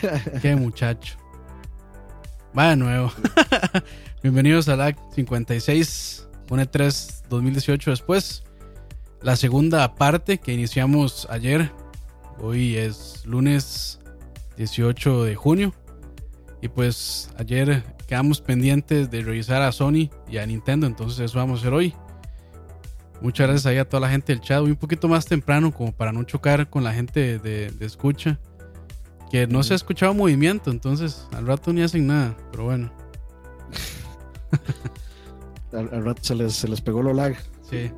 Qué muchacho. Va de nuevo. Bienvenidos a la 56, pone 3 2018 después. La segunda parte que iniciamos ayer. Hoy es lunes 18 de junio. Y pues ayer quedamos pendientes de revisar a Sony y a Nintendo. Entonces eso vamos a hacer hoy. Muchas gracias ahí a toda la gente del chat. Un poquito más temprano como para no chocar con la gente de, de escucha que no se ha escuchado movimiento, entonces al rato ni hacen nada, pero bueno. al, rato se les, se les pegó lo lag. Sí.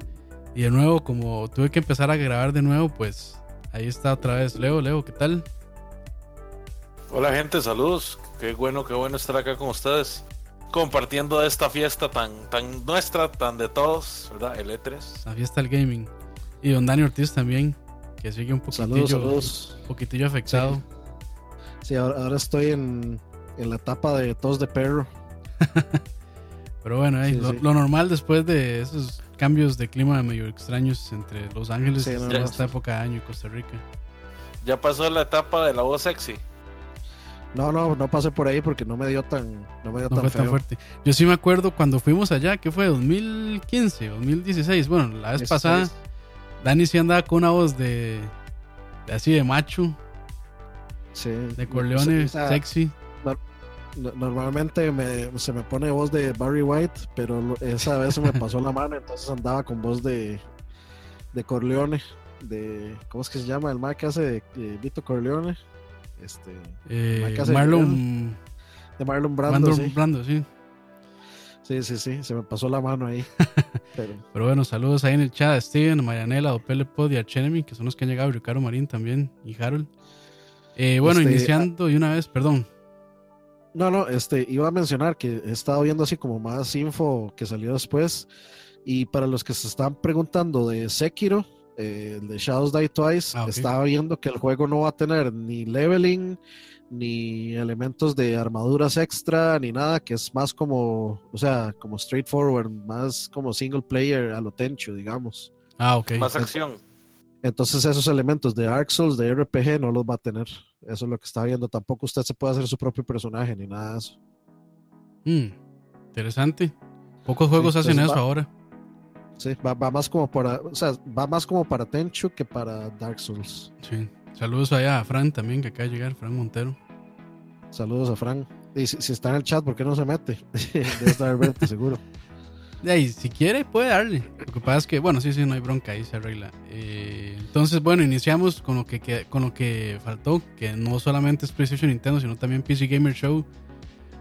Y de nuevo, como tuve que empezar a grabar de nuevo, pues ahí está otra vez. Leo, Leo, ¿qué tal? Hola gente, saludos. Qué bueno, qué bueno estar acá con ustedes. Compartiendo esta fiesta tan, tan nuestra, tan de todos, ¿verdad? El E3. La fiesta del gaming. Y don Dani Ortiz también, que sigue un poquitillo, saludos, Un poquitillo afectado. Sí, ahora, estoy en, la etapa de tos de perro. Pero bueno, lo, normal después de esos cambios de clima medio extraños entre Los Ángeles y esta época de año y Costa Rica. ¿Ya pasó la etapa de la voz sexy? No, no, no pasé por ahí porque no me dio tan, no me dio tan, fuerte. Yo sí me acuerdo cuando fuimos allá, que fue 2015, 2016. Bueno, la vez pasada, Dani sí andaba con una voz de, de así de macho. De Corleone, sexy. normalmente se me pone voz de Barry White, pero esa vez me pasó la mano, entonces andaba con voz de, de Corleone. De, ¿Cómo es que se llama? El mal que hace de, Vito Corleone. Este, eh, Marlon, de Marlon Brando. sí. Brando, sí. Sí, sí, sí, se me pasó la mano ahí. Pero, bueno, saludos ahí en el chat a Steven, Marianela, Dopele Pod y Archenemy, que son los que han llegado, Ricardo Marín también y Harold. Eh, bueno, este, iniciando y una vez, perdón. No, no, este, iba a mencionar que he estado viendo así como más info que salió después. Y para los que se están preguntando de Sekiro, eh, de Shadows Die Twice, ah, estaba viendo que el juego no va a tener ni leveling, ni elementos de armaduras extra, ni nada, que es más como, o sea, como straightforward, más como single player a lo Tenchu, digamos. Ah, ok. Más acción. Entonces esos elementos de Dark Souls, de RPG, no los va a tener. Eso es lo que está viendo. Tampoco usted se puede hacer su propio personaje ni nada de eso. Hmm, interesante. Pocos juegos hacen eso ahora. Sí, va, más como para, o sea, va más como para Tenchu que para Dark Souls. Sí. Saludos allá a Fran también, que acaba de llegar, Fran Montero. Saludos a Fran. Y si, está en el chat, ¿por qué no se mete? Debe estar verte, seguro. Ahí, si quiere, puede darle. Lo que pasa es que, bueno, sí, sí, no hay bronca, ahí se arregla. Eh, entonces, bueno, iniciamos con lo, que, con lo que faltó, que no solamente es PlayStation Nintendo, sino también PC Gamer Show.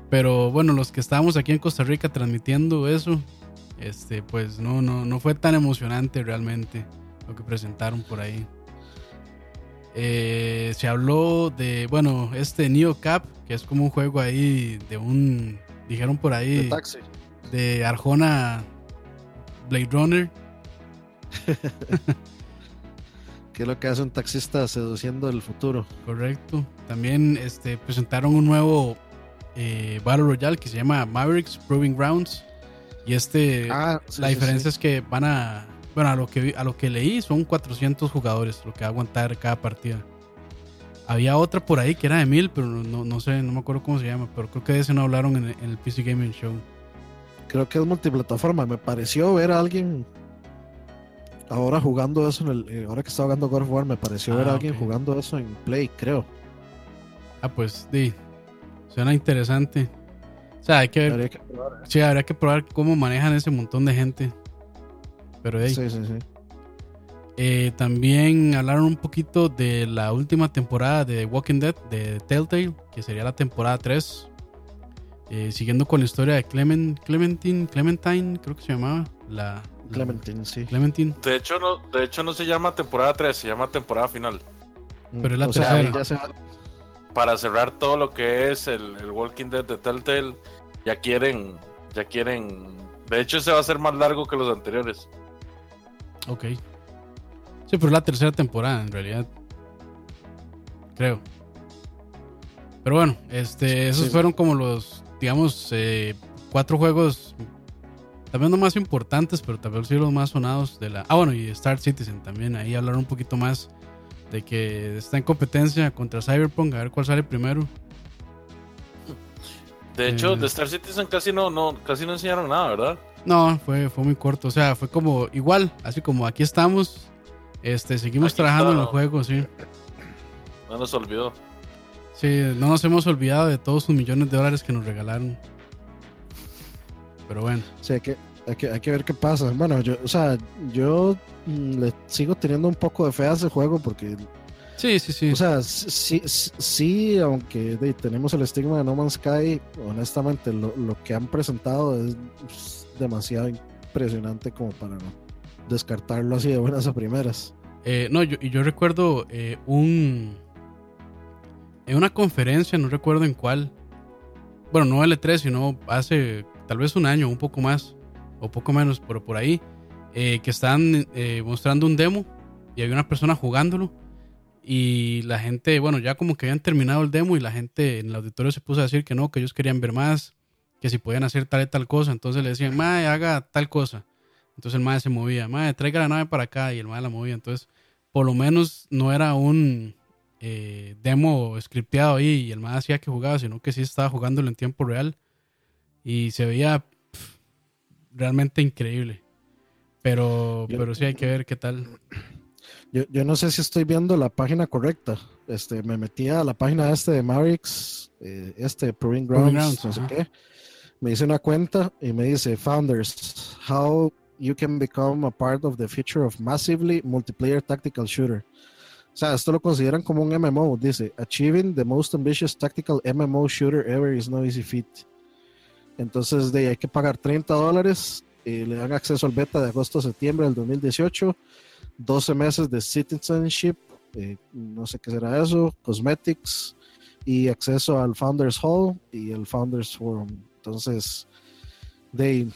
Pero bueno, los que estábamos aquí en Costa Rica transmitiendo eso, este, pues no, no, no fue tan emocionante realmente lo que presentaron por ahí. Eh, se habló de, bueno, este Neo Cap, que es como un juego ahí de un, dijeron por ahí, de taxi de Arjona Blade Runner. ¿Qué es lo que hace un taxista seduciendo el futuro? Correcto. También este, presentaron un nuevo eh, Battle Royale que se llama Mavericks Proving Grounds. Y este, ah, la diferencia es que van a, bueno, a lo que, a lo que leí son 400 jugadores lo que va a aguantar cada partida. Había otra por ahí que era de 1000, pero no, no, sé, no me acuerdo cómo se llama, pero creo que de ese no hablaron en, en el PC Gaming Show creo que es multiplataforma. Me pareció ver a alguien ahora jugando eso en el. Eh, ahora que estaba jugando God of War, me pareció ver a ah, alguien jugando eso en Play, creo. Ah, pues sí. Suena interesante. O sea, hay que ver. que probar, ¿eh? Sí, habría que probar cómo manejan ese montón de gente. Pero hey. Sí, sí, sí. Eh, también hablaron un poquito de la última temporada de Walking Dead de Telltale, que sería la temporada 3. Eh, siguiendo con la historia de Clement, Clementine, Clementine, creo que se llamaba. La, Clementine, sí. Clementine. De hecho, no, de hecho, no se llama temporada 3, se llama temporada final. Pero es la tercera. Para cerrar todo lo que es el, Walking Dead de Telltale, ya quieren, ya quieren. De hecho, ese va a ser más largo que los anteriores. Ok. Sí, pero es la tercera temporada, en realidad. Creo. Pero bueno, este, esos fueron como los digamos, eh, cuatro juegos, también no más importantes, pero también sí los más sonados de la... Ah, bueno, y Star Citizen también, ahí hablar un poquito más de que está en competencia contra Cyberpunk, a ver cuál sale primero. De hecho, eh. de Star Citizen casi no, no, casi no enseñaron nada, ¿verdad? No, fue, fue muy corto. O sea, fue como igual, así como aquí estamos. Este, seguimos trabajando en el juego, sí. No nos olvidó. Sí, no nos hemos olvidado de todos sus millones de dólares que nos regalaron. Pero bueno. Sí, hay que, hay que, hay que ver qué pasa. Bueno, yo, o sea, yo mm, le sigo teniendo un poco de fe a ese juego porque Sí, sí, sí. O sea, sí, sí aunque tenemos el estigma de No Man's Sky, honestamente lo, que han presentado es demasiado impresionante como para no descartarlo así de buenas a primeras. Eh, no, yo, y yo recuerdo eh, un... En una conferencia, no recuerdo en cuál. Bueno, no L3, sino hace tal vez un año, un poco más, o poco menos, pero por ahí, eh, que están mostrando un demo y había una persona jugándolo y la gente, bueno, ya como que habían terminado el demo y la gente en el auditorio se puso a decir que no, que ellos querían ver más, que si podían hacer tal y tal cosa. Entonces le decían, mae, haga tal cosa. Entonces el mae se movía, mae, traiga la nave para acá y el mae la movía. Entonces, por lo menos no era un eh, demo scripteado ahí y el mae hacía que jugaba, sino que sí estaba jugándolo en tiempo real. Y se veía realmente increíble. Pero, pero sí hay que ver qué tal. Yo, yo, no sé si estoy viendo la página correcta. Este, me metí a la página este de Mavericks, eh, este Proving Grounds, no sé qué. Me hice una cuenta y me dice Founders, how you can become a part of the future of massively multiplayer tactical shooter. O sea, esto lo consideran como un MMO. Dice, achieving the most ambitious tactical MMO shooter ever is no easy feat. Entonces, de hay que pagar 30 dólares y le dan acceso al beta de agosto a septiembre del 2018 12 meses de citizenship, eh, no sé qué será eso, cosmetics y acceso al Founders Hall y el Founders Forum. Entonces, de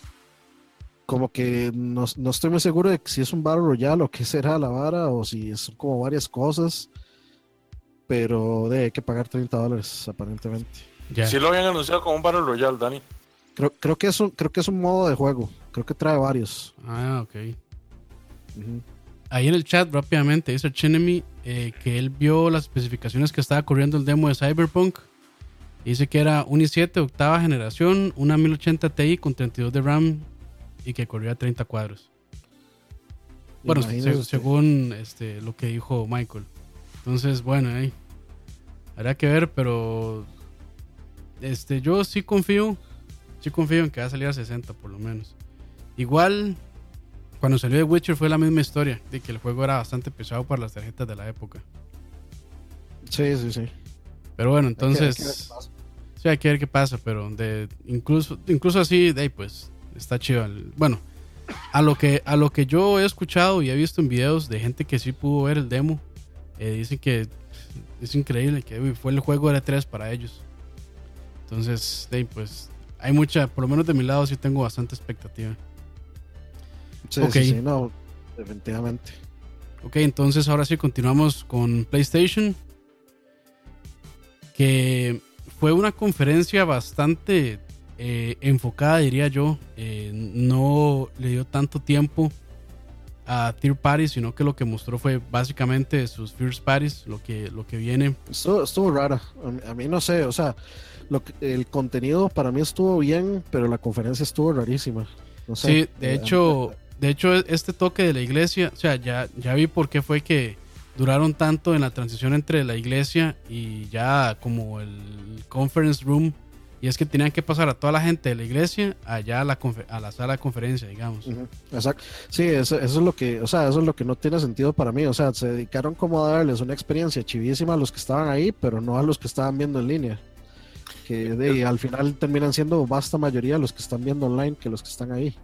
como que no, estoy muy seguro de si es un Battle Royale o qué será la vara o si son como varias cosas, pero de hay que pagar 30 dólares aparentemente. Si lo habían anunciado como un Battle Royale, Dani. Creo, creo, que es un, creo que es un modo de juego. Creo que trae varios. Ah, ok ahí en el chat rápidamente dice Chenemy eh, que él vio las especificaciones que estaba corriendo el demo de Cyberpunk. Dice que era un i7 octava generación, una 1080 Ti con 32 de RAM y que corría a 30 cuadros. Bueno, según este, lo que dijo Michael. Entonces, bueno, ahí habrá que ver, pero este, yo sí confío, sí confío en que va a salir a 60 por lo menos. Igual, cuando salió The Witcher fue la misma historia, de que el juego era bastante pesado para las tarjetas de la época. Sí, sí, sí. Pero bueno, entonces... sí, hay que ver qué pasa, pero de, incluso, incluso así, de ahí pues, está chido. bueno, a lo, que, a lo que yo he escuchado y he visto en videos de gente que sí pudo ver el demo, eh, dicen que es increíble, que fue el juego de 3 para ellos. Entonces, ahí pues, hay mucha, por lo menos de mi lado sí tengo bastante expectativa. Sí, sí, no, definitivamente. Ok, entonces ahora sí continuamos con PlayStation. Que fue una conferencia bastante eh, enfocada, diría yo. Eh, no le dio tanto tiempo a Tier Parties, sino que lo que mostró fue básicamente sus First Parties, lo que, lo que viene. Estuvo, estuvo rara. A mí, no sé, o sea, lo el contenido para mí estuvo bien, pero la conferencia estuvo rarísima. No sé, sí, de hecho, de hecho, este toque de la iglesia, o sea, ya, ya vi por qué fue que duraron tanto en la transición entre la iglesia y ya como el conference room. Y es que tenían que pasar a toda la gente de la iglesia allá a la, a la sala de conferencia, digamos. Exacto. Sí, eso, es lo que, o sea, eso es lo que no tiene sentido para mí. O sea, se dedicaron como a darles una experiencia chivísima a los que estaban ahí, pero no a los que estaban viendo en línea. Que de, al final terminan siendo vasta mayoría los que están viendo online que los que están ahí.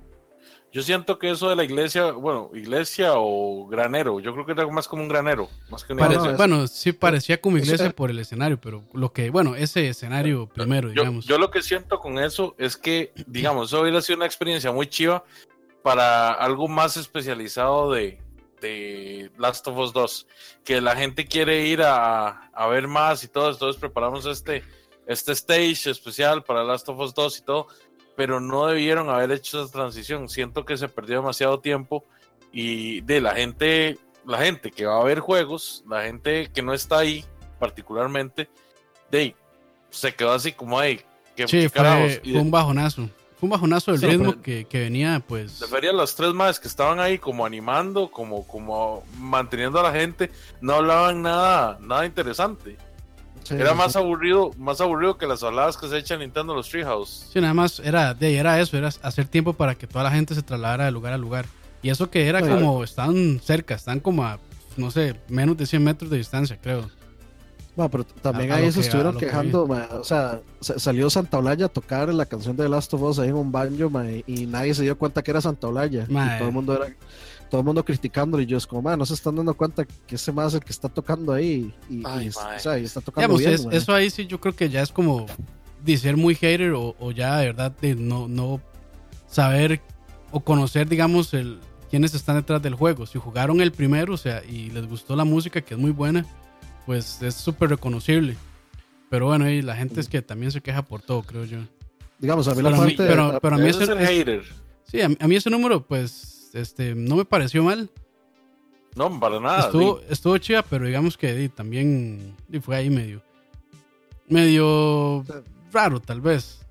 Yo siento que eso de la iglesia, bueno, iglesia o granero, yo creo que era más como un granero, más que Bueno, sí parecía como iglesia por el escenario, pero lo que, bueno, ese escenario primero, digamos. Yo lo que siento con eso es que, digamos, eso hubiera sido una experiencia muy chiva para algo más especializado de, de Last of Us 2, que la gente quiere ir a, a ver más y todo, entonces preparamos este, este stage especial para Last of Us 2 y todo, pero no debieron haber hecho esa transición. Siento que se perdió demasiado tiempo y de la gente la gente que va a ver juegos, la gente que no está ahí particularmente, de se quedó así como ahí. Que, sí, fue, un bajonazo. Fue un bajonazo del ritmo que, que, venía, pues. De las tres más que estaban ahí como animando, como, como manteniendo a la gente, no hablaban nada, nada interesante. Era más aburrido, más aburrido que las habladas que se echan Nintendo los Treehouse. Sí, nada más era, de, era eso, era hacer tiempo para que toda la gente se trasladara de lugar a lugar. Y eso que era como, están cerca, están como a, no sé, menos de 100 metros de distancia, creo. Bueno, pero también ahí se estuvieron quejando, o sea, salió Santa Olaya a tocar la canción de The Last of Us ahí en un banjo, y nadie se dio cuenta que era Santa Olaya. Y todo el mundo era todo el mundo criticándolo y yo es como, no se están dando cuenta que ese más es el que está tocando ahí y, o sea, está tocando bien, Eso ahí sí yo creo que ya es como de ser muy hater o, ya de verdad de no, no saber o conocer, digamos, el, quiénes están detrás del juego. Si jugaron el primero, o sea, y les gustó la música, que es muy buena, pues es súper reconocible. Pero bueno, y la gente es que también se queja por todo, creo yo. Digamos, a mí la parte... pero, pero, a mí ese, hater. Sí, a, mí ese número, pues, este, no me pareció mal. No, para nada. Estuvo, estuvo chida, pero digamos que también fue ahí medio... Medio raro, tal vez.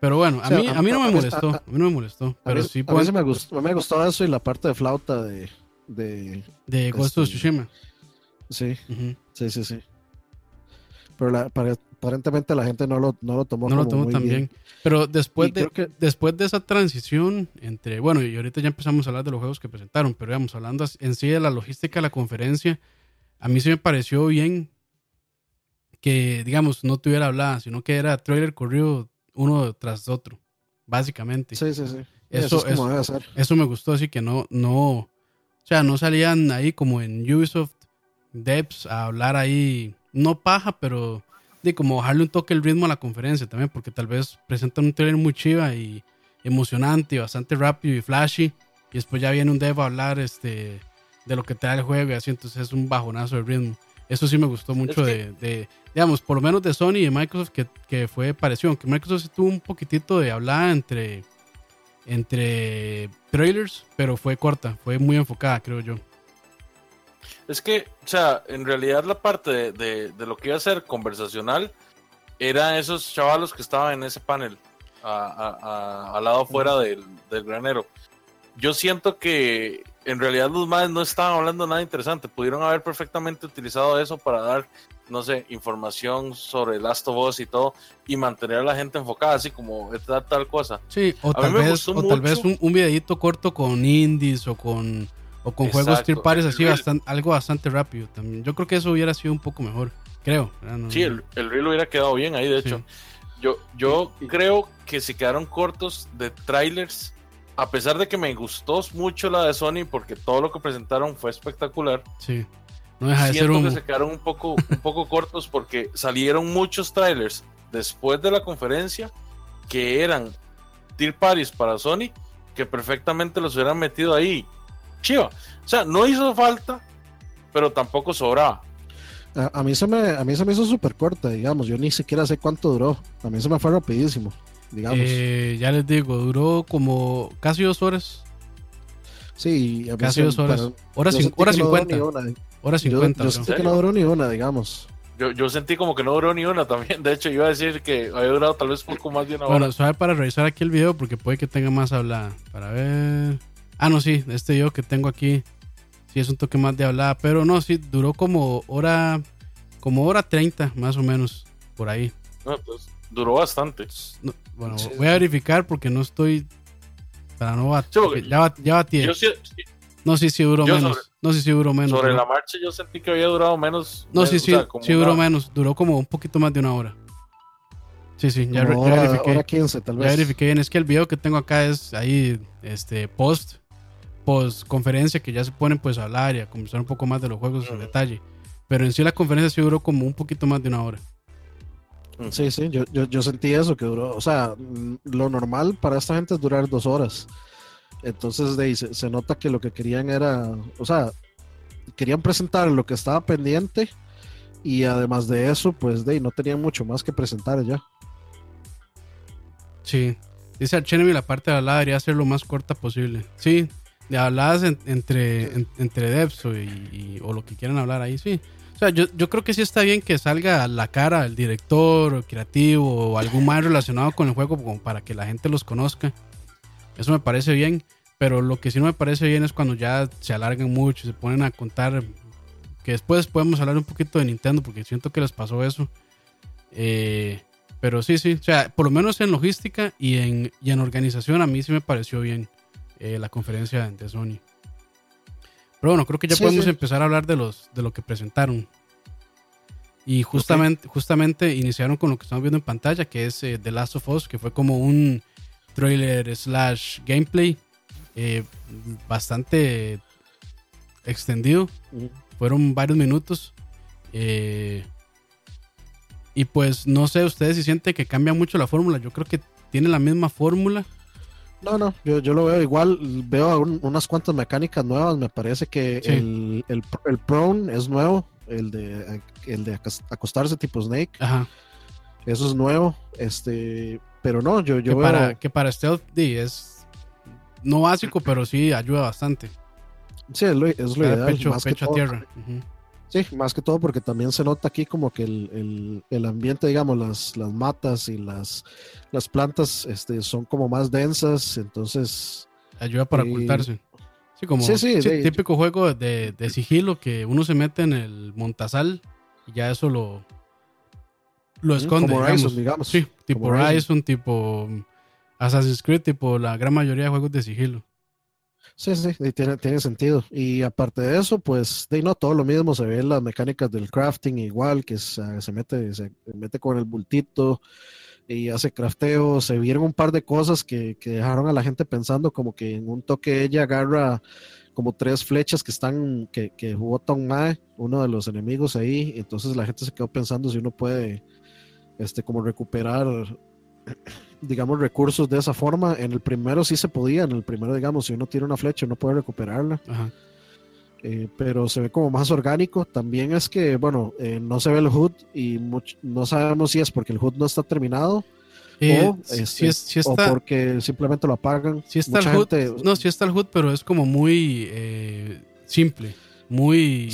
Pero bueno, a, mí, a mí no me molestó. A mí no me molestó. Pero sí, a mí me gustó, me gustó eso y la parte de flauta de. De, de Ghost of este, Tsushima. Sí, sí, sí, sí. Pero aparentemente la gente no lo, no lo tomó No lo tomó tan bien. Pero después de, después de esa transición entre. Bueno, y ahorita ya empezamos a hablar de los juegos que presentaron, pero digamos, hablando en sí de la logística de la conferencia, a mí sí me pareció bien que, digamos, no tuviera hablada, sino que era trailer corrido uno tras otro, básicamente. Sí, sí, sí. Eso, eso, me gustó, así que no, no, o sea, no salían ahí como en Ubisoft Devs a hablar ahí, no paja, pero de como bajarle un toque el ritmo a la conferencia también, porque tal vez presentan un trailer muy chiva y emocionante y bastante rápido y flashy, y después ya viene un dev a hablar este, de lo que te da el juego y así, entonces es un bajonazo de ritmo. Eso sí me gustó mucho de, digamos, por lo menos de Sony y de Microsoft, que, que fue parecido, aunque Microsoft tuvo un poquitito de hablar entre, entre trailers, pero fue corta, fue muy enfocada, creo yo. Es que, o sea, en realidad la parte de, lo que iba a ser conversacional eran esos chavalos que estaban en ese panel, al lado afuera del, del granero. Yo siento que en realidad los madres no estaban hablando nada interesante. Pudieron haber perfectamente utilizado eso para dar, no sé, información sobre Last of Us y todo y mantener a la gente enfocada, así como tal, tal cosa. Sí, o tal vez, o tal vez un, un, videito corto con indies o con, o con juegos tier pares así, bastante, algo bastante rápido también. Yo creo que eso hubiera sido un poco mejor, creo. sí, el, el reel hubiera quedado bien ahí, de hecho. Yo, yo creo que si quedaron cortos de trailers a pesar de que me gustó mucho la de Sony porque todo lo que presentaron fue espectacular. Sí. No deja de siento que se quedaron un poco, un poco cortos porque salieron muchos trailers después de la conferencia que eran Tier Paris para Sony que perfectamente los hubieran metido ahí. Chiva. O sea, no hizo falta, pero tampoco sobraba. A, mí se me, a mí se me hizo súper corta, digamos. Yo ni siquiera sé cuánto duró. A mí se me fue rapidísimo digamos. Eh, ya les digo, duró como casi dos horas. Sí, casi dos horas. Hora, cincuenta. hora cincuenta. Yo, sentí que no duró ni una, digamos. Yo, yo, sentí como que no duró ni una también. De hecho, iba a decir que había durado tal vez poco más de una hora. Bueno, suave para revisar aquí el video porque puede que tenga más hablada. Para ver. Ah, no, sí, este video que tengo aquí. Sí, es un toque más de hablada. Pero no, sí, duró como hora. Como hora treinta, más o menos. Por ahí. No, pues duró bastante. bueno, voy a verificar porque no estoy. Para no ya, va, ya va tiempo. no, sí, sí duró menos. no, sí, sí duró menos. Sobre la marcha yo sentí que había durado menos. No, sí, sí, sí duró menos. Duró como un poquito más de una hora. Sí, sí, ya, verifiqué. Hora 15, tal vez. Ya verifiqué bien. Es que el video que tengo acá es ahí, este, post, post conferencia, que ya se ponen pues a hablar y a conversar un poco más de los juegos en detalle. Pero en sí la conferencia sí duró como un poquito más de una hora. Sí, sí, yo, yo, yo, sentí eso, que duró, o sea, lo normal para esta gente es durar dos horas. Entonces, de ahí se, nota que lo que querían era, o sea, querían presentar lo que estaba pendiente y además de eso, pues de ahí no tenían mucho más que presentar ya. Sí, dice Archenemy la parte de la debería ser lo más corta posible. Sí, habladas entre, entre devs o, o lo que quieran hablar ahí, sí. O sea, yo, yo creo que sí está bien que salga la cara el director o creativo o algún más relacionado con el juego como para que la gente los conozca. Eso me parece bien. Pero lo que sí no me parece bien es cuando ya se alargan mucho, se ponen a contar. Que después podemos hablar un poquito de Nintendo, porque siento que les pasó eso. Eh, pero sí, sí. O sea, por lo menos en logística y en, y en organización, a mí sí me pareció bien eh, la conferencia de Sony. Pero bueno, creo que ya podemos empezar a hablar de, los, de lo que presentaron. Y justamente, justamente iniciaron con lo que estamos viendo en pantalla, que es eh, The Last of Us, que fue como un trailer slash gameplay eh, bastante extendido. Fueron varios minutos. Eh, y pues no sé, ustedes si sienten que cambia mucho la fórmula. Yo creo que tiene la misma fórmula. No, no, yo, yo lo veo igual. Veo unas cuantas mecánicas nuevas. Me parece que el, el, el, prone es nuevo. El de, el de acostarse tipo Snake. Eso es nuevo. Este, pero no, yo, yo que Para, que para Stealth es no básico, pero sí ayuda bastante. Sí, es lo, es lo ideal. más que todo, tierra. Sí, más que todo porque también se nota aquí como que el, el, ambiente, digamos, las, las matas y las, las plantas este, son como más densas, entonces... Ayuda para ocultarse. Sí, como sí, sí, típico juego de, de, sigilo que uno se mete en el montazal y ya eso lo, lo esconde. Como digamos. digamos. Sí, tipo Horizon, tipo Assassin's Creed, tipo la gran mayoría de juegos de sigilo. Sí, sí, tiene, tiene sentido. Y aparte de eso, pues, de no todo lo mismo, se ven las mecánicas del crafting igual, que se, se mete, se mete con el bultito y hace crafteo. Se vieron un par de cosas que, que, dejaron a la gente pensando como que en un toque ella agarra como tres flechas que están, que, que bota un mae, uno de los enemigos ahí. Entonces la gente se quedó pensando si uno puede, este, como recuperar digamos, recursos de esa forma. En el primero sí se podía, en el primero, digamos, si uno tiene una flecha, uno puede recuperarla. Eh, pero se ve como más orgánico. También es que, bueno, eh, no se ve el HUD y no sabemos si es porque el HUD no está terminado. Eh, o, este, porque simplemente lo apagan. Si está el HUD, no, si está el HUD, pero es como muy simple, muy...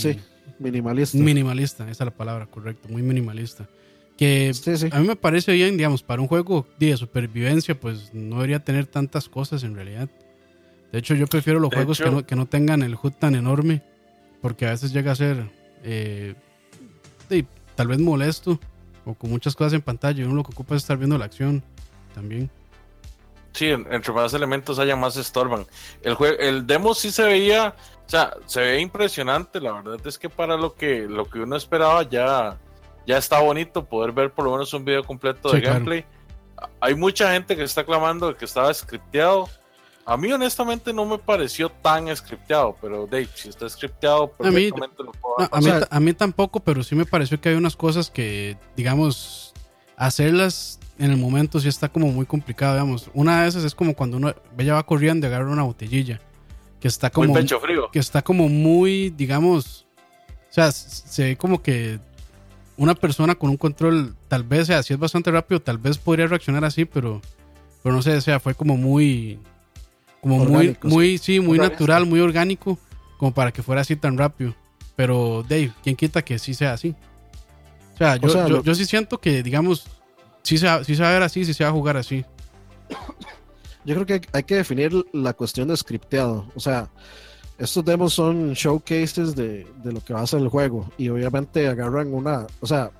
minimalista. Minimalista, esa es la palabra, correcto, muy minimalista. Que a mí me parece bien, digamos, para un juego de supervivencia, pues no debería tener tantas cosas en realidad. De hecho, yo prefiero los juegos que, no, que no tengan el HUD tan enorme, porque a veces llega a ser eh, tal vez molesto o con muchas cosas en pantalla y uno lo que ocupa es estar viendo la acción también. Sí, entre más elementos haya más estorban. El, juego, el demo sí se veía, o sea, se ve impresionante. La verdad es que para lo que, lo que uno esperaba ya, ya está bonito poder ver por lo menos un video completo de gameplay. Hay mucha gente que está clamando que estaba scripteado. A mí honestamente no me pareció tan scripteado, pero Dave, si está scripteado, perfectamente a mí, lo puedo a, mí, tampoco, pero sí me pareció que hay unas cosas que, digamos, hacerlas en el momento sí está como muy complicado, digamos. Una de esas es como cuando uno ella va corriendo y agarra una botellilla, que está como... pecho frío. Que está como muy, digamos... O sea, se ve como que una persona con un control, tal vez, sea, si es bastante rápido, tal vez podría reaccionar así, pero, pero no sé, o sea, fue como muy, como muy, muy, sí, muy natural, muy orgánico, como para que fuera así tan rápido. Pero Dave, ¿quién quita que sí sea así? O sea, yo, yo, sí siento que, digamos, sí se, sí se va a ver así, sí se va a jugar así. Yo creo que hay que definir la cuestión de scripteado. O sea, estos demos son showcases de, de, lo que va a ser el juego y obviamente agarran una, o sea,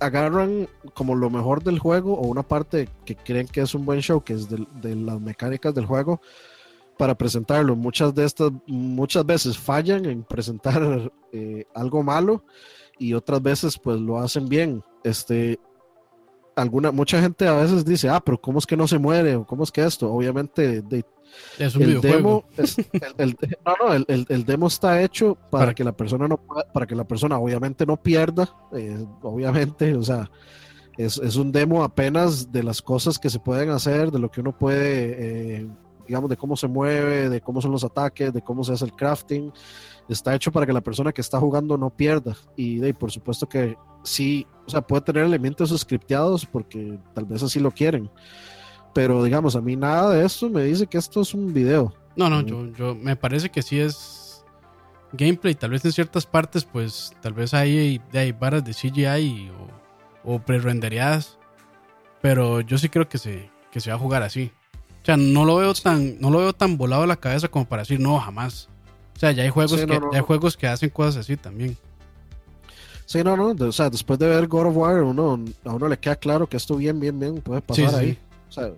agarran como lo mejor del juego o una parte que creen que es un buen showcase de, de las mecánicas del juego para presentarlo. Muchas de estas, muchas veces fallan en presentar eh, algo malo y otras veces pues lo hacen bien. Este, alguna, mucha gente a veces dice, ah, pero ¿cómo es que no se muere? ¿O cómo es que esto? Obviamente es un el Demo el, no, no, el, demo está hecho para, que la persona no para que la persona obviamente no pierda, eh, obviamente, o sea, es, es, un demo apenas de las cosas que se pueden hacer, de lo que uno puede, eh, digamos, de cómo se mueve, de cómo son los ataques, de cómo se hace el crafting. Está hecho para que la persona que está jugando no pierda. Y de, por supuesto que sí, o sea, puede tener elementos scripteados porque tal vez así lo quieren pero digamos, a mí nada de esto me dice que esto es un video. No, no, yo, yo me parece que sí es gameplay. Tal vez en ciertas partes, pues tal vez hay, hay varas de CGI o, o pre-rendereadas. Pero yo sí creo que se, que se va a jugar así. O sea, no lo veo tan, no lo veo tan volado a la cabeza como para decir no, jamás. O sea, ya hay juegos, que, hay juegos que hacen cosas así también. Sí, no, no. O sea, después de ver God of War, uno, a uno le queda claro que esto bien, bien, bien puede pasar ahí. O sea,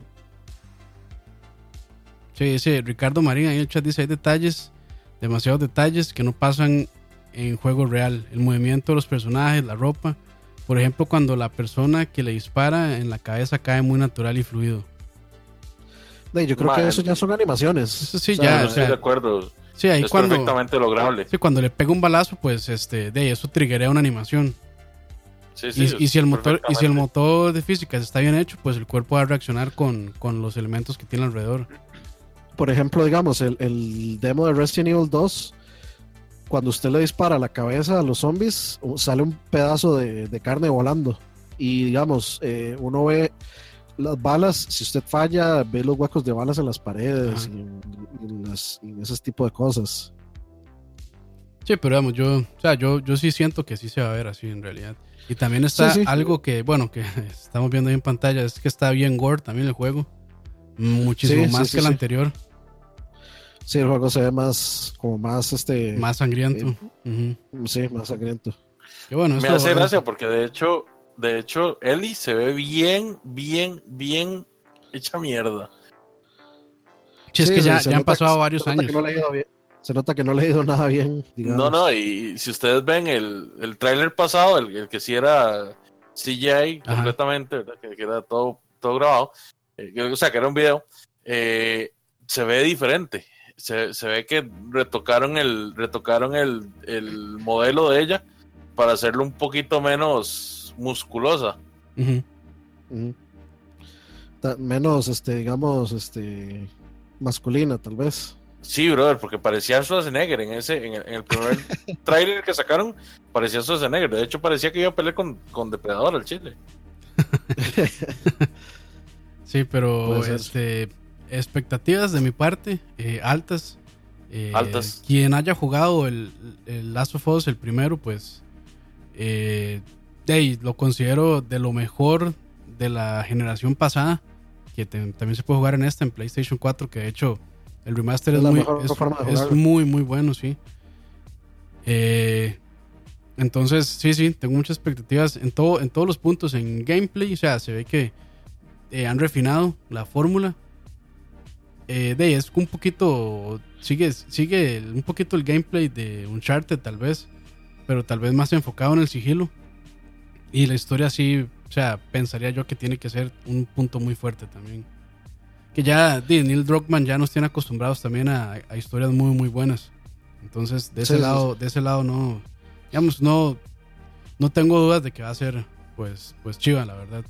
Sí, sí, Ricardo Marín ahí en el chat dice, hay detalles, demasiados detalles que no pasan en juego real. El movimiento de los personajes, la ropa. Por ejemplo, cuando la persona que le dispara en la cabeza cae muy natural y fluido. yo creo que eso ya son animaciones. sí, ya. estoy de acuerdo. Sí, ahí es cuando, perfectamente lograble. Sí, cuando le pega un balazo, pues este, de eso triggerea una animación. Sí, sí, y, si el motor y si el motor de física está bien hecho, pues el cuerpo va a reaccionar con, con los elementos que tiene alrededor por ejemplo, digamos, el, demo de Resident Evil 2, cuando usted le dispara la cabeza a los zombies, sale un pedazo de, carne volando. Y digamos, eh, uno ve las balas, si usted falla, ve los huecos de balas en las paredes y, ese tipo de cosas. Sí, pero digamos, yo, o sea, yo, yo sí siento que sí se va a ver así en realidad. Y también está algo que, bueno, que estamos viendo ahí en pantalla, es que está bien gore también el juego. Muchísimo más que el anterior. Sí, el juego se ve más, como más, este... Más sangriento. Eh, sí, más sangriento. bueno, Me hace gracia porque de hecho, de hecho, Ellie se ve bien, bien, bien hecha mierda. Sí, es que ya, ya han pasado varios años. Se nota que no le ha ido nada bien. No, no, y si ustedes ven el, el tráiler pasado, el, que sí era CGI completamente, Que, que, era todo, todo grabado, eh, o sea, que era un video, eh, se ve diferente. Se, ve que retocaron el retocaron el, modelo de ella para hacerlo un poquito menos musculosa. Menos, este, digamos, este, masculina, tal vez. Sí, brother, porque parecía Schwarzenegger en ese, en el, primer trailer que sacaron, parecía Schwarzenegger. De hecho, parecía que iba a pelear con, con Depredador al chile. Sí, pero este, expectativas de mi parte eh, altas. Eh, altas. Quien haya jugado el, el, Last of Us, el primero, pues eh, lo considero de lo mejor de la generación pasada. Que también se puede jugar en esta, en PlayStation 4, que de hecho el remaster es, muy, es, muy, muy bueno, sí. entonces, sí, sí, tengo muchas expectativas en, todo, en todos los puntos. En gameplay, o sea, se ve que eh, han refinado la fórmula. Eh, de es un poquito. Sigue, sigue un poquito el gameplay de Uncharted, tal vez. Pero tal vez más enfocado en el sigilo. Y la historia sí, o sea, pensaría yo que tiene que ser un punto muy fuerte también. Que ya Neil Druckmann ya nos tiene acostumbrados también a, historias muy, muy buenas. Entonces, de ese lado, de ese lado no, digamos, no, no tengo dudas de que va a ser, pues, pues chiva, la verdad.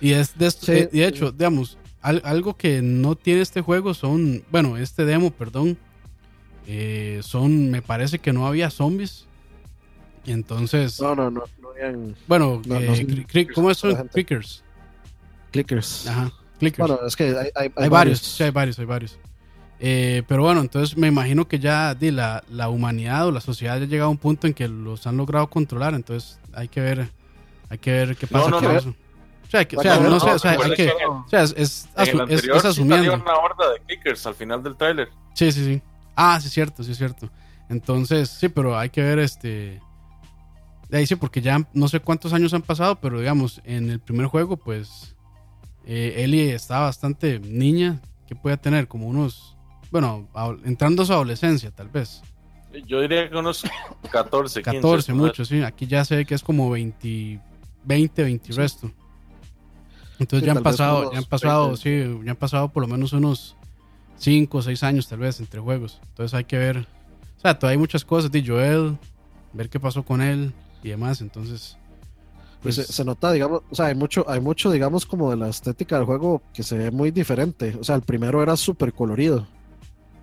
Y es de, eh, de hecho, digamos, algo que no tiene este juego son, bueno, este demo, perdón, eh, son, me parece que no había zombies. Entonces. No, no, no, no habían. Bueno, eh, ¿cómo son? Clickers. Clickers. Ajá, clickers. Bueno, es que hay, hay, hay, varios. Sí, hay varios, hay varios. pero bueno, entonces me imagino que ya di, la, la, humanidad o la sociedad ya ha llegado a un punto en que los han logrado controlar. Entonces hay que ver, hay que ver qué pasa con eso. O sea, que, o sea, no, sé, o sea, hay que, o sea, es, es, es, es asumiendo. una horda de clickers al final del tráiler. Sí, sí, sí. Ah, sí es cierto, sí es cierto. Entonces, sí, pero hay que ver este ahí sí, porque ya no sé cuántos años han pasado, pero digamos, en el primer juego, pues eh, Ellie estaba bastante niña, que puede tener como unos, bueno, entrando a su adolescencia, tal vez. Yo diría que unos 14, 15. 14, mucho, sí. Aquí ya sé que es como 20, 20, 20 resto. Entonces ya han pasado, ya han pasado, sí, ya han pasado por lo menos unos 5 o 6 años tal vez entre juegos. Entonces hay que ver, o sea, todavía hay muchas cosas de Joel, ver qué pasó con él y demás. Entonces, pues, se, nota, digamos, o sea, hay mucho, hay mucho, digamos, como de la estética del juego que se ve muy diferente. O sea, el primero era súper colorido.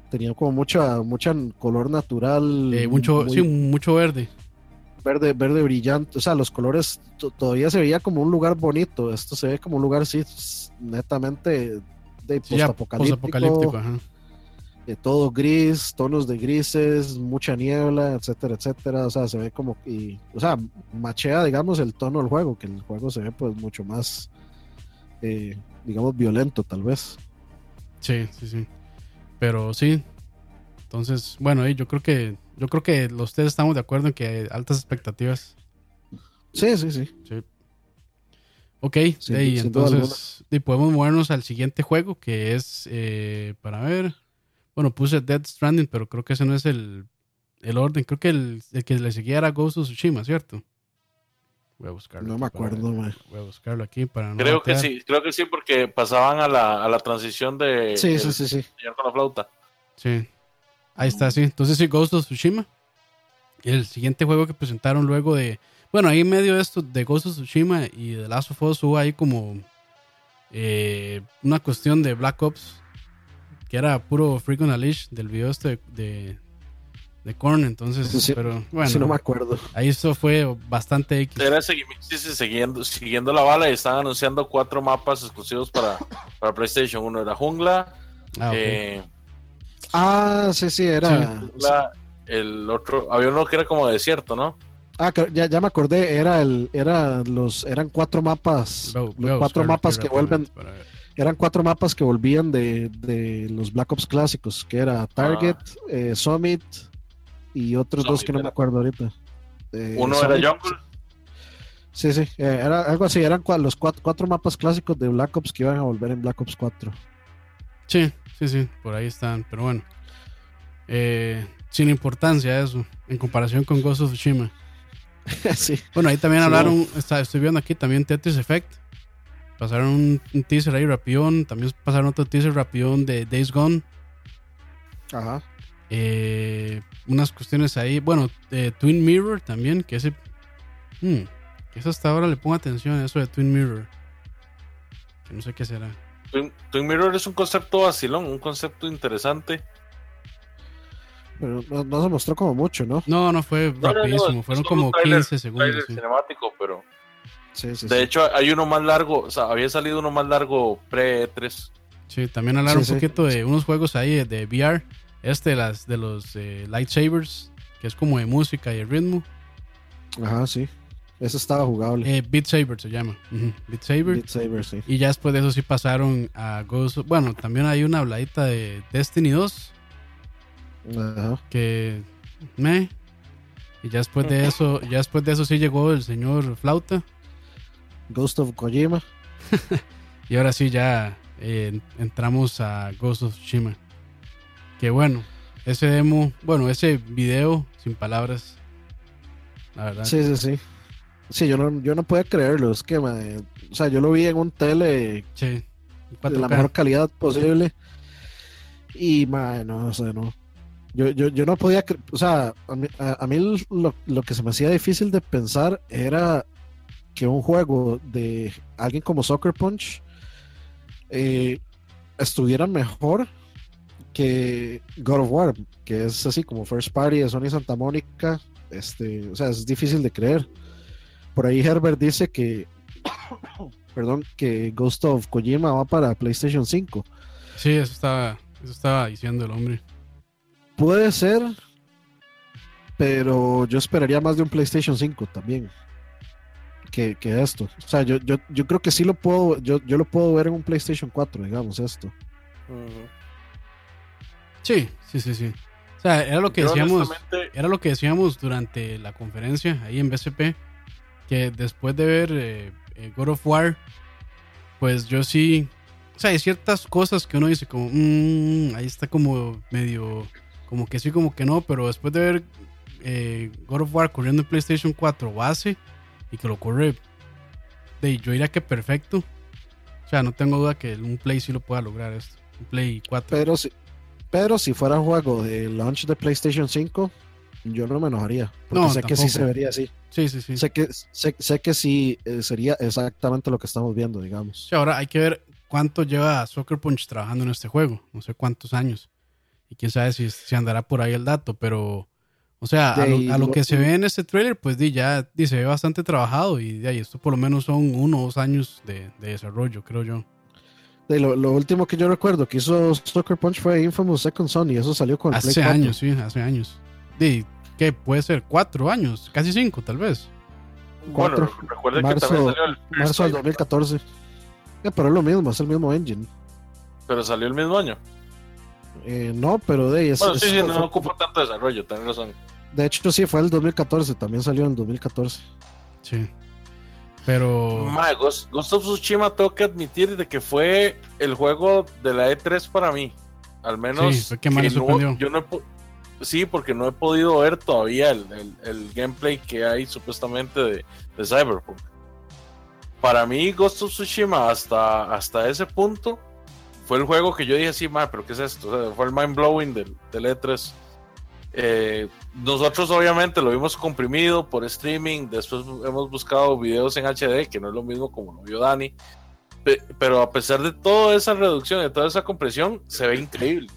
Tenía como mucha, mucha color natural. Eh, mucho, sí, mucho verde verde, verde brillante, o sea, los colores todavía se veía como un lugar bonito, esto se ve como un lugar así netamente de postapocalíptico. Eh, todo gris, tonos de grises, mucha niebla, etcétera, etcétera. O sea, se ve como, y, o sea, machea, digamos, el tono del juego, que el juego se ve pues mucho más, eh, digamos, violento tal vez. Sí, sí, sí. Pero sí. Entonces, bueno, yo creo que yo creo que los tres estamos de acuerdo en que hay altas expectativas. Sí, sí, sí. sí. Ok, entonces y podemos movernos al siguiente juego que es eh, para ver. Bueno, puse Dead Stranding, pero creo que ese no es el, el orden. Creo que el, que le seguía era Ghost of Tsushima, ¿cierto? Voy a buscarlo. No me acuerdo, Voy a buscarlo aquí para no. Creo que sí, creo que sí, porque pasaban a la, a la transición de. Sí, sí, sí, sí. Con la flauta. Sí. Ahí está, sí. Entonces sí, Ghost of Tsushima. El siguiente juego que presentaron luego de bueno, ahí en medio de esto de Ghost of Tsushima y de Last of Us hubo ahí como eh, una cuestión de Black Ops que era puro Freak on a Leash del video este de, de Korn, entonces, pero bueno, sí no me acuerdo. Ahí esto fue bastante X. Era siguiendo, siguiendo la bala y estaban anunciando cuatro mapas exclusivos para, para PlayStation. Uno era Jungla. Ah, eh, ah sí, sí, era. el otro, había uno que era como desierto, ¿no? Ah, ya, ya me acordé, era el, era los, eran cuatro mapas, los cuatro mapas que vuelven, eran cuatro mapas que volvían de, los Black Ops clásicos, que era Target, ah. eh, Summit y otros dos que no me acuerdo ahorita. Eh, Uno era Jungle. Sí, sí, eh, era algo así, eran los cuatro, cuatro mapas clásicos de Black Ops que iban a volver en Black Ops 4. Sí, sí, sí, por ahí están, pero bueno. sin importancia eso, en comparación con Ghost of Tsushima. Bueno, ahí también hablaron, estoy viendo aquí también Tetris Effect. Pasaron un, teaser ahí rapión, también pasaron otro teaser rapión de Days Gone. Ajá. Eh, unas cuestiones ahí, bueno, Twin Mirror también, que ese... Hmm, que eso hasta ahora le pongo atención a eso de Twin Mirror. Que no sé qué será. Twin, Mirror es un concepto vacilón, un concepto interesante. Pero no, se mostró como mucho, ¿no? No, no fue rapidísimo, fueron como 15 segundos. Sí. cinemático, pero. De hecho, hay uno más largo, o sea, había salido uno más largo pre-3. Sí, también hablaron un poquito de unos juegos ahí de VR. Este de, las, de los eh, lightsabers, que es como de música y de ritmo. Ajá, sí. Eso estaba jugable. Eh, Beat Saber se llama. Beat Saber. Beat Saber, sí. Y ya después de eso sí pasaron a Ghost. Bueno, también hay una habladita de Destiny 2 que me y ya después de eso, ya después de eso sí llegó el señor Flauta. Ghost of Kojima. y ahora sí ya eh, entramos a Ghost of Tsushima. Que bueno, ese demo, bueno, ese video sin palabras. La verdad. Sí, sí, sí. Sí, yo no, yo no puedo creerlo. Es que, o sea, yo lo vi en un tele sí, de la mejor calidad posible. Y, man, no sé, no. Yo, yo, yo no podía, o sea, a mí, lo, lo, que se me hacía difícil de pensar era que un juego de alguien como Soccer Punch eh, estuviera mejor que God of War, que es así como First Party de Sony Santa Mónica. Este, o sea, es difícil de creer. Por ahí Herbert dice que, perdón, que Ghost of Kojima va para PlayStation 5. Sí, eso estaba, eso estaba diciendo el hombre. Puede ser, pero yo esperaría más de un PlayStation 5 también que, esto. O sea, yo, yo, yo, creo que sí lo puedo, yo, yo lo puedo ver en un PlayStation 4, digamos, esto. Sí, sí, sí, sí. O sea, era lo que decíamos, era lo que decíamos durante la conferencia ahí en BCP, que después de ver eh, eh, God of War, pues yo sí, o sea, hay ciertas cosas que uno dice como, mmm, ahí está como medio como que sí, como que no, pero después de ver eh, God of War corriendo en PlayStation 4 base y que lo corre, de, yo diría que perfecto. O sea, no tengo duda que un Play sí lo pueda lograr esto. Un Play 4. Pero si, pero si fuera un juego de launch de PlayStation 5, yo no me enojaría. Porque sé que sí se vería así. Sí, sí, sí. Sé que, sé, que sí eh, sería exactamente lo que estamos viendo, digamos. Sí, ahora hay que ver cuánto lleva Soccer Punch trabajando en este juego. No sé cuántos años. Y quién sabe si, si andará por ahí el dato, pero, o sea, a lo, que se ve en este trailer, pues di, ya di, se ve bastante trabajado y de ahí esto por lo menos son uno o dos años de, desarrollo, creo yo. lo, último que yo recuerdo que hizo Soccer Punch fue Infamous Second Son y eso salió con Hace años, sí, hace años. De, ¿Qué puede ser? ¿Cuatro años? Casi cinco, tal vez. Cuatro. Bueno, marzo, que también salió el marzo del 2014. pero es lo mismo, es el mismo engine. Pero salió el mismo año. Eh, no, pero de ahí Bueno, sí, sí, no, ocupa tanto desarrollo, tenés razón. De hecho, sí, fue el 2014, también salió en el 2014. Sí. Pero. Ghost, of Tsushima tengo que admitir de que fue el juego de la E3 para mí. Al menos. Sí, que más no, yo no sí, porque no he podido ver todavía el, gameplay que hay supuestamente de, Cyberpunk. Para mí, Ghost of Tsushima, hasta, hasta ese punto, fue el juego que yo dije, sí, ma, pero ¿qué es esto? fue el mind blowing del, del E3. Eh, nosotros obviamente lo vimos comprimido por streaming, después hemos buscado videos en HD, que no es lo mismo como lo vio Dani, pero a pesar de toda esa reducción, de toda esa compresión, se ve increíble.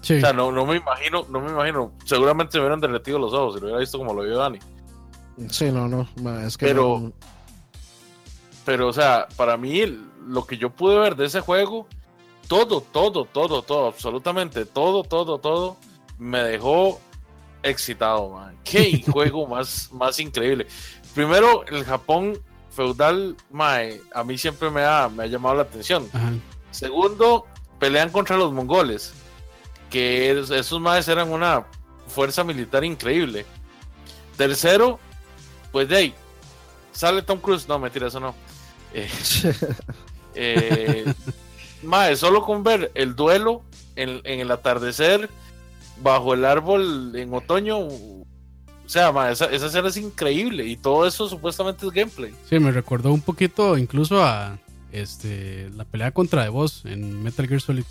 O sea, no, no me imagino, no me imagino, seguramente se hubieran derretido los ojos si lo hubiera visto como lo vio Dani. Sí, no, no, es que pero, pero, o sea, para mí lo que yo pude ver de ese juego, todo, todo, todo, todo, absolutamente todo, todo, todo, me dejó excitado, man. Qué juego más, más increíble. Primero, el Japón feudal, a mí siempre me ha, me ha llamado la atención. Segundo, pelean contra los mongoles, que esos maes eran una fuerza militar increíble. Tercero, pues de ahí, sale Tom Cruise, no, mentira, eso no. Eh, eh solo con ver el duelo en, en el atardecer bajo el árbol en otoño. O sea, esa, esa escena es increíble y todo eso supuestamente es gameplay. Sí, me recordó un poquito incluso a este la pelea contra The Boss en Metal Gear Solid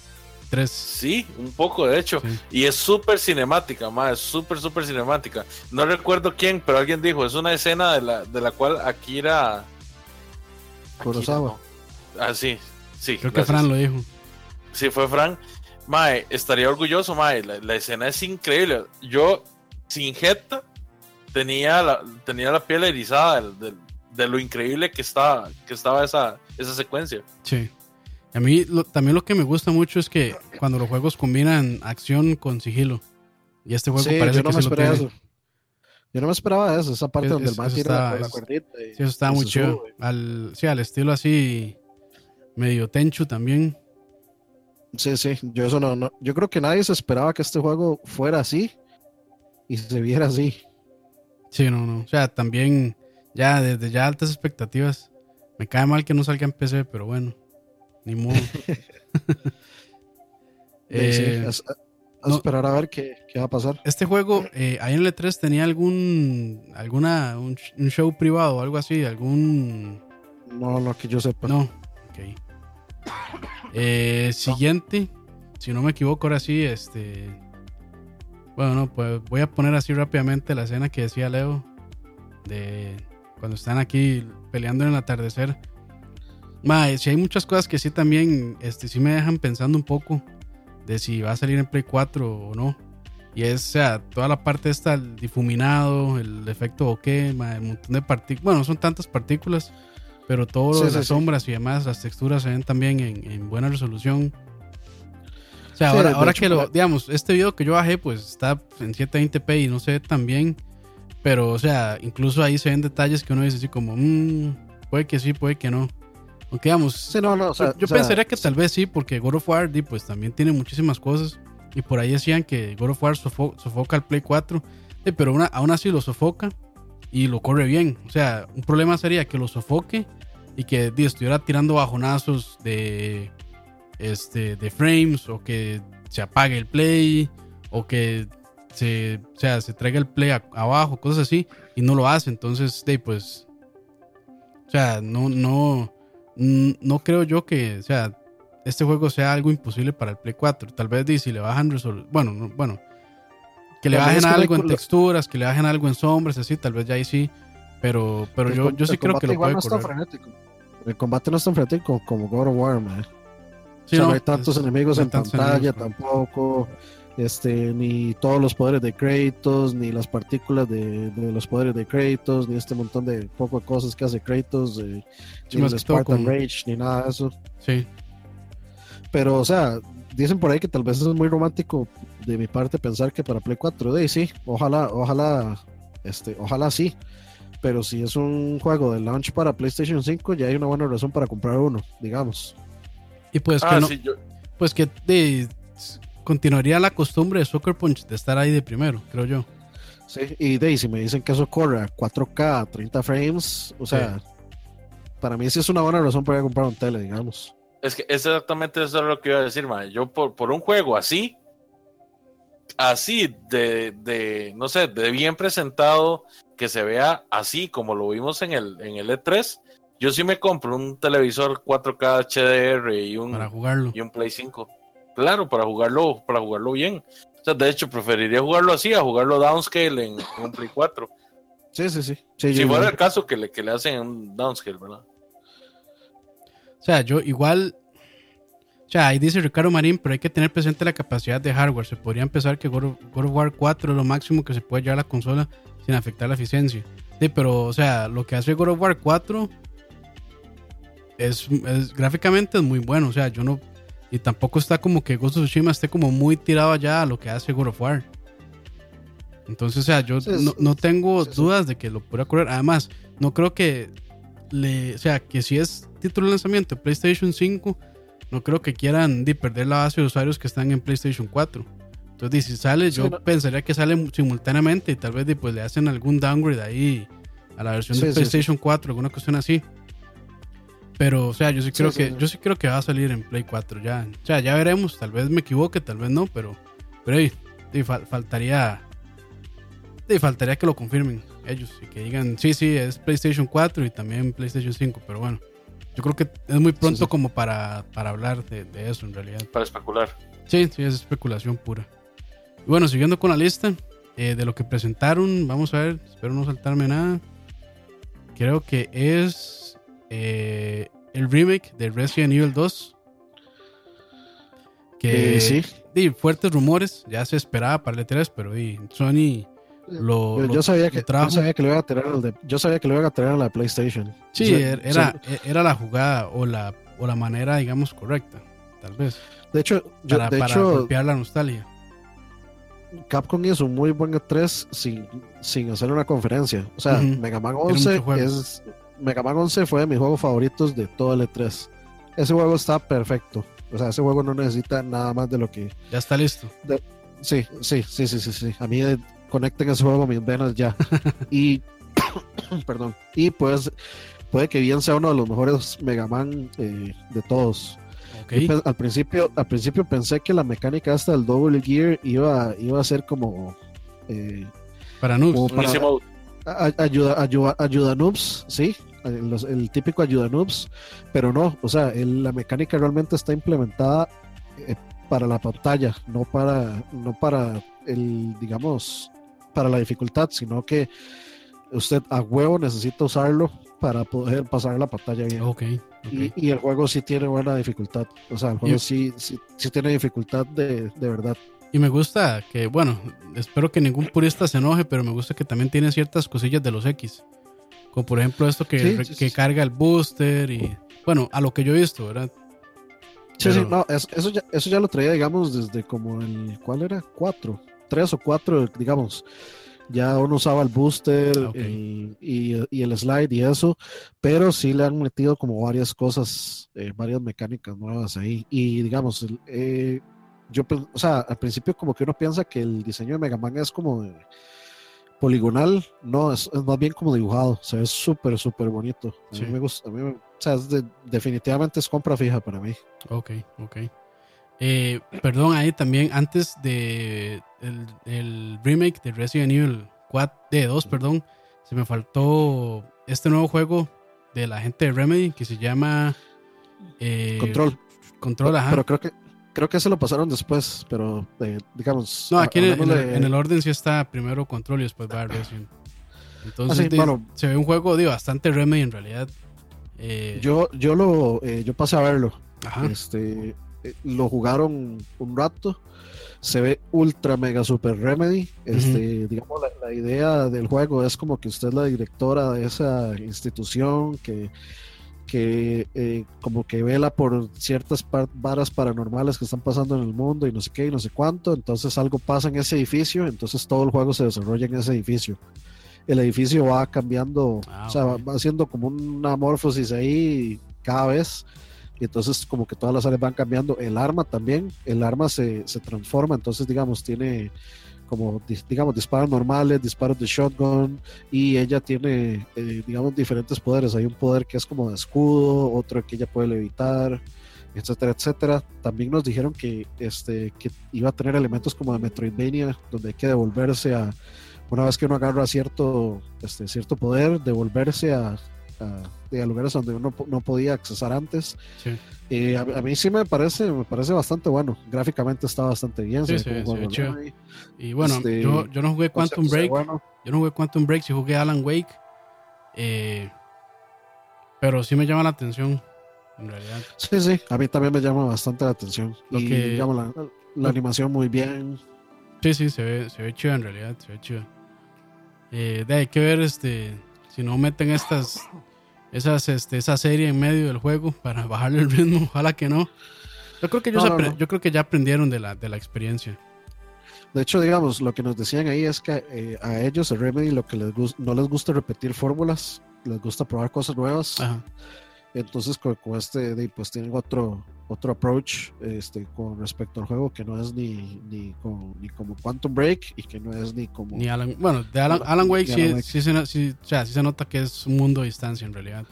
3. Sí, un poco de hecho. Y es súper cinemática, más, es súper, súper cinemática. No recuerdo quién, pero alguien dijo, es una escena de la, de la cual Akira... Kurosawa. Ah, sí, sí. Creo que Fran lo dijo. Sí, fue Fran. Mae, estaría orgulloso, mae. La, escena es increíble. Yo, sin jeta, tenía la, tenía la piel erizada de, lo increíble que estaba, que estaba esa, esa secuencia. Sí. A mí también lo que me gusta mucho es que cuando los juegos combinan acción con sigilo. Y este juego parece yo no que me eso. Yo no me esperaba eso, esa parte donde el man tira la, cuerdita. sí, eso estaba muy chido. Al, sí, al estilo así medio tenchu también. Sí, sí, yo eso no, yo creo que nadie se esperaba que este juego fuera así y se viera así. Sí, no, no. O sea, también ya desde ya altas expectativas. Me cae mal que no salga en PC, pero bueno, ni modo. eh, a, esperar a ver qué, va a pasar. Este juego, eh, ahí en el E3 tenía algún alguna un, show privado o algo así, algún no, no que yo sepa. No, ok. Eh, siguiente, si no me equivoco, ahora sí, este. Bueno, no, pues voy a poner así rápidamente la escena que decía Leo de cuando están aquí peleando en el atardecer. si hay muchas cosas que sí también este, sí me dejan pensando un poco de si va a salir en Play 4 o no. Y es, o sea, toda la parte esta, el difuminado, el efecto bokeh, un montón de partículas. Bueno, son tantas partículas pero todas las sombras y demás, las texturas se ven también en, buena resolución. O sea, ahora, ahora que lo, digamos, este video que yo bajé, pues está en 720p y no se ve tan bien, pero, o sea, incluso ahí se ven detalles que uno dice así como, mmm, puede que sí, puede que no. Aunque, digamos, yo, pensaría que tal vez sí, porque God of War, pues también tiene muchísimas cosas, y por ahí decían que God of War sofoca el Play 4, pero aún así lo sofoca y lo corre bien. O sea, un problema sería que lo sofoque y que estuviera tirando bajonazos de, este, de frames o que se apague el play o que se, o sea, se traiga el play abajo, cosas así, y no lo hace. Entonces, de, pues, o sea, no, no, no creo yo que, o sea, este juego sea algo imposible para el Play 4. Tal vez si le bajan resolución, bueno, bueno, que le bajen algo en texturas, que le bajen algo en sombras, así, tal vez ya ahí sí pero, pero yo, yo sí creo que lo puede correr. El combate no es tan frenético como God of War, man. no, hay tantos enemigos en pantalla tampoco. Este, ni todos los poderes de Kratos, ni las partículas de, los poderes de Kratos, ni este montón de poco cosas que hace Kratos, ni el Spartan Rage, ni nada de eso. Sí. pero, o sea, dicen por ahí que tal vez es muy romántico de mi parte pensar que para Play 4, de sí, ojalá, ojalá, este, ojalá sí. Pero si es un juego de launch para PlayStation 5, ya hay una buena razón para comprar uno, digamos. Y pues que ah, no, pues que de, continuaría la costumbre de Soccer Punch de estar ahí de primero, creo yo. Sí, y de si me dicen que eso corre a 4K, 30 frames, o sea, para mí sí es una buena razón para comprar un tele, digamos. Es que exactamente eso es lo que iba a decir, man. Yo por, por un juego así, así de, de, no sé, de bien presentado, que se vea así como lo vimos en el, en el E3, yo sí me compro un televisor 4K HDR y un, para jugarlo. y un Play 5. Claro, para jugarlo, para jugarlo bien. O sea, de hecho, preferiría jugarlo así a jugarlo downscale en, un Play 4. Sí, sí, sí. si fuera el caso que le, que le hacen un downscale, ¿verdad? O sea, yo igual. O sea, ahí dice Ricardo Marín, pero hay que tener presente la capacidad de hardware. Se podría empezar que God of, War 4 es lo máximo que se puede llevar a la consola sin afectar la eficiencia. Sí, pero, o sea, lo que hace God of War 4 es, es gráficamente es muy bueno. O sea, yo no y tampoco está como que Ghost of Tsushima esté como muy tirado allá a lo que hace God of War. Entonces, o sea, yo no, tengo dudas de que lo pueda correr. Además, no creo que le. O sea, que si es título de lanzamiento de PlayStation 5, no creo que quieran perder la base de usuarios que están en PlayStation 4. Entonces, si sale, yo pensaría que sale simultáneamente y tal vez pues, le hacen algún downgrade ahí a la versión de PlayStation 4, alguna cuestión así. Pero, o sea, yo sí creo que yo sí creo que va a salir en Play 4 ya. O sea, ya veremos, tal vez me equivoque, tal vez no, pero pero ahí, faltaría faltaría que lo confirmen ellos y que digan, "Sí, sí, es PlayStation 4 y también PlayStation 5", pero bueno. Yo creo que es muy pronto como para, para hablar de, eso en realidad. Para especular. Sí, sí, es especulación pura. Y bueno, siguiendo con la lista eh, de lo que presentaron, vamos a ver, espero no saltarme nada. Creo que es eh, el remake de Resident Evil 2. Que eh, sí. Di, fuertes rumores, ya se esperaba para el E3, pero di, Sony lo, yo, sabía que, yo sabía que lo iba a tener yo sabía que lo iba a tener a la PlayStation. Sí, er, era, era la jugada o la, o la manera, digamos, correcta, tal vez. De hecho, para, de para golpear la nostalgia. Capcom hizo un muy buen E3 sin, sin hacer una conferencia. O sea, Mega Man 11 es, Mega Man 11 fue de mis juegos favoritos de todo el E3. Ese juego está perfecto. O sea, ese juego no necesita nada más de lo que. Ya está listo. sí, sí, sí, sí, sí, sí. A mí eh, conecten ese juego a mis venas ya. y. perdón. Y pues puede que bien sea uno de los mejores Mega Man eh, de todos. Al principio, al principio pensé que la mecánica hasta del Double Gear iba, iba a ser como. Eh, para noobs. ayuda, ayuda, ayuda noobs, sí, el, típico ayuda noobs, pero no, o sea, la mecánica realmente está implementada eh, para la pantalla, no para, no para el, digamos, para la dificultad, sino que usted a huevo necesita usarlo para poder pasar la pantalla bien. Y, el juego sí tiene buena dificultad, o sea, el juego sí, sí, tiene dificultad de, de verdad. Y me gusta que, bueno, espero que ningún purista se enoje, pero me gusta que también tiene ciertas cosillas de los X. Como por ejemplo esto que, que carga el booster y bueno, a lo que yo he visto, ¿verdad? Sí, sí, no, eso, ya, eso ya lo traía, digamos, desde como el, ¿cuál era? Cuatro, tres o cuatro, digamos. Ya uno usaba el booster ah, y, el slide y eso, pero sí le han metido como varias cosas, eh, varias mecánicas nuevas ahí. Y digamos, eh, yo, o sea, al principio como que uno piensa que el diseño de Mega Man es como de, poligonal, no, es, más bien como dibujado, se ve súper, súper bonito. A mí me gusta, a mí o sea, definitivamente es compra fija para mí. Ok, ok. Eh, perdón, ahí también, antes de el, remake de Resident Evil 4, de 2, perdón, se me faltó este nuevo juego de la gente de Remedy que se llama eh, Control. Control, ajá. Pero creo que creo que se lo pasaron después, pero eh, digamos. No, aquí en el, orden sí está primero Control y después va Resident. Entonces, ah, se ve un juego de bastante remedy en realidad. Eh, yo, yo lo eh, yo pasé a verlo. Este lo jugaron un rato. Se ve ultra mega super remedy. Este, digamos, la, la, idea del juego es como que usted es la directora de esa institución que que eh, como que vela por ciertas varas paranormales que están pasando en el mundo y no sé qué y no sé cuánto, entonces algo pasa en ese edificio, entonces todo el juego se desarrolla en ese edificio. El edificio va cambiando, ah, o sea, va, haciendo como una morfosis ahí cada vez, entonces como que todas las áreas van cambiando. El arma también, el arma se, se transforma, entonces digamos, tiene como, digamos, disparos normales, disparos de shotgun, y ella tiene, eh, digamos, diferentes poderes. Hay un poder que es como de escudo, otro que ella puede levitar, etcétera, etcétera. También nos dijeron que, este, que iba a tener elementos como de Metroidvania, donde hay que devolverse a, una vez que uno agarra cierto, este, cierto poder, devolverse a, a, lugares donde uno no podía accesar antes. y a, mí sí me parece, me parece bastante bueno. Gráficamente está bastante bien. y bueno, este, yo, yo, no jugué Quantum Break. Yo no jugué Quantum Break, sí jugué Alan Wake. Eh, pero sí me llama la atención, en realidad. Sí, sí, a mí también me llama bastante la atención. Lo y que, llama la, animación muy bien. Sí, sí, se ve, se ve chido en realidad, se ve chido. Eh, de, hay que ver este si no meten estas esas, este, esa serie en medio del juego para bajarle el ritmo. Ojalá que no. Yo creo que, ellos yo creo que ya aprendieron de la, de la experiencia. De hecho, digamos, lo que nos decían ahí es que eh, a ellos, el Remedy, lo que les no les gusta repetir fórmulas, les gusta probar cosas nuevas. Entonces, con, este, pues tienen otro, otro approach este, con respecto al juego que no es ni, ni, ni como Quantum Break y que no es ni como. Ni Alan, bueno, de Alan, Wake, sí, Sí, se, sí, o sea, sí se nota que es un mundo a distancia en realidad.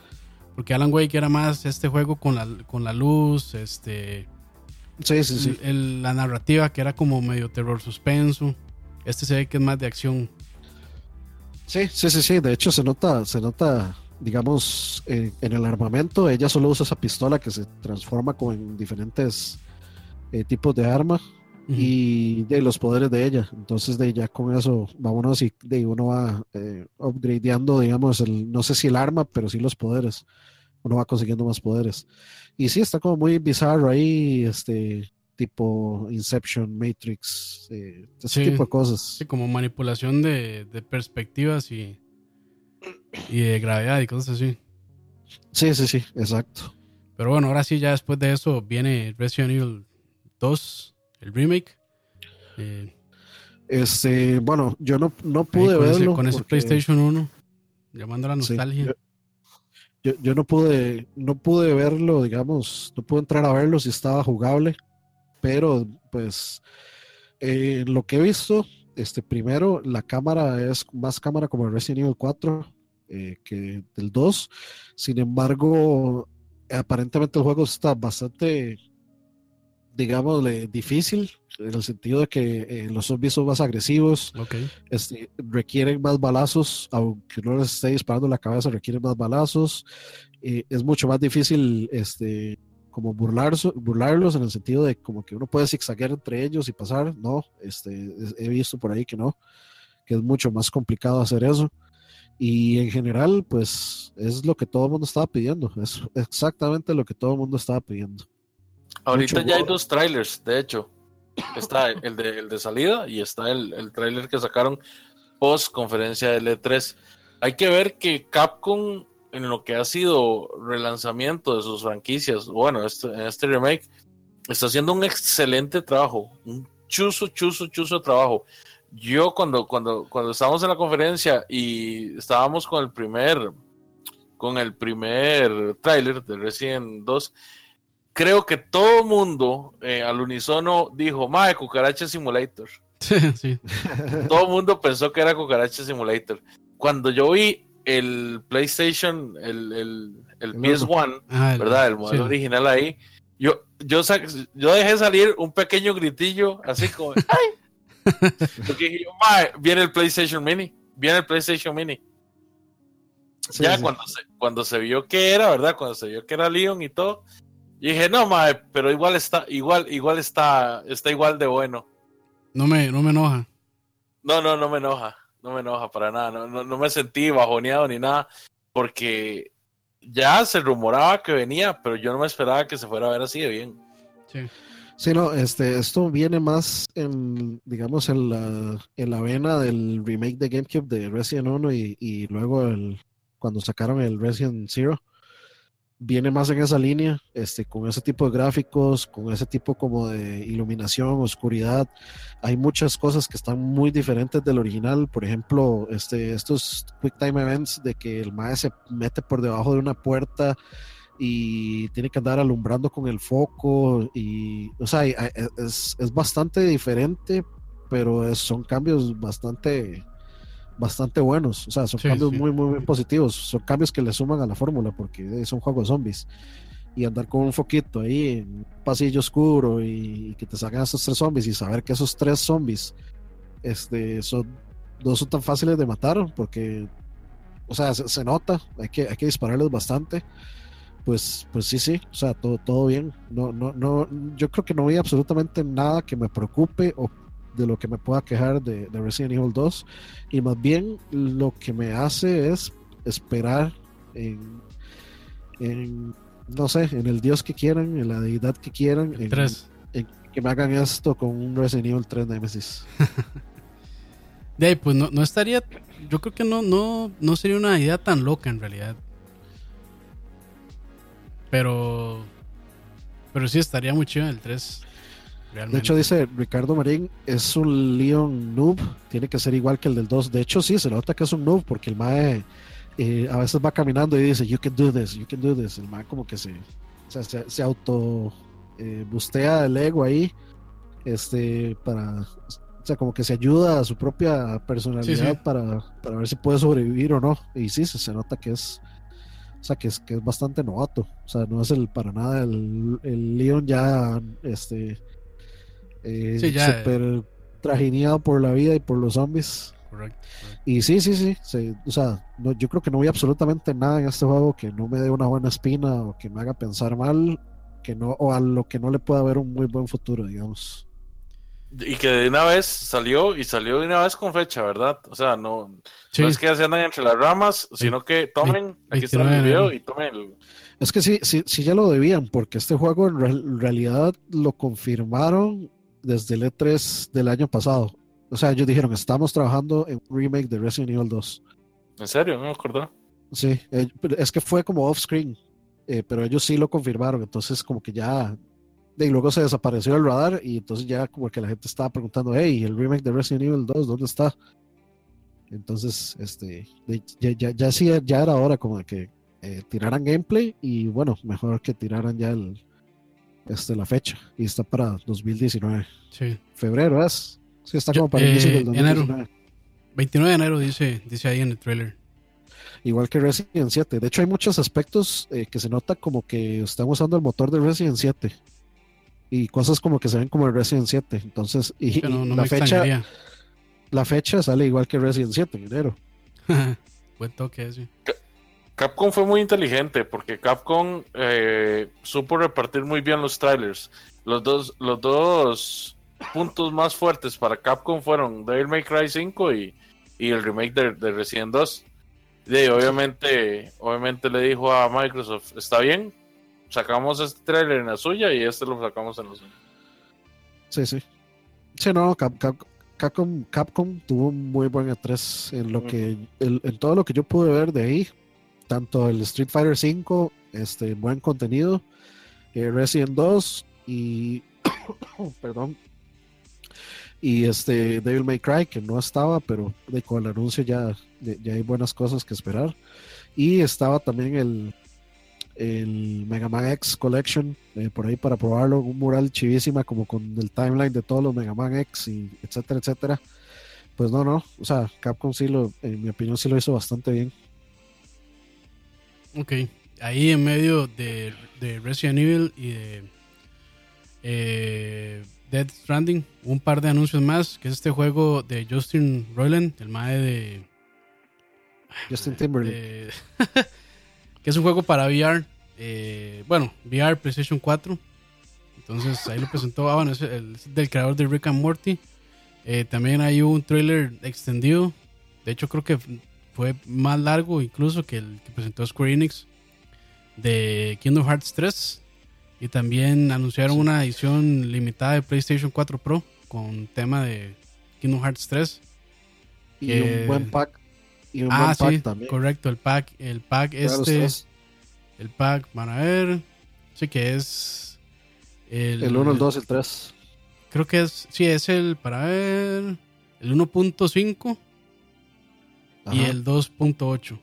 Porque Alan Wake era más este juego con la, con la luz, este. Sí, sí, sí. la narrativa que era como medio terror suspenso. Este se ve que es más de acción. Sí, sí, sí, sí. De hecho, se nota, se nota digamos, eh, en el armamento, ella solo usa esa pistola que se transforma como en diferentes eh, tipos de arma y de los poderes de ella. Entonces, de ya con eso, vámonos y de uno va eh, upgradeando, digamos, el, no sé si el arma, pero sí los poderes. Uno va consiguiendo más poderes. Y sí, está como muy bizarro ahí, este tipo Inception, Matrix, ese tipo de cosas. Sí, como manipulación de, de perspectivas y y de gravedad y cosas así. Sí, sí, sí, exacto. Pero bueno, ahora sí, ya después de eso viene Resident Evil 2, el remake. Eh, este, bueno, yo no, no pude verlo. con ese PlayStation 1, llamando a la nostalgia. yo, yo, no pude, no pude verlo, digamos, no pude entrar a verlo si estaba jugable, pero pues eh, lo que he visto, este primero, la cámara es más cámara como el Resident Evil 4, eh, que del 2. Sin embargo, aparentemente el juego está bastante, digamos, difícil, en el sentido de que eh, los zombies son más agresivos, este, requieren más balazos, aunque no les esté disparando la cabeza, requieren más balazos. Eh, es mucho más difícil este, como burlarlos, burlarlos en el sentido de como que uno puede zigzaguear entre ellos y pasar, no, este, he visto por ahí que no, que es mucho más complicado hacer eso. Y en general, pues es lo que todo el mundo estaba pidiendo. Es exactamente lo que todo el mundo estaba pidiendo. Ahorita ya hay dos trailers, de hecho. Está el de, el de salida y está el, el trailer que sacaron post conferencia de L3. Hay que ver que Capcom, en lo que ha sido relanzamiento de sus franquicias, bueno, este, en este remake, está haciendo un excelente trabajo. Un chuzo, chuzo, chuzo trabajo yo cuando, cuando, cuando estábamos en la conferencia y estábamos con el primer, con el primer tráiler de Resident 2, creo que todo mundo eh, al unísono dijo, Mae, Cucaracha Simulator. sí. Todo el mundo pensó que era Cucaracha Simulator. Cuando yo vi el PlayStation, el, el, el PS1, ah, ¿verdad? El modelo original ahí, yo, yo, yo dejé salir un pequeño gritillo, así como, ¡ay! Porque viene el PlayStation Mini, viene el PlayStation Mini. ya Cuando, se, cuando se vio que era, ¿verdad? Cuando se vio que era Leon y todo, dije, no, mae, pero igual está, igual, igual está, está igual de bueno. No me, no me enoja. No, no, no me enoja, no me enoja para nada, no, no, no me sentí bajoneado ni nada, porque ya se rumoraba que venía, pero yo no me esperaba que se fuera a ver así de bien. Sí. Sí, no, este, esto viene más en, digamos, en la, en la vena del remake de GameCube de Resident 1 y, y luego el, cuando sacaron el Resident Zero. Viene más en esa línea, este, con ese tipo de gráficos, con ese tipo como de iluminación, oscuridad. Hay muchas cosas que están muy diferentes del original. Por ejemplo, este, estos Quick Time Events de que el mae se mete por debajo de una puerta y tiene que andar alumbrando con el foco. Y, o sea, es, es bastante diferente, pero son cambios bastante bastante buenos. O sea, son cambios muy, muy, muy positivos. Son cambios que le suman a la fórmula porque es un juego de zombies. Y andar con un foquito ahí en un pasillo oscuro y, que te salgan esos tres zombies y saber que esos tres zombies este, son, no son tan fáciles de matar porque, o sea, se, nota, hay que, hay que dispararles bastante. Pues, pues sí, sí, o sea, todo, todo bien. No, no, no, yo creo que no hay absolutamente nada que me preocupe o de lo que me pueda quejar de, Resident Evil 2 y más bien lo que me hace es esperar en, no sé, en el Dios que quieran, en la deidad que quieran, en, que me hagan esto con un Resident Evil 3 Nemesis. de ahí, pues no, no, estaría, yo creo que no, no, no sería una idea tan loca en realidad. Pero, pero sí estaría muy chido el 3. De hecho, dice Ricardo Marín, es un Leon noob, tiene que ser igual que el del 2. De hecho, sí, se nota que es un noob porque el Mae eh, a veces va caminando y dice, You can do this, you can do this. El Mae como que se, se, auto eh, bustea el ego ahí, este, para, o sea, como que se ayuda a su propia personalidad Para, para ver si puede sobrevivir o no. Y sí, se, nota que es, o sea, que es, que es bastante novato. O sea, no es el para nada el, el Leon ya, este eh, súper trajineado por la vida y por los zombies. Correcto, Y sí, sí, sí, o sea, no, yo creo que no voy absolutamente nada en este juego que no me dé una buena espina o que me haga pensar mal, que no, o a lo que no le pueda ver un muy buen futuro, digamos. Y que de una vez salió y salió de una vez con fecha, ¿verdad? O sea, no, es que se andan entre las ramas, sino que tomen, aquí está el video y tomen el... Es que sí, sí, sí ya lo debían, porque este juego en realidad lo confirmaron desde el E3 del año pasado. O sea, ellos dijeron, estamos trabajando en un remake de Resident Evil 2. ¿En serio? No me acuerdo. Sí, eh, es que fue como off-screen, eh, pero ellos sí lo confirmaron, entonces como que ya... Y luego se desapareció el radar y entonces ya como que la gente estaba preguntando, hey, el remake de Resident Evil 2, ¿dónde está? Entonces, este, ya, ya, ya sí, ya era hora como de que eh, tiraran gameplay y bueno, mejor que tiraran ya el, este, la fecha y está para 2019. Sí. Febrero es. Sí, está como para el inicio del 2019. Enero. 29 de enero dice, dice ahí en el trailer. Igual que Resident 7. De hecho, hay muchos aspectos eh, que se nota como que están usando el motor de Resident 7. Y cosas como que se ven como el Resident 7. Entonces, y, la fecha. La fecha sale igual que Resident 7 en enero. Buen toque, sí. Capcom fue muy inteligente porque Capcom eh, supo repartir muy bien los trailers. Los dos, los dos puntos más fuertes para Capcom fueron Devil May Cry 5 y, el remake de, Resident 2. Y obviamente, obviamente le dijo a Microsoft, está bien, sacamos este trailer en la suya y este lo sacamos en la suya. Sí, sí. Sí, no, Capcom, Capcom, tuvo un muy buen E3 en lo que en todo lo que yo pude ver de ahí tanto el Street Fighter V, este, buen contenido, eh, Resident 2 y, perdón, y este Devil May Cry, que no estaba, pero de, con el anuncio ya, ya hay buenas cosas que esperar. Y estaba también el, el Mega Man X Collection, eh, por ahí para probarlo, un mural chivísima como con el timeline de todos los Mega Man X, y etcétera, etcétera. Pues no, no, o sea, Capcom sí lo, en mi opinión sí lo hizo bastante bien. Ok, ahí en medio de, de Resident Evil y de eh, Dead Stranding, un par de anuncios más, que es este juego de Justin Roiland, el mae de... Justin Timberlake. que es un juego para VR. Eh, bueno, VR, PlayStation 4. Entonces ahí lo presentó. Ah, bueno, es el, del creador de Rick and Morty. Eh, también hay un trailer extendido. De hecho, creo que fue más largo incluso que el que presentó Square Enix de Kingdom Hearts 3. Y también anunciaron una edición limitada de PlayStation 4 Pro con tema de Kingdom Hearts 3. Y un buen pack. Y un ah, buen pack sí, también. correcto, el pack, el pack este. El pack, van a ver. Sí que es. El, 1, el 2 el 3. Creo que es. Sí, es el. Para ver. El 1.5 y el 2.8.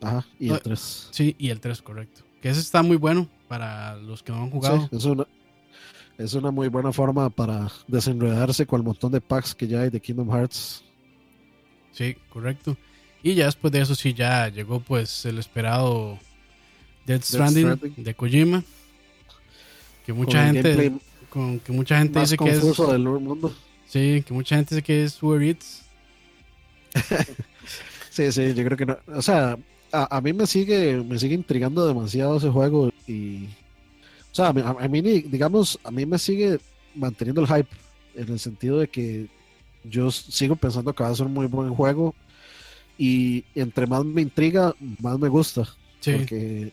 Ajá, y el 3. Sí, y el 3, correcto. Que ese está muy bueno para los que no han jugado. Sí, es una, es una muy buena forma para desenredarse con el montón de packs que ya hay de Kingdom Hearts. Sí, correcto. Y ya después de eso sí ya llegó pues el esperado Dead Stranding, de Kojima. Que mucha gente con que mucha gente dice que es del mundo. Sí, que mucha gente dice que es Uber Eats. sí, sí, yo creo que no. O sea, a, mí me sigue me sigue intrigando demasiado ese juego y o sea, a mí, digamos, a mí me sigue manteniendo el hype en el sentido de que yo sigo pensando que va a ser un muy buen juego y entre más me intriga, más me gusta. Porque,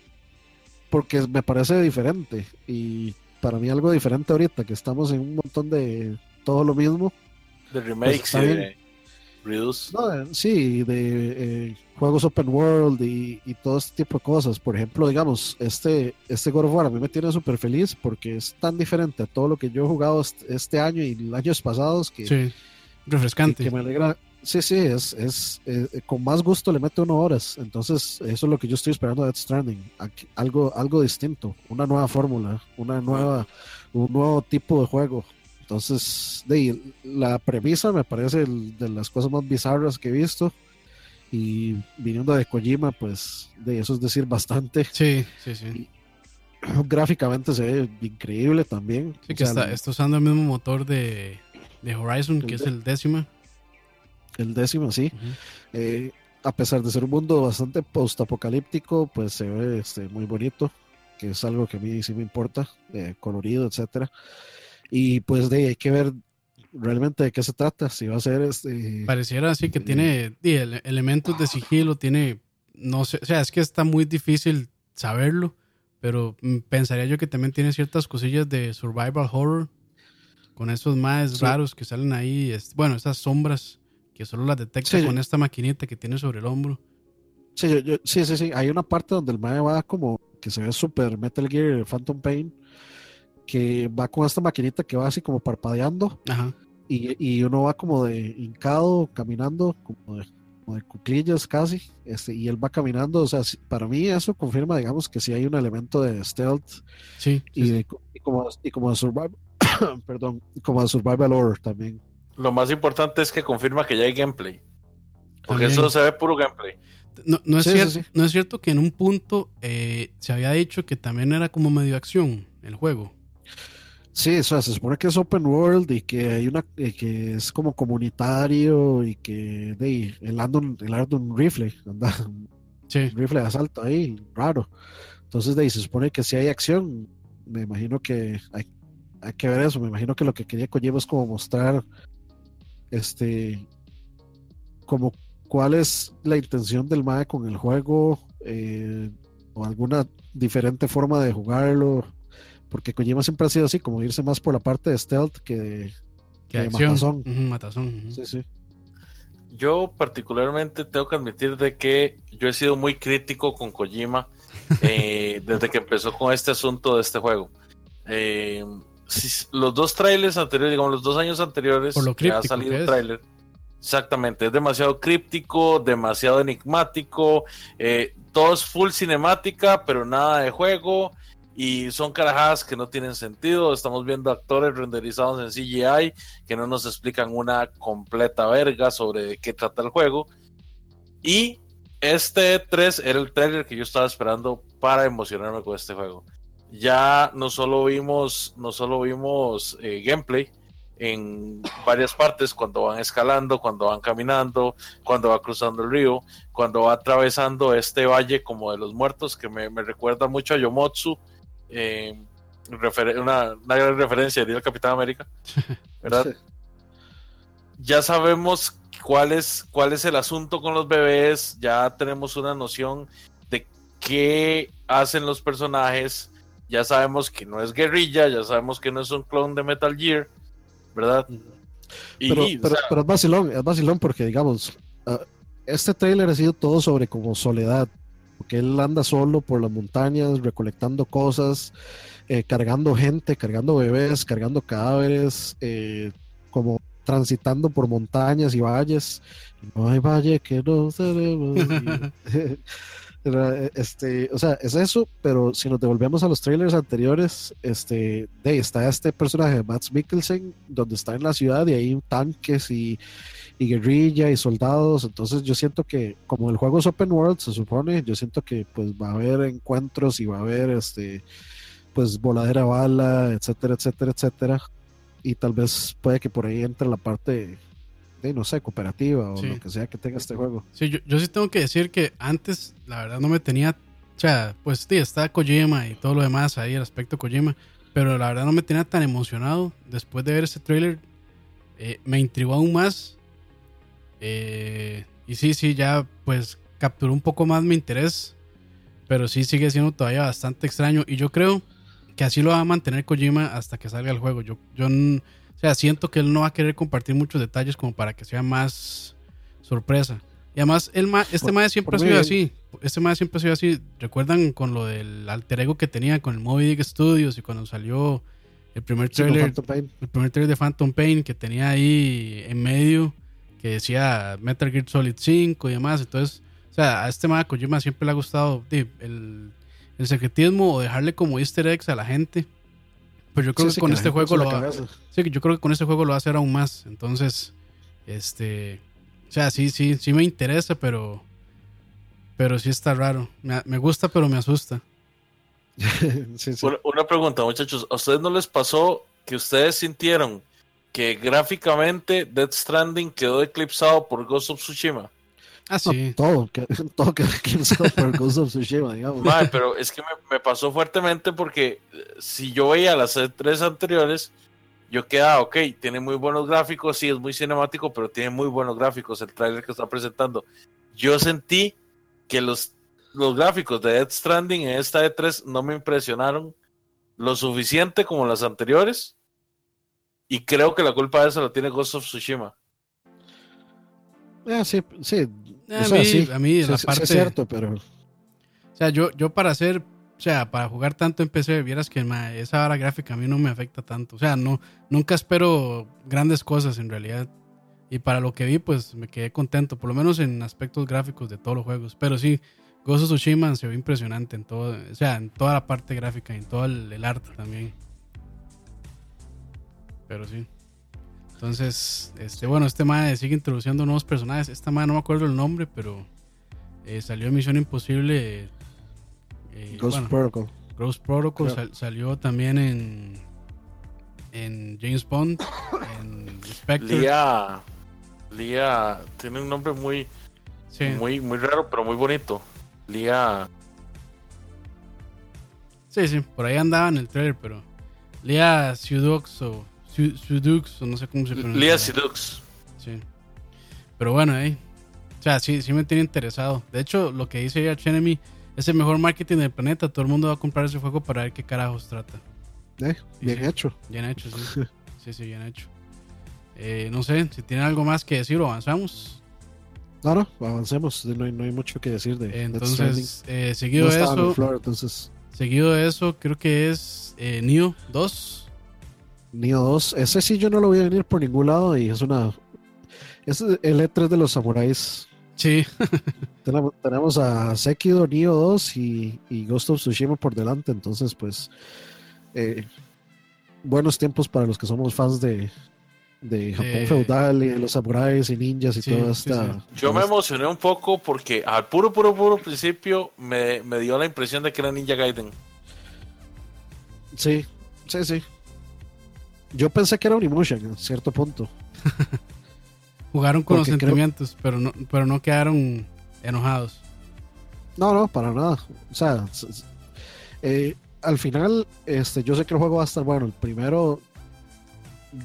porque me parece diferente. Y para mí algo diferente ahorita, que estamos en un montón de todo lo mismo. De pues remakes y Reduce. sí, de eh, juegos open world y, todo este tipo de cosas. Por ejemplo, digamos, este, este God of War a mí me tiene súper feliz porque es tan diferente a todo lo que yo he jugado este, año y años pasados que... Sí, refrescante. que me alegra, Sí, sí, es, es eh, con más gusto le mete uno horas. Entonces, eso es lo que yo estoy esperando de Death Stranding. algo, algo distinto, una nueva fórmula, una nueva, un nuevo tipo de juego. Entonces, de, la premisa me parece de las cosas más bizarras que he visto. Y viniendo de Kojima, pues de eso es decir bastante. Sí, sí, sí. gráficamente se ve increíble también. Sí, que está, está, usando el mismo motor de, de Horizon, que es el décima el décimo, sí. Eh, a pesar de ser un mundo bastante post-apocalíptico, pues se ve este, muy bonito, que es algo que a mí sí me importa, eh, colorido, etcétera. Y pues de hay que ver realmente de qué se trata, si va a ser este... Pareciera así que tiene elementos de sigilo, tiene, no sé, o sea, es que está muy difícil saberlo, pero mm, pensaría yo que también tiene ciertas cosillas de survival horror, con esos más raros que salen ahí, bueno, esas sombras que solo las detecta con esta maquinita que tiene sobre el hombro. Sí, sí, sí, sí. Hay una parte donde el mae va como que se ve súper Metal Gear Phantom Pain, que va con esta maquinita que va así como parpadeando. Y, uno va como de hincado, caminando, como de, como de cuclillas casi, este, y él va caminando. O sea, para mí eso confirma, digamos, que sí hay un elemento de stealth. Sí. y, como, y como de survival, perdón, como de survival horror también lo más importante es que confirma que ya hay gameplay. Porque eso se ve puro gameplay. No, es, cierto, no es cierto que en un punto eh, se había dicho que también era como medio acción el juego. Sí, o sea, se supone que es open world y que hay una que es como comunitario y que de, el anda un, un rifle, anda un rifle de asalto ahí, raro. Entonces de ahí se supone que si hay acción, me imagino que hay, hay que ver eso, me imagino que lo que quería Kojima es como mostrar este, como cuál es la intención del MAE con el juego eh, o alguna diferente forma de jugarlo, porque Kojima siempre ha sido así, como irse más por la parte de stealth que de, que matazón. Sí, sí. Yo particularmente tengo que admitir de que yo he sido muy crítico con Kojima eh, desde que empezó con este asunto de este juego. Eh, los dos trailers anteriores, digamos, los dos años anteriores que ha salido el trailer, exactamente, es demasiado críptico, demasiado enigmático, eh, todo es full cinemática, pero nada de juego, y son carajadas que no tienen sentido. Estamos viendo actores renderizados en CGI que no nos explican una completa verga sobre qué trata el juego. Y este 3 era el trailer que yo estaba esperando para emocionarme con este juego ya no solo vimos, no solo vimos eh, gameplay en varias partes, cuando van escalando, cuando van caminando, cuando va cruzando el río, cuando va atravesando este valle como de los muertos, que me, recuerda mucho a Yomotsu, eh, una, gran referencia del Capitán América, ¿verdad? Ya sabemos cuál es, cuál es el asunto con los bebés, ya tenemos una noción de qué hacen los personajes, ya sabemos que no es guerrilla, ya sabemos que no es un clon de Metal Gear, ¿verdad? pero, pero, es vacilón, es vacilón porque, digamos, ah, este trailer ha sido todo sobre como soledad porque él anda solo por las montañas, recolectando cosas, eh, cargando gente, cargando bebés, cargando cadáveres, eh, como transitando por montañas y valles. No hay valle que no tenemos. este, o sea, es eso, pero si nos devolvemos a los trailers anteriores, este, de, está este personaje de Matt Mikkelsen, donde está en la ciudad y hay tanques y, y, guerrilla y soldados. Entonces yo siento que, como el juego es open world, se supone, yo siento que pues va a haber encuentros y va a haber este pues voladera bala, etcétera, etcétera, etcétera. Y tal vez puede que por ahí entre la parte de, no sé, cooperativa o lo que sea que tenga este juego. Sí, yo, yo sí tengo que decir que antes, la verdad, no me tenía, o sea, pues sí, está Kojima y todo lo demás ahí, el aspecto Kojima, pero la verdad no me tenía tan emocionado. Después de ver ese trailer, eh, me intrigó aún más. Eh, y sí, sí, ya pues capturó un poco más mi interés, pero sí sigue siendo todavía bastante extraño. Y yo creo que así lo va a mantener Kojima hasta que salga el juego. Yo, yo o sea, siento que él no va a querer compartir muchos detalles como para que sea más sorpresa. Y además, el este mae siempre ha sido así. Este mae siempre ha sido así. ¿Recuerdan con lo del alter ego que tenía con el Moby Dick Studios y cuando salió el primer trailer, el primer trailer de Phantom Pain que tenía ahí en medio que decía Metal Gear Solid 5 y demás. Entonces, o sea, a este mae Kojima siempre le ha gustado el el secretismo o dejarle como easter eggs a la gente. Pues yo creo que con este juego lo va, sí, yo creo que con este juego lo va a hacer aún más. Entonces, este, o sea, sí, sí, sí me interesa, pero, pero sí está raro. Me, gusta, pero me asusta. Una pregunta, muchachos, ¿a ustedes no les pasó que ustedes sintieron que gráficamente Death Stranding quedó eclipsado por Ghost of Tsushima? Ah, sí. todo, que, todo que, por Ghost of Tsushima, digamos. pero es que me, pasó fuertemente porque eh, si yo veía las tres anteriores, yo quedaba, ok, tiene muy buenos gráficos, sí, es muy cinemático, pero tiene muy buenos gráficos el trailer que está presentando. Yo sentí que los, los gráficos de Death Stranding en esta E3 no me impresionaron lo suficiente como las anteriores. Y creo que la culpa de eso la tiene Ghost of Tsushima. Ah, sí, sí, a mí, la parte. Es cierto, pero. O sea, yo, yo para hacer. O sea, para jugar tanto en PC, vieras que esa hora gráfica a mí no me afecta tanto. O sea, no, nunca espero grandes cosas en realidad. Y para lo que vi, pues me quedé contento, por lo menos en aspectos gráficos de todos los juegos. Pero sí, Ghost of Tsushima se ve impresionante en todo, o sea, en toda la parte gráfica y en todo el arte también. Pero sí. Entonces, este, bueno, este mae sigue introduciendo nuevos personajes. Esta mae no me acuerdo el nombre, pero eh, salió en Misión Imposible. Eh, Ghost Protocol. Ghost Protocol salió también en, en James Bond, en Spectre. Lía, Lía tiene un nombre muy, muy, muy raro, pero muy bonito. Lía. Sí, sí, por ahí andaba en el trailer, pero Lía Ciudux o Sudux, o no sé cómo se pronuncia. Lea Sudux. Sí. Pero bueno, eh. O sea, sí, sí me tiene interesado. De hecho, lo que dice ya Enemy es el mejor marketing del planeta. Todo el mundo va a comprar ese juego para ver qué carajos trata. Eh, bien hecho. Bien hecho, sí. sí, sí, bien hecho. Eh, no sé, si tiene algo más que decir, avanzamos. No, no, avancemos. No hay, no hay mucho que decir de Entonces, eh, seguido de eso. entonces. Seguido de eso, creo que es eh, Neo 2. Neo 2, ese sí yo no lo voy a venir por ningún lado y es una. Es el E3 de los samuráis. Sí. tenemos, a Sekiro, Neo 2 y, Ghost of Tsushima por delante, entonces, pues. Eh, buenos tiempos para los que somos fans de, de Japón feudal y de los samuráis y ninjas y toda esta. Yo me emocioné un poco porque al puro, puro, puro principio me, me dio la impresión de que era Ninja Gaiden. Sí, sí, sí. Yo pensé que era un emotion en cierto punto. Jugaron con los sentimientos, pero, no, pero no quedaron enojados. No, no, para nada. O sea, eh, al final, este, yo sé que el juego va a estar bueno. El primero,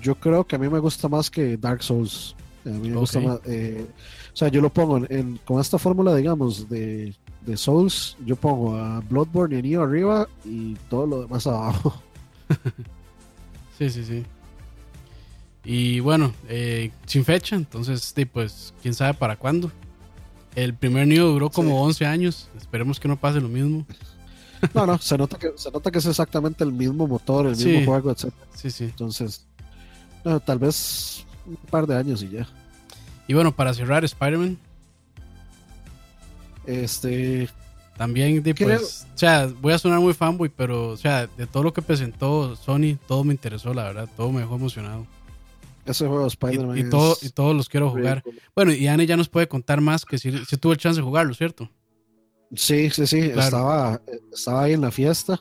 yo creo que a mí me gusta más que Dark Souls. A mí me gusta más. Eh, o sea, yo lo pongo en, con esta fórmula, digamos, de, de, Souls. Yo pongo a Bloodborne y Neo arriba y todo lo demás abajo. Sí, sí, sí. Y bueno, eh, sin fecha, entonces, pues, quién sabe para cuándo. El primer nido duró como 11 años. Esperemos que no pase lo mismo. No, no, se nota que, se nota que es exactamente el mismo motor, el mismo juego, etc. Sí, sí. Entonces, tal vez un par de años y ya. Y bueno, para cerrar, Spider-Man. Este. También, pues, o sea, voy a sonar muy fanboy, pero, o sea, de todo lo que presentó Sony, todo me interesó, la verdad, todo me dejó emocionado. Ese juego de Spider-Man. Y, todo, y todos los quiero jugar. Bueno, y Anne ya nos puede contar más que si, si tuvo el chance de jugarlo, ¿cierto? Sí, sí, sí, estaba, estaba ahí en la fiesta.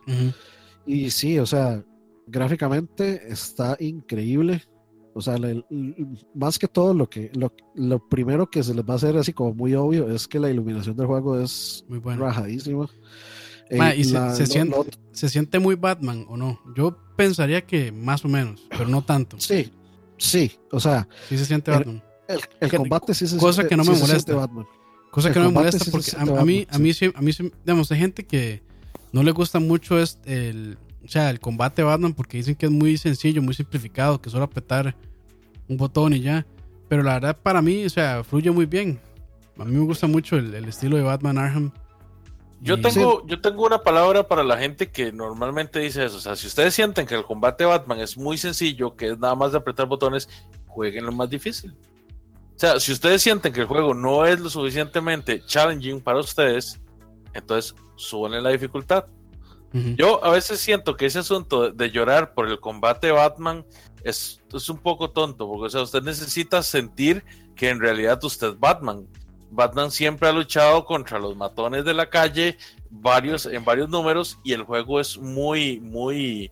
Y sí, o sea, gráficamente está increíble. O sea, más que todo lo que lo, lo, primero que se les va a hacer así como muy obvio es que la iluminación del juego es muy buena. rajadísima. y se, siente, se siente muy Batman o no. Yo pensaría que más o menos, pero no tanto. Sí, sí, o sea. Sí se siente Batman. El, combate sí se Cosa que no me molesta. Batman. Cosa que no me molesta porque a, mí, a mí, a mí, digamos, hay gente que no le gusta mucho este, el, o sea, el combate Batman porque dicen que es muy sencillo, muy simplificado, que solo apretar un botón y ya. Pero la verdad, para mí, o sea, fluye muy bien. A mí me gusta mucho el, estilo de Batman Arkham. Yo tengo, yo tengo una palabra para la gente que normalmente dice eso. O sea, si ustedes sienten que el combate Batman es muy sencillo, que es nada más de apretar botones, jueguen lo más difícil. O sea, si ustedes sienten que el juego no es lo suficientemente challenging para ustedes, entonces suben la dificultad. Yo a veces siento que ese asunto de llorar por el combate Batman es, es, un poco tonto, porque o sea, usted necesita sentir que en realidad usted es Batman. Batman siempre ha luchado contra los matones de la calle varios, en varios números y el juego es muy, muy,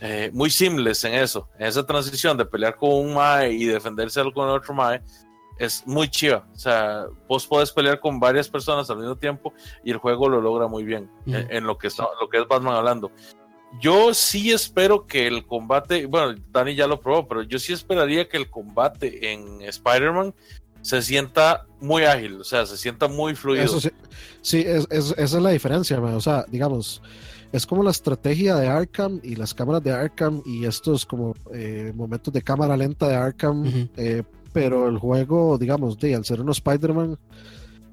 eh, muy seamless en eso, en esa transición de pelear con un Mae y defenderse con otro Mae es muy chiva. O sea, vos podés pelear con varias personas al mismo tiempo y el juego lo logra muy bien en, lo, que está, lo que es Batman hablando. Yo sí espero que el combate, bueno, Dani ya lo probó, pero yo sí esperaría que el combate en Spider-Man se sienta muy ágil, o sea, se sienta muy fluido. sí, sí es, esa es la diferencia, o sea, digamos, es como la estrategia de Arkham y las cámaras de Arkham y estos como eh, momentos de cámara lenta de Arkham pero el juego, digamos, de, al ser un Spider-Man,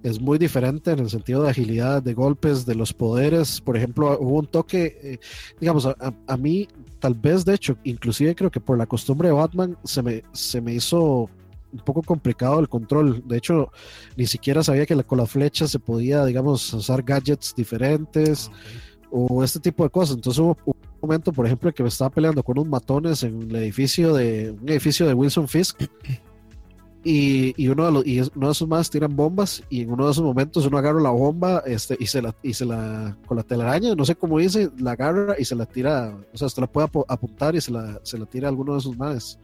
es muy diferente en el sentido de agilidad, de golpes, de los poderes. Por ejemplo, hubo un toque, eh, digamos, a, mí, tal vez, de hecho, inclusive creo que por la costumbre de Batman, se me, se me hizo un poco complicado el control. De hecho, ni siquiera sabía que con las flechas se podía, digamos, usar gadgets diferentes o este tipo de cosas. Entonces hubo un momento, por ejemplo, que me estaba peleando con unos matones en el edificio de un edificio de Wilson Fisk y, uno, de los, y uno de esos más tiran bombas y en uno de esos momentos uno agarra la bomba este, y, se la, y se la, con la telaraña, no sé cómo dice, la agarra y se la tira, o sea, usted la puede apuntar y se la, se la tira a alguno de esos más.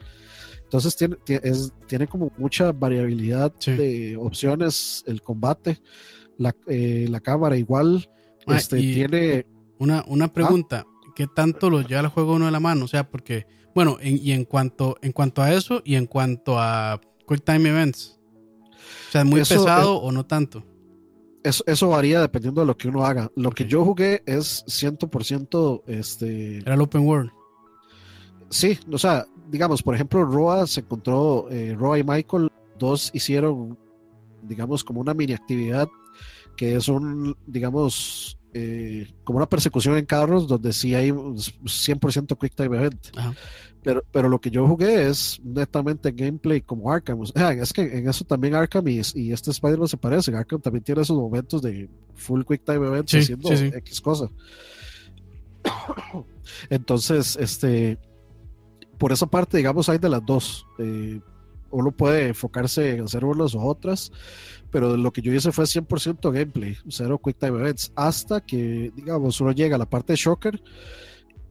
Entonces tiene, es, tiene como mucha variabilidad de opciones el combate. La, eh, la cámara igual ah, este, tiene... Una, una pregunta, ¿qué tanto lo lleva el juego uno de la mano? O sea, porque, bueno, y en cuanto, en cuanto a eso y en cuanto a Quick Time Events. O sea, muy pesado o no tanto. Eso, eso, varía dependiendo de lo que uno haga. Lo que yo jugué es 100% este... Era el open world. Sí, o sea, digamos, por ejemplo, Roa se encontró, eh, Roa y Michael, dos hicieron, digamos, como una mini actividad que es un, digamos, eh, como una persecución en carros donde sí hay 100% Quick Time Event. Ajá. Pero, pero lo que yo jugué es netamente gameplay como Arkham. es que en eso también Arkham y, este Spider-Man se parecen. Arkham también tiene esos momentos de full quick time event haciendo X cosa. Entonces, este, por esa parte, digamos, hay de las dos. Eh, uno puede enfocarse en hacer unas o otras, pero lo que yo hice fue 100% gameplay, cero quick time events, hasta que, digamos, uno llega a la parte de Shocker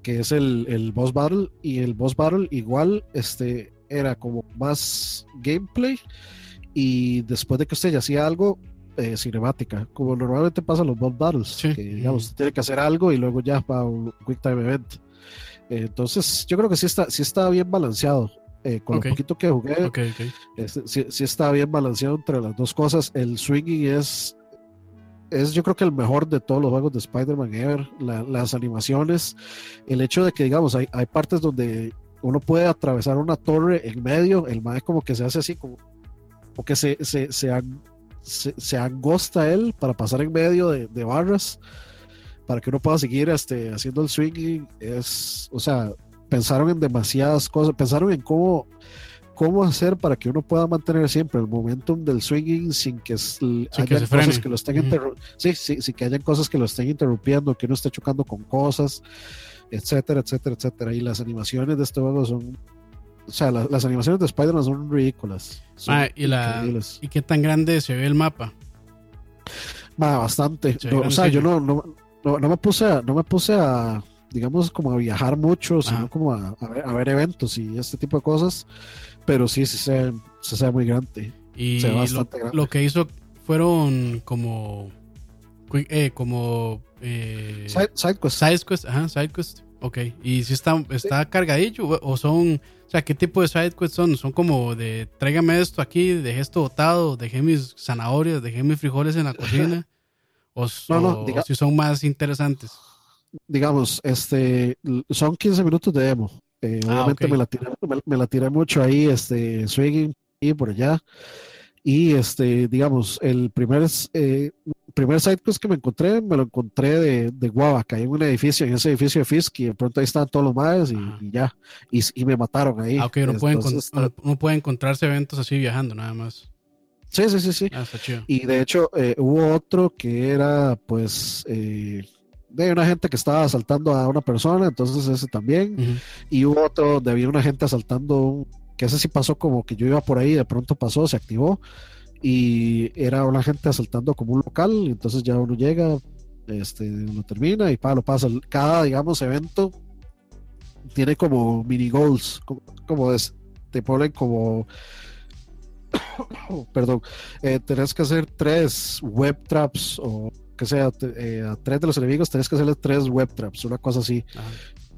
que es el, el, boss battle y el boss battle igual este era como más gameplay y después de que usted ya hacía algo eh, cinemática como normalmente pasa los boss battles que digamos tiene que hacer algo y luego ya para un quick time event. Eh, entonces yo creo que sí está sí está bien balanceado eh, con lo poquito que jugué este, sí, sí, está bien balanceado entre las dos cosas. El swinging es es yo creo que el mejor de todos los juegos de Spider-Man ever, las animaciones, el hecho de que digamos hay, hay, partes donde uno puede atravesar una torre en medio, el mae como que se hace así como, o que se, se, se, se, angosta él para pasar en medio de, de, barras, para que uno pueda seguir este, haciendo el swinging. Es, o sea, pensaron en demasiadas cosas, pensaron en cómo cómo hacer para que uno pueda mantener siempre el momentum del swinging sin que haya cosas que lo estén sí, sí, sí, que hayan cosas que lo estén interrumpiendo, que uno esté chocando con cosas, etcétera, etcétera, etcétera. Y las animaciones de este juego son, o sea, las animaciones de Spider-Man son ridículas. ah, y, la, ¿Y qué tan grande se ve el mapa? bastante. o sea, yo no, no, no, me puse a, no me puse a digamos como a viajar mucho, sino como a, a, ver, eventos y este tipo de cosas pero sí, se, se, ve muy grande. Y lo, que hizo fueron como. Eh, como. Eh, Sidequest. Sidequest, ajá, Sidequest. Ok. ¿Y si está, está cargadillo? ¿O son.? O sea, ¿qué tipo de sidequests son? ¿Son como de tráigame esto aquí, dejé esto botado, dejé mis zanahorias, dejé mis frijoles en la cocina? ¿O, si son más interesantes? Digamos, este son 15 minutos de demo. Eh, ah, obviamente me, la tiré, me, la tiré mucho ahí, este, swinging y por allá. Y este, digamos, el primer, eh, primer site que me encontré, me lo encontré de, de Guava, caí en un edificio, en ese edificio de Fisk, y de pronto ahí estaban todos los maes y, ya, y, me mataron ahí. Ah, no, puede encontrarse eventos así viajando, nada más. Sí, sí, sí, sí. Ah, y de hecho, eh, hubo otro que era, pues, eh, de una gente que estaba asaltando a una persona, entonces ese también. Y hubo otro donde había una gente asaltando, que ese sí pasó como que yo iba por ahí, de pronto pasó, se activó. Y era una gente asaltando como un local, entonces ya uno llega, este, lo termina y para lo pasa. Cada, digamos, evento tiene como mini goals, como, es, te ponen como perdón, eh, tenés que hacer tres web traps o que sea, eh, a tres de los enemigos tenés que hacerle tres web traps, una cosa así.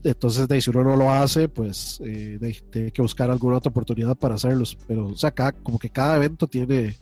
Entonces, de, si uno no lo hace, pues eh, tiene que buscar alguna otra oportunidad para hacerlos. Pero, o sea, como que cada evento tiene,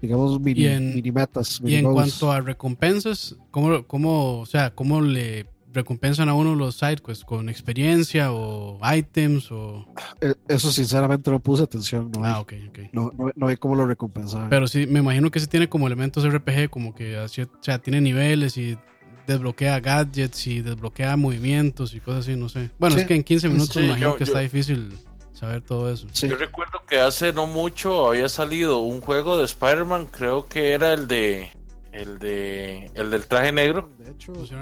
digamos, mini, mini metas. y en cuanto a recompensas, ¿cómo, cómo, o sea, ¿cómo le recompensan a uno los sidequests con experiencia o items o eh, eso sinceramente no puse atención no ah, hay, No, no, hay cómo lo recompensan pero sí me imagino que sí tiene como elementos RPG como que o sea tiene niveles y desbloquea gadgets y desbloquea movimientos y cosas así no sé. Bueno es que en 15 minutos me imagino que está difícil saber todo eso. Yo recuerdo que hace no mucho había salido un juego de Spider-Man creo que era el de el de el del traje negro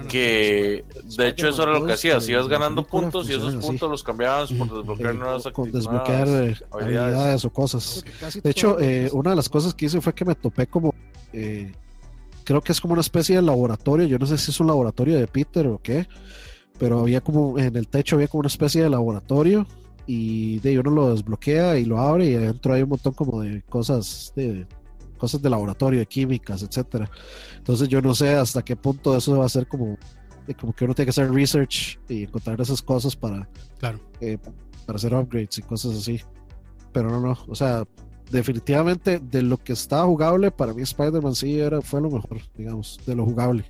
que de hecho eso era lo que hacías ibas ganando puntos y esos puntos los cambiabas por desbloquear nuevas con desbloquear eh, habilidades. o cosas. De hecho eh, una de las cosas que hice fue que me topé como eh, creo que es como una especie de laboratorio yo no sé si es un laboratorio de Peter o qué pero había como en el techo había como una especie de laboratorio y de uno lo desbloquea y lo abre y adentro hay un montón como de cosas de cosas de laboratorio, de químicas, etcétera. Entonces yo no sé hasta qué punto eso va a ser como, como que uno tiene que hacer research y encontrar esas cosas para, claro. Eh, para hacer upgrades y cosas así. Pero no, no, o sea, definitivamente de lo que estaba jugable, para mí Spider-Man sí era, fue lo mejor, digamos, de lo jugable.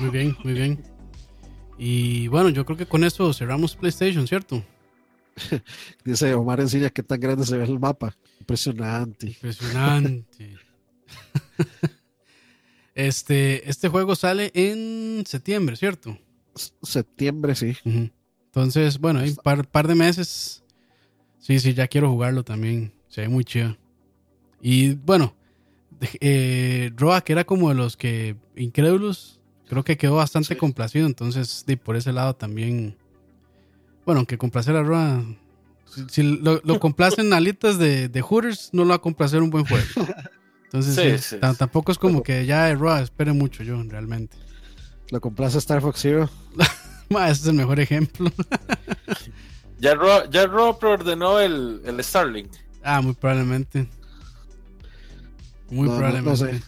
Muy bien, muy bien. Y bueno, yo creo que con esto cerramos PlayStation, ¿cierto? Dice Omar Encilla qué tan grande se ve el mapa. Impresionante. Impresionante. este, este juego sale en septiembre, ¿cierto? Septiembre, sí. Entonces, bueno, hay un par, de meses. Sí, sí, ya quiero jugarlo también. Se ve muy chido. Y bueno, eh, Roa, que era como de los que incrédulos, creo que quedó bastante complacido. Entonces, por ese lado también. Bueno, aunque complacer a Roa si, lo, lo, complacen alitas de, de Hooters, no lo va a complacer un buen juego. Entonces, tampoco es como que ya Raw espere mucho yo, realmente. ¿Lo complace Star Fox Zero? ese es el mejor ejemplo. ya Raw, ya preordenó el, el Starlink. Ah, muy probablemente. Muy probablemente.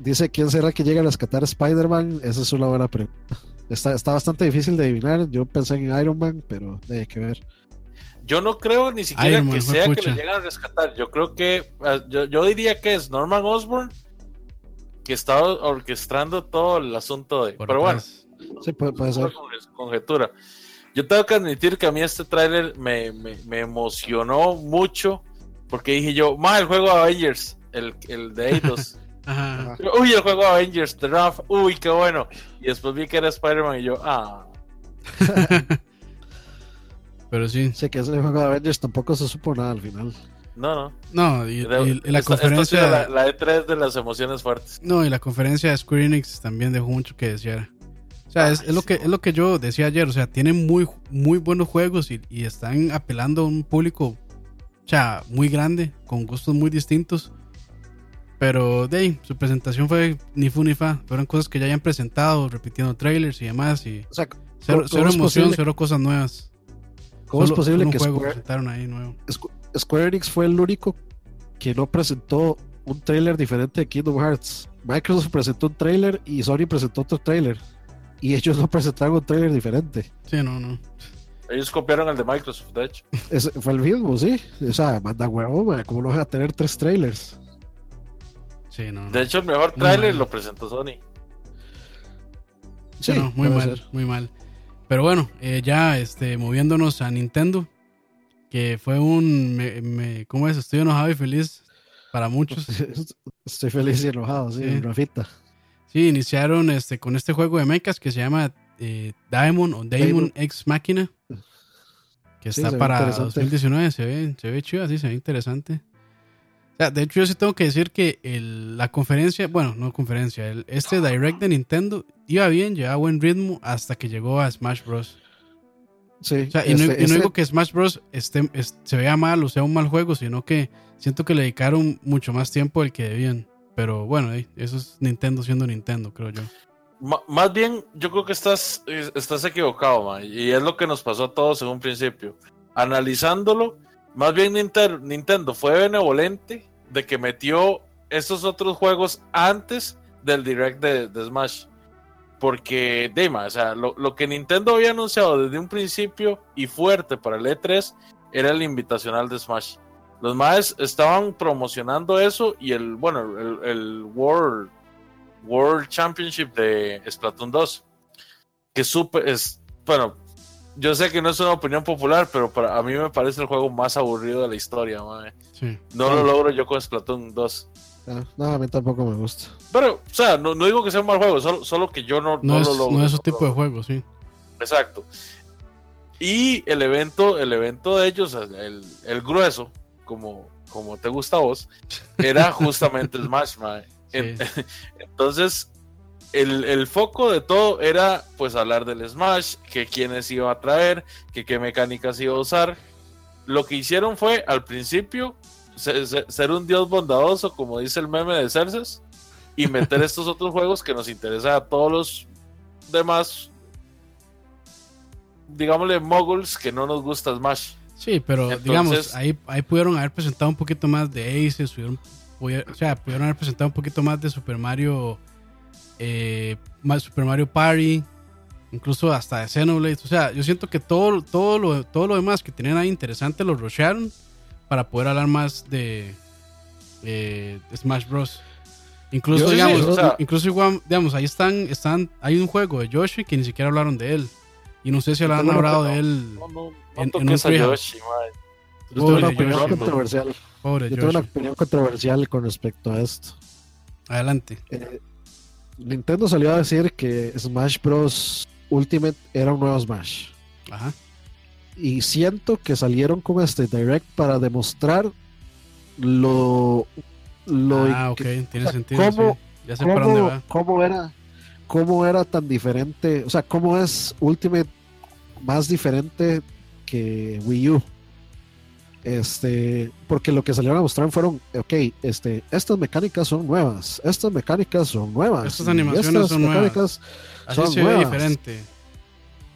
Dice, ¿quién será que llega a rescatar a Spider-Man? Esa es una buena pregunta. Está, está bastante difícil de adivinar. Yo pensé en Iron Man, pero hay que ver. Yo no creo ni siquiera que sea que lo lleguen a rescatar. Yo creo que, ah, yo, diría que es Norman Osborn que está orquestando todo el asunto de. pero bueno, sí, puede, ser. conjetura. Yo tengo que admitir que a mí este tráiler me, me, emocionó mucho Porque dije yo, más el juego de Avengers, el, el de Eidos. Uy, el juego de Avengers, The Draft, uy, qué bueno. Y después vi que era Spider-Man y yo, ah. Pero sí. Sé que ese juego de Avengers tampoco se supo nada al final. No, no. No, y, la conferencia. la, E3 de las emociones fuertes. No, y la conferencia de Square Enix también dejó mucho que desear. O sea, es, lo que, es lo que yo decía ayer. O sea, tienen muy, muy buenos juegos y, y están apelando a un público o sea, muy grande, con gustos muy distintos. Pero de su presentación fue ni fu ni fa. Fueron cosas que ya hayan presentado, repitiendo trailers y demás. Y o sea, cero, emoción, cero cosas nuevas. ¿Cómo es posible que juego presentaron ahí nuevo? Square Enix fue el único que no presentó un trailer diferente de Kingdom Hearts. Microsoft presentó un trailer y Sony presentó otro trailer. Y ellos no presentaron un trailer diferente. Sí, no, no. Ellos copiaron el de Microsoft, de hecho. fue el mismo, sí. O sea, manda huevo, ¿cómo no vas a tener tres trailers? Sí, no, De hecho, el mejor trailer lo presentó Sony. Sí, muy mal, muy mal. Pero bueno, eh, ya este, moviéndonos a Nintendo, que fue un, me, ¿cómo es? Estoy enojado y feliz para muchos. Estoy feliz y enojado, sí, sí. Rafita. Sí, iniciaron este, con este juego de mechas que se llama eh, Diamond o Daemon X Máquina, que está para 2019. Se ve, se ve chido, así se ve interesante. O sea, de hecho, yo sí tengo que decir que el, la conferencia, bueno, no conferencia, el, este Direct de Nintendo iba bien, llevaba buen ritmo hasta que llegó a Smash Bros. Sí, o sea, y, no, y, no, digo que Smash Bros. Esté, se vea mal o sea un mal juego, sino que siento que le dedicaron mucho más tiempo del que debían. Pero bueno, eso es Nintendo siendo Nintendo, creo yo más bien, yo creo que estás, estás equivocado, man, y es lo que nos pasó a todos en un principio. Analizándolo, más bien Nintendo fue benevolente de que metió estos otros juegos antes del direct de, Smash. Porque, Dima, o sea, lo, lo, que Nintendo había anunciado desde un principio y fuerte para el E3 era el invitacional de Smash. Los más estaban promocionando eso y el, bueno, el, el World World Championship de Splatoon 2. Que súper es, bueno, yo sé que no es una opinión popular, pero para a mí me parece el juego más aburrido de la historia, No lo logro yo con Splatoon 2. Ah, no, a mí tampoco me gusta. Pero, o sea, no, digo que sea un mal juego, solo, que yo no, no, es, lo logro. No es ese tipo de juego, sí. Exacto. Y el evento, el evento de ellos, el, el grueso, como, como te gusta a vos, era justamente Smash, man. Entonces, el, foco de todo era pues hablar del Smash, que quiénes iba a traer, que qué mecánicas iba a usar. Lo que hicieron fue al principio ser, un dios bondadoso, como dice el meme de Cerces, y meter estos otros juegos que nos interesan a todos los demás, digámosle, moguls que no nos gusta Smash. Sí, pero digamos, ahí, ahí pudieron haber presentado un poquito más de Ace, subieron o sea, pudieron haber presentado un poquito más de Super Mario, eh, Super Mario Party, incluso hasta de Xenoblade. O sea, yo siento que todo, todo, lo, todo lo demás que tenían ahí interesante lo rushearon para poder hablar más de, Smash Bros. Incluso, digamos, incluso igual, digamos, ahí están, están, hay un juego de Yoshi que ni siquiera hablaron de él. Y no sé si lo han hablado de él en, en un Yoshi, Yo tengo una opinión controversial. Yo tengo una opinión controversial con respecto a esto. Adelante. Eh, Nintendo salió a decir que Smash Bros. Ultimate era un nuevo Smash. Ajá. Y siento que salieron con este direct para demostrar lo. lo ah, ok, tiene sentido. Cómo, Ya sé para dónde va. Cómo era, cómo era tan diferente. O sea, cómo es Ultimate más diferente que Wii U. Este, porque lo que salieron a mostrar fueron, ok, este, estas mecánicas son nuevas, estas mecánicas son nuevas. Estas animaciones son mecánicas nuevas. son nuevas. diferente.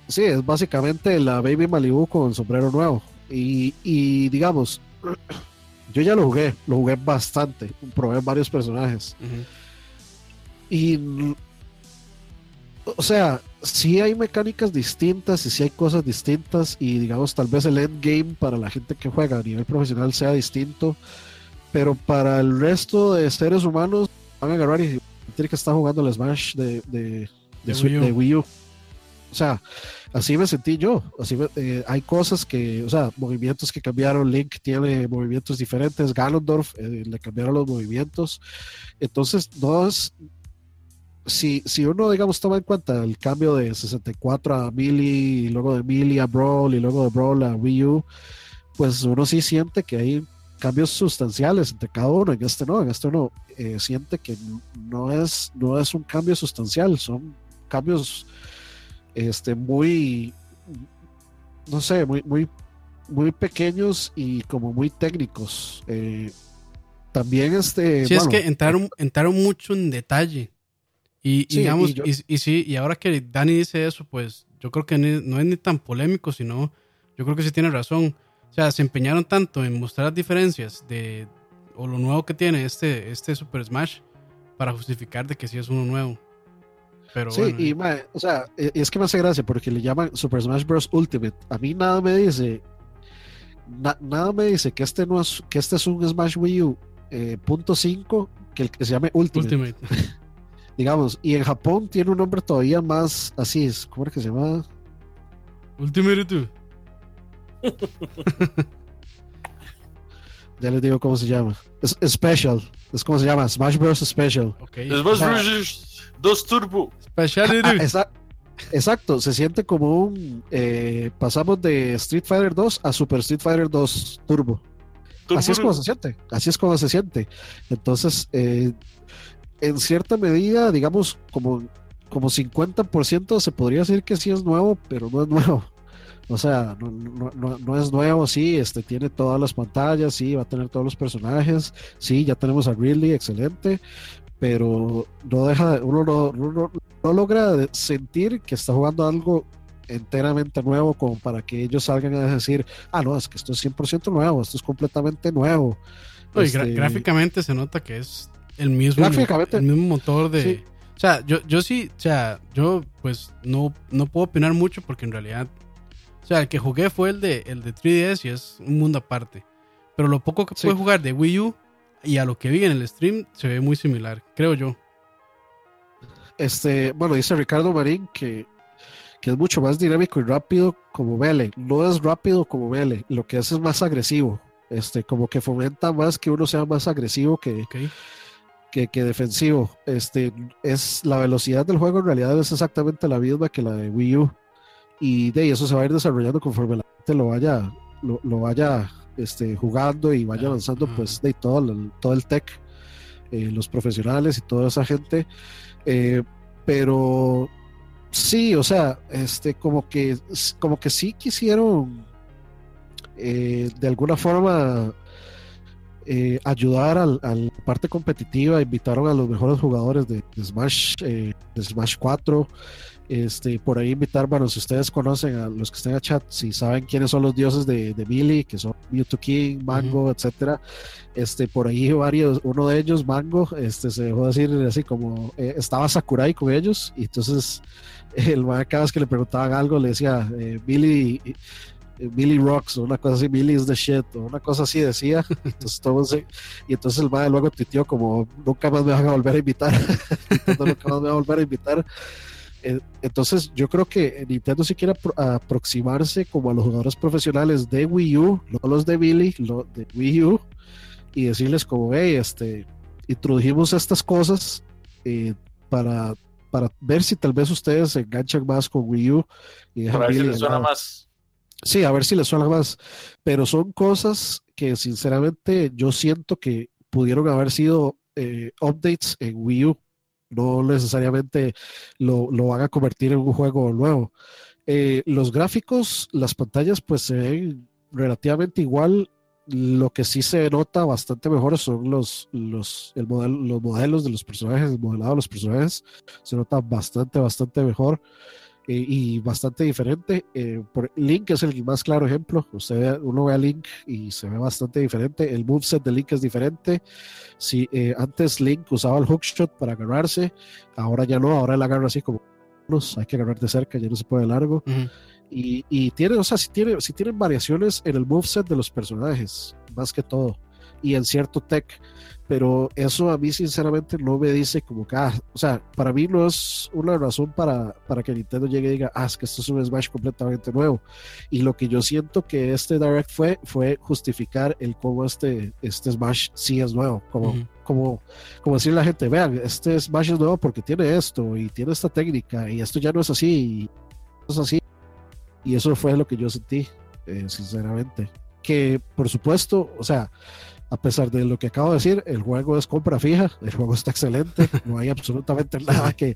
Sí, es básicamente la Baby Malibu con sombrero nuevo. Y, y, digamos, yo ya lo jugué, lo jugué bastante, probé varios personajes. Y, o sea, sí hay mecánicas distintas y sí hay cosas distintas y digamos tal vez el endgame para la gente que juega a nivel profesional sea distinto, pero para el resto de seres humanos van a agarrar y sentir que está jugando el Smash de, de, Wii U. o sea, así me sentí yo. Así eh, hay cosas que, o sea, movimientos que cambiaron. Link tiene movimientos diferentes. Ganondorf eh, le cambiaron los movimientos. Entonces, no es. Si, si uno, digamos, toma en cuenta el cambio de 64 a Melee, y luego de Melee a Brawl, y luego de Brawl a Wii U, pues uno sí siente que hay cambios sustanciales entre cada uno. En este no, en este uno eh, siente que no es, no es un cambio sustancial, son cambios este, muy, no sé, muy, muy, muy pequeños y como muy técnicos. Eh, también este... Sí, es que entraron, entraron mucho en detalle. Y, digamos, y, sí, y ahora que Dani dice eso, pues yo creo que no es ni tan polémico, sino yo creo que sí tiene razón. O sea, se empeñaron tanto en mostrar las diferencias de, o lo nuevo que tiene este, este Super Smash para justificar de que sí es uno nuevo sí, y o sea, e, es que me hace gracia porque le llaman Super Smash Bros. Ultimate. A mí nada me dice, nada me dice que este no es, que este es un Smash Wii U eh, punto 5 que el que se llame Ultimate. Digamos, y en Japón tiene un nombre todavía más así, es, ¿cómo es que se llama? Ultimate ya les digo cómo se llama. Es, Special. Es como se llama, Smash Bros. Special. Smash Bros. Dos Turbo. exacto, se siente como un. Eh, pasamos de Street Fighter 2 a Super Street Fighter 2 Turbo. Así es como se siente. Así es como se siente. Entonces, eh, en cierta medida, digamos, como, como 50% se podría decir que sí es nuevo, pero no es nuevo. O sea, no, no, no, es nuevo, sí, este, tiene todas las pantallas, sí, va a tener todos los personajes, sí, ya tenemos a Ridley, excelente, pero no deja, uno no, no, logra sentir que está jugando algo enteramente nuevo como para que ellos salgan a decir, ah, no, es que esto es 100% nuevo, esto es completamente nuevo. Este, gráficamente se nota que es el mismo, el mismo motor de... O sea, yo, yo sí, o sea, yo pues no, no puedo opinar mucho porque en realidad, o sea, el que jugué fue el de, el de 3DS y es un mundo aparte. Pero lo poco que pude jugar de Wii U y a lo que vi en el stream se ve muy similar, creo yo. Este, bueno, dice Ricardo Marín que, que es mucho más dinámico y rápido como Vele. No es rápido como Vele, lo que hace es más agresivo. Este, como que fomenta más que uno sea más agresivo que, que, defensivo. Este, es la velocidad del juego en realidad es exactamente la misma que la de Wii U. Y de eso se va a ir desarrollando conforme la gente lo vaya, lo, lo vaya este, jugando y vaya avanzando, pues de todo, el, todo el tech, eh, los profesionales y toda esa gente. Eh, pero sí, o sea, este, como que, como que sí quisieron eh, de alguna forma ayudar a la parte competitiva, invitaron a los mejores jugadores de, Smash, de Smash 4, este, por ahí invitar, bueno, si ustedes conocen a los que estén en chat, si saben quiénes son los dioses de, de Billy, que son Mewtwo King, Mango, etcétera, este, por ahí varios, uno de ellos, Mango, este, se dejó decir así como, eh, estaba Sakurai con ellos, y entonces el man cada vez que le preguntaban algo le decía, eh, Billy, eh, Billy Rocks, o una cosa así, Billy is the shit, o una cosa así decía. Entonces, todo y entonces el man luego tuiteó como, nunca más me van a volver a invitar, nunca más me van a volver a invitar. Entonces yo creo que Nintendo si quiere aproximarse como a los jugadores profesionales de Wii U, no los de Billy, los de Wii U, y decirles como, hey, este, introdujimos estas cosas eh, para, para ver si tal vez ustedes se enganchan más con Wii U. Y a ver si les suena más. Sí, a ver si les suena más. Pero son cosas que sinceramente yo siento que pudieron haber sido eh, updates en Wii U no necesariamente lo, van a convertir en un juego nuevo. Eh, los gráficos, las pantallas, pues se ven relativamente igual. Lo que sí se nota bastante mejor son los, los, el modelo, los modelos de los personajes, el modelado de los personajes. Se nota bastante, bastante mejor. Eh, y bastante diferente. Eh, por, Link es el más claro ejemplo. Usted uno ve a Link y se ve bastante diferente. El moveset de Link es diferente. Si eh, antes Link usaba el hookshot para agarrarse, ahora ya no. Ahora él agarra así como hay que agarrar de cerca, ya no se puede de largo. y, tiene, o sea, si tiene, si tienen variaciones en el moveset de los personajes, más que todo. Y en cierto tech pero eso a mí sinceramente no me dice como que, ah, o sea, para mí no es una razón para, para que Nintendo llegue y diga, ah, es que esto es un Smash completamente nuevo. Y lo que yo siento que este Direct fue, fue justificar el cómo este, este Smash sí es nuevo, como, como, como decirle a la gente, vean, este Smash es nuevo porque tiene esto y tiene esta técnica y esto ya no es así, y es así. Y eso fue lo que yo sentí, eh, sinceramente. Que por supuesto, o sea, a pesar de lo que acabo de decir, el juego es compra fija, el juego está excelente, no hay absolutamente nada que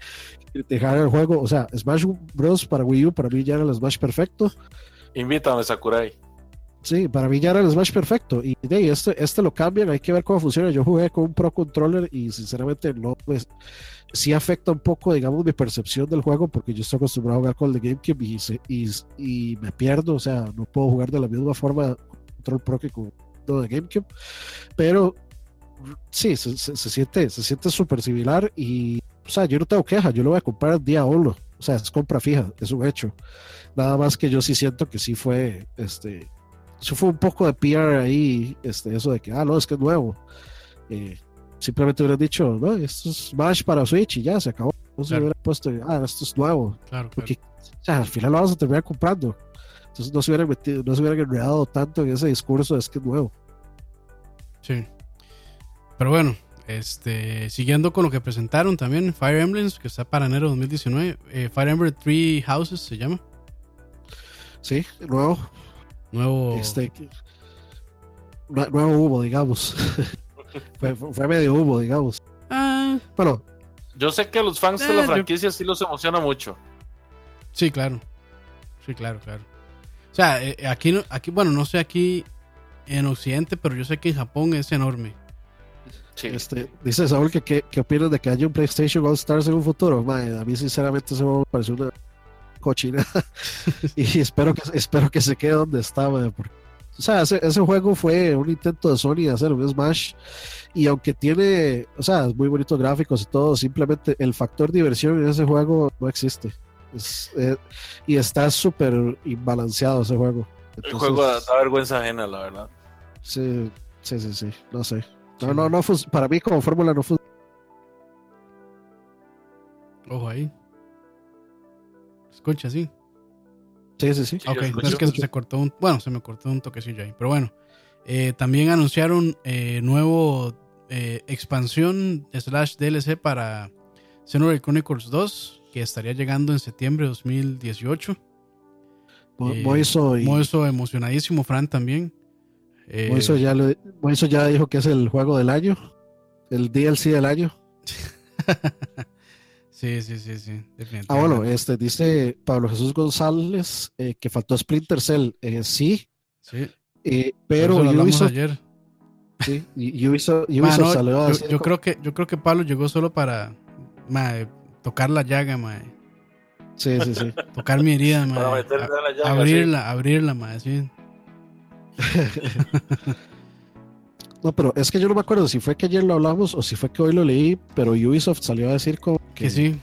dejar el juego. O sea, Smash Bros. para Wii U, para mí ya era el Smash perfecto. Invítame, Sakurai. Sí, para mí ya era el Smash perfecto. Y de este, este lo cambian, hay que ver cómo funciona. Yo jugué con un Pro Controller y sinceramente no, pues sí afecta un poco, digamos, mi percepción del juego porque yo estoy acostumbrado a jugar con el GameCube y, y, me pierdo, o sea, no puedo jugar de la misma forma Control Pro que con de GameCube, pero sí, se, siente se siente súper similar y, o sea, yo no tengo queja, yo lo voy a comprar día uno, o sea, es compra fija, es un hecho. Nada más que yo sí siento que sí fue, este, eso fue un poco de PR ahí, este, eso de que, ah, no, es que es nuevo. Eh, simplemente hubieran dicho, no, esto es Smash para Switch y ya se acabó. No se hubiera puesto, ah, esto es nuevo. Claro, Porque, o sea, al final lo vamos a terminar comprando. Entonces no se hubieran metido, no se hubieran enredado tanto en ese discurso, es que es nuevo. Sí. Pero bueno, este, siguiendo con lo que presentaron también, Fire Emblems, que está para enero de 2019. Eh, Fire Emblem Three Houses se llama. Sí, nuevo. Nuevo. Este, nuevo humo, digamos. fue, medio humo, digamos. Ah. Bueno. Yo sé que a los fans de la eh, franquicia sí los emociona mucho. Sí, claro. Sí, claro, claro. O sea, eh, aquí, aquí, bueno, no sé aquí en Occidente, pero yo sé que en Japón es enorme. Sí. Este, dice Saúl que qué opinas de que haya un PlayStation All Stars en un futuro. a mí sinceramente eso me parece una cochina y espero que espero que se quede donde estaba. O sea, ese, ese, juego fue un intento de Sony de hacer un Smash y aunque tiene, o sea, muy bonitos gráficos y todo, simplemente el factor diversión en ese juego no existe. Eh, y está súper imbalanceado ese juego. el juego da, vergüenza ajena, la verdad. Sí, sí, sí, sí. No sé. No, no, no, para mí como fórmula no funciona. Ojo ahí. Escucha, sí. Sí, sí, sí. Ok, es que se cortó un. Bueno, se me cortó un toquecillo ahí. Pero bueno. Eh, también anunciaron eh, nuevo expansión slash DLC para Xenoblade Chronicles 2 que estaría llegando en septiembre de 2018. Eh, Moiso, emocionadísimo, Fran también. Eh, Moiso, ya ya dijo que es el juego del año, el DLC del año. sí, sí, sí, sí. Ah, bueno, este dice Pablo Jesús González eh, que faltó Splinter Cell. Eh, sí. Sí. pero Ubisoft, ayer. Sí, Ubisoft, Ubisoft salió yo, yo creo que yo creo que Pablo llegó solo para tocar la llaga, mae. Sí, sí, sí. Tocar mi herida, mae. abrirla, abrirla, mae, sí. no, pero es que yo no me acuerdo si fue que ayer lo hablamos o si fue que hoy lo leí, pero Ubisoft salió a decir como que, sí.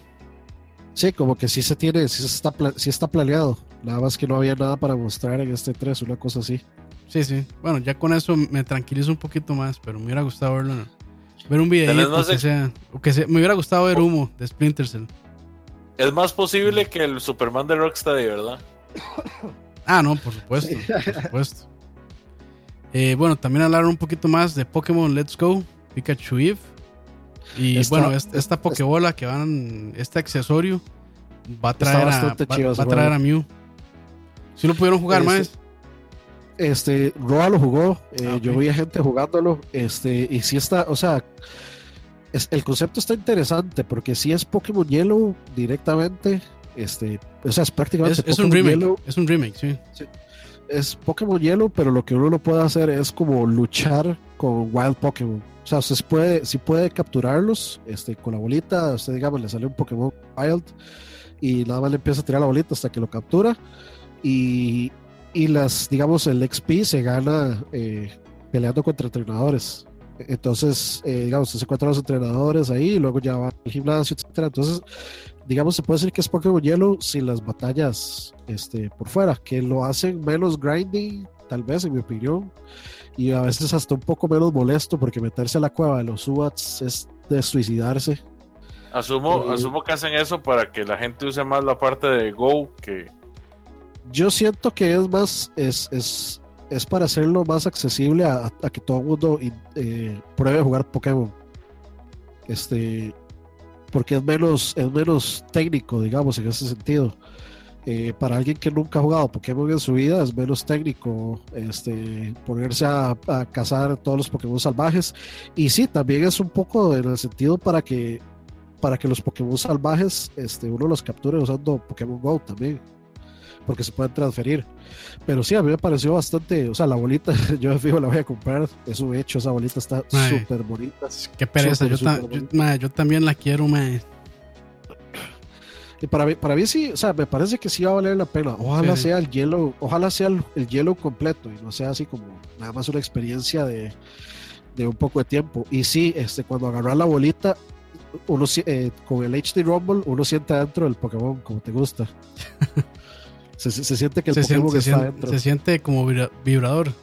Sí, como que sí se tiene, sí, está, sí está planeado. Nada más que no había nada para mostrar en este 3, una cosa así. Sí, sí. Bueno, ya con eso me tranquilizo un poquito más, pero me hubiera gustado verlo. Ver un video que sea, o que me hubiera gustado ver humo de Splinter Cell. Es más posible que el Superman de Rocksteady, ¿verdad? Ah, no, por supuesto, por supuesto. Eh, bueno, también hablaron un poquito más de Pokémon Let's Go, Pikachu Eve. Y bueno, esta, Pokébola que van, este accesorio va a traer, a, va, a, traer a Mew. Si lo pudieron jugar más. Este, Roa lo jugó, eh, ah, yo vi a gente jugándolo, este, y si está, o sea, el concepto está interesante porque si es Pokémon Yellow directamente, este, o sea, es prácticamente es, un remake, es un remake, sí. Es Pokémon Yellow, pero lo que uno lo puede hacer es como luchar con Wild Pokémon. O sea, usted puede, si puede capturarlos, este, con la bolita, usted digamos le sale un Pokémon Wild y nada más le empieza a tirar la bolita hasta que lo captura y y las, digamos, el XP se gana eh, peleando contra entrenadores. Entonces, eh, digamos, se encuentran los entrenadores ahí, y luego ya va al gimnasio, etcétera. Entonces, digamos, se puede decir que es Pokémon Yellow sin las batallas este, por fuera, que lo hacen menos grinding, tal vez, en mi opinión. Y a veces hasta un poco menos molesto, porque meterse a la cueva de los subats es de suicidarse. Asumo, Eh, asumo que hacen eso para que la gente use más la parte de Go que. Yo siento que es más, es, es, es para hacerlo más accesible a, a que todo el mundo eh, pruebe a jugar Pokémon. Este, porque es menos, es menos técnico, digamos, en ese sentido. Eh, para alguien que nunca ha jugado Pokémon en su vida, es menos técnico este, ponerse a, a cazar todos los Pokémon salvajes. Y sí, también es un poco en el sentido para que, para que los Pokémon salvajes este, uno los capture usando Pokémon Go también porque se pueden transferir. Pero sí, a mí me pareció bastante, o sea, la bolita, yo me fijo, la voy a comprar, es un hecho, esa bolita está súper bonita. Qué pereza. Súper, yo, ta- súper yo- mae, yo también la quiero, mae. Y para mí, para mí sí, o sea, me parece que sí va a valer la pena. Ojalá Sí, sea el hielo, ojalá sea el, el hielo completo y no sea así como nada más una experiencia de, de un poco de tiempo. Y sí, este, cuando agarrar la bolita, uno eh, con el HD Rumble, uno siente adentro del Pokémon como te gusta. se, se- se siente que el Se Pokémon siente, está dentro. se siente como vibra- vibrador.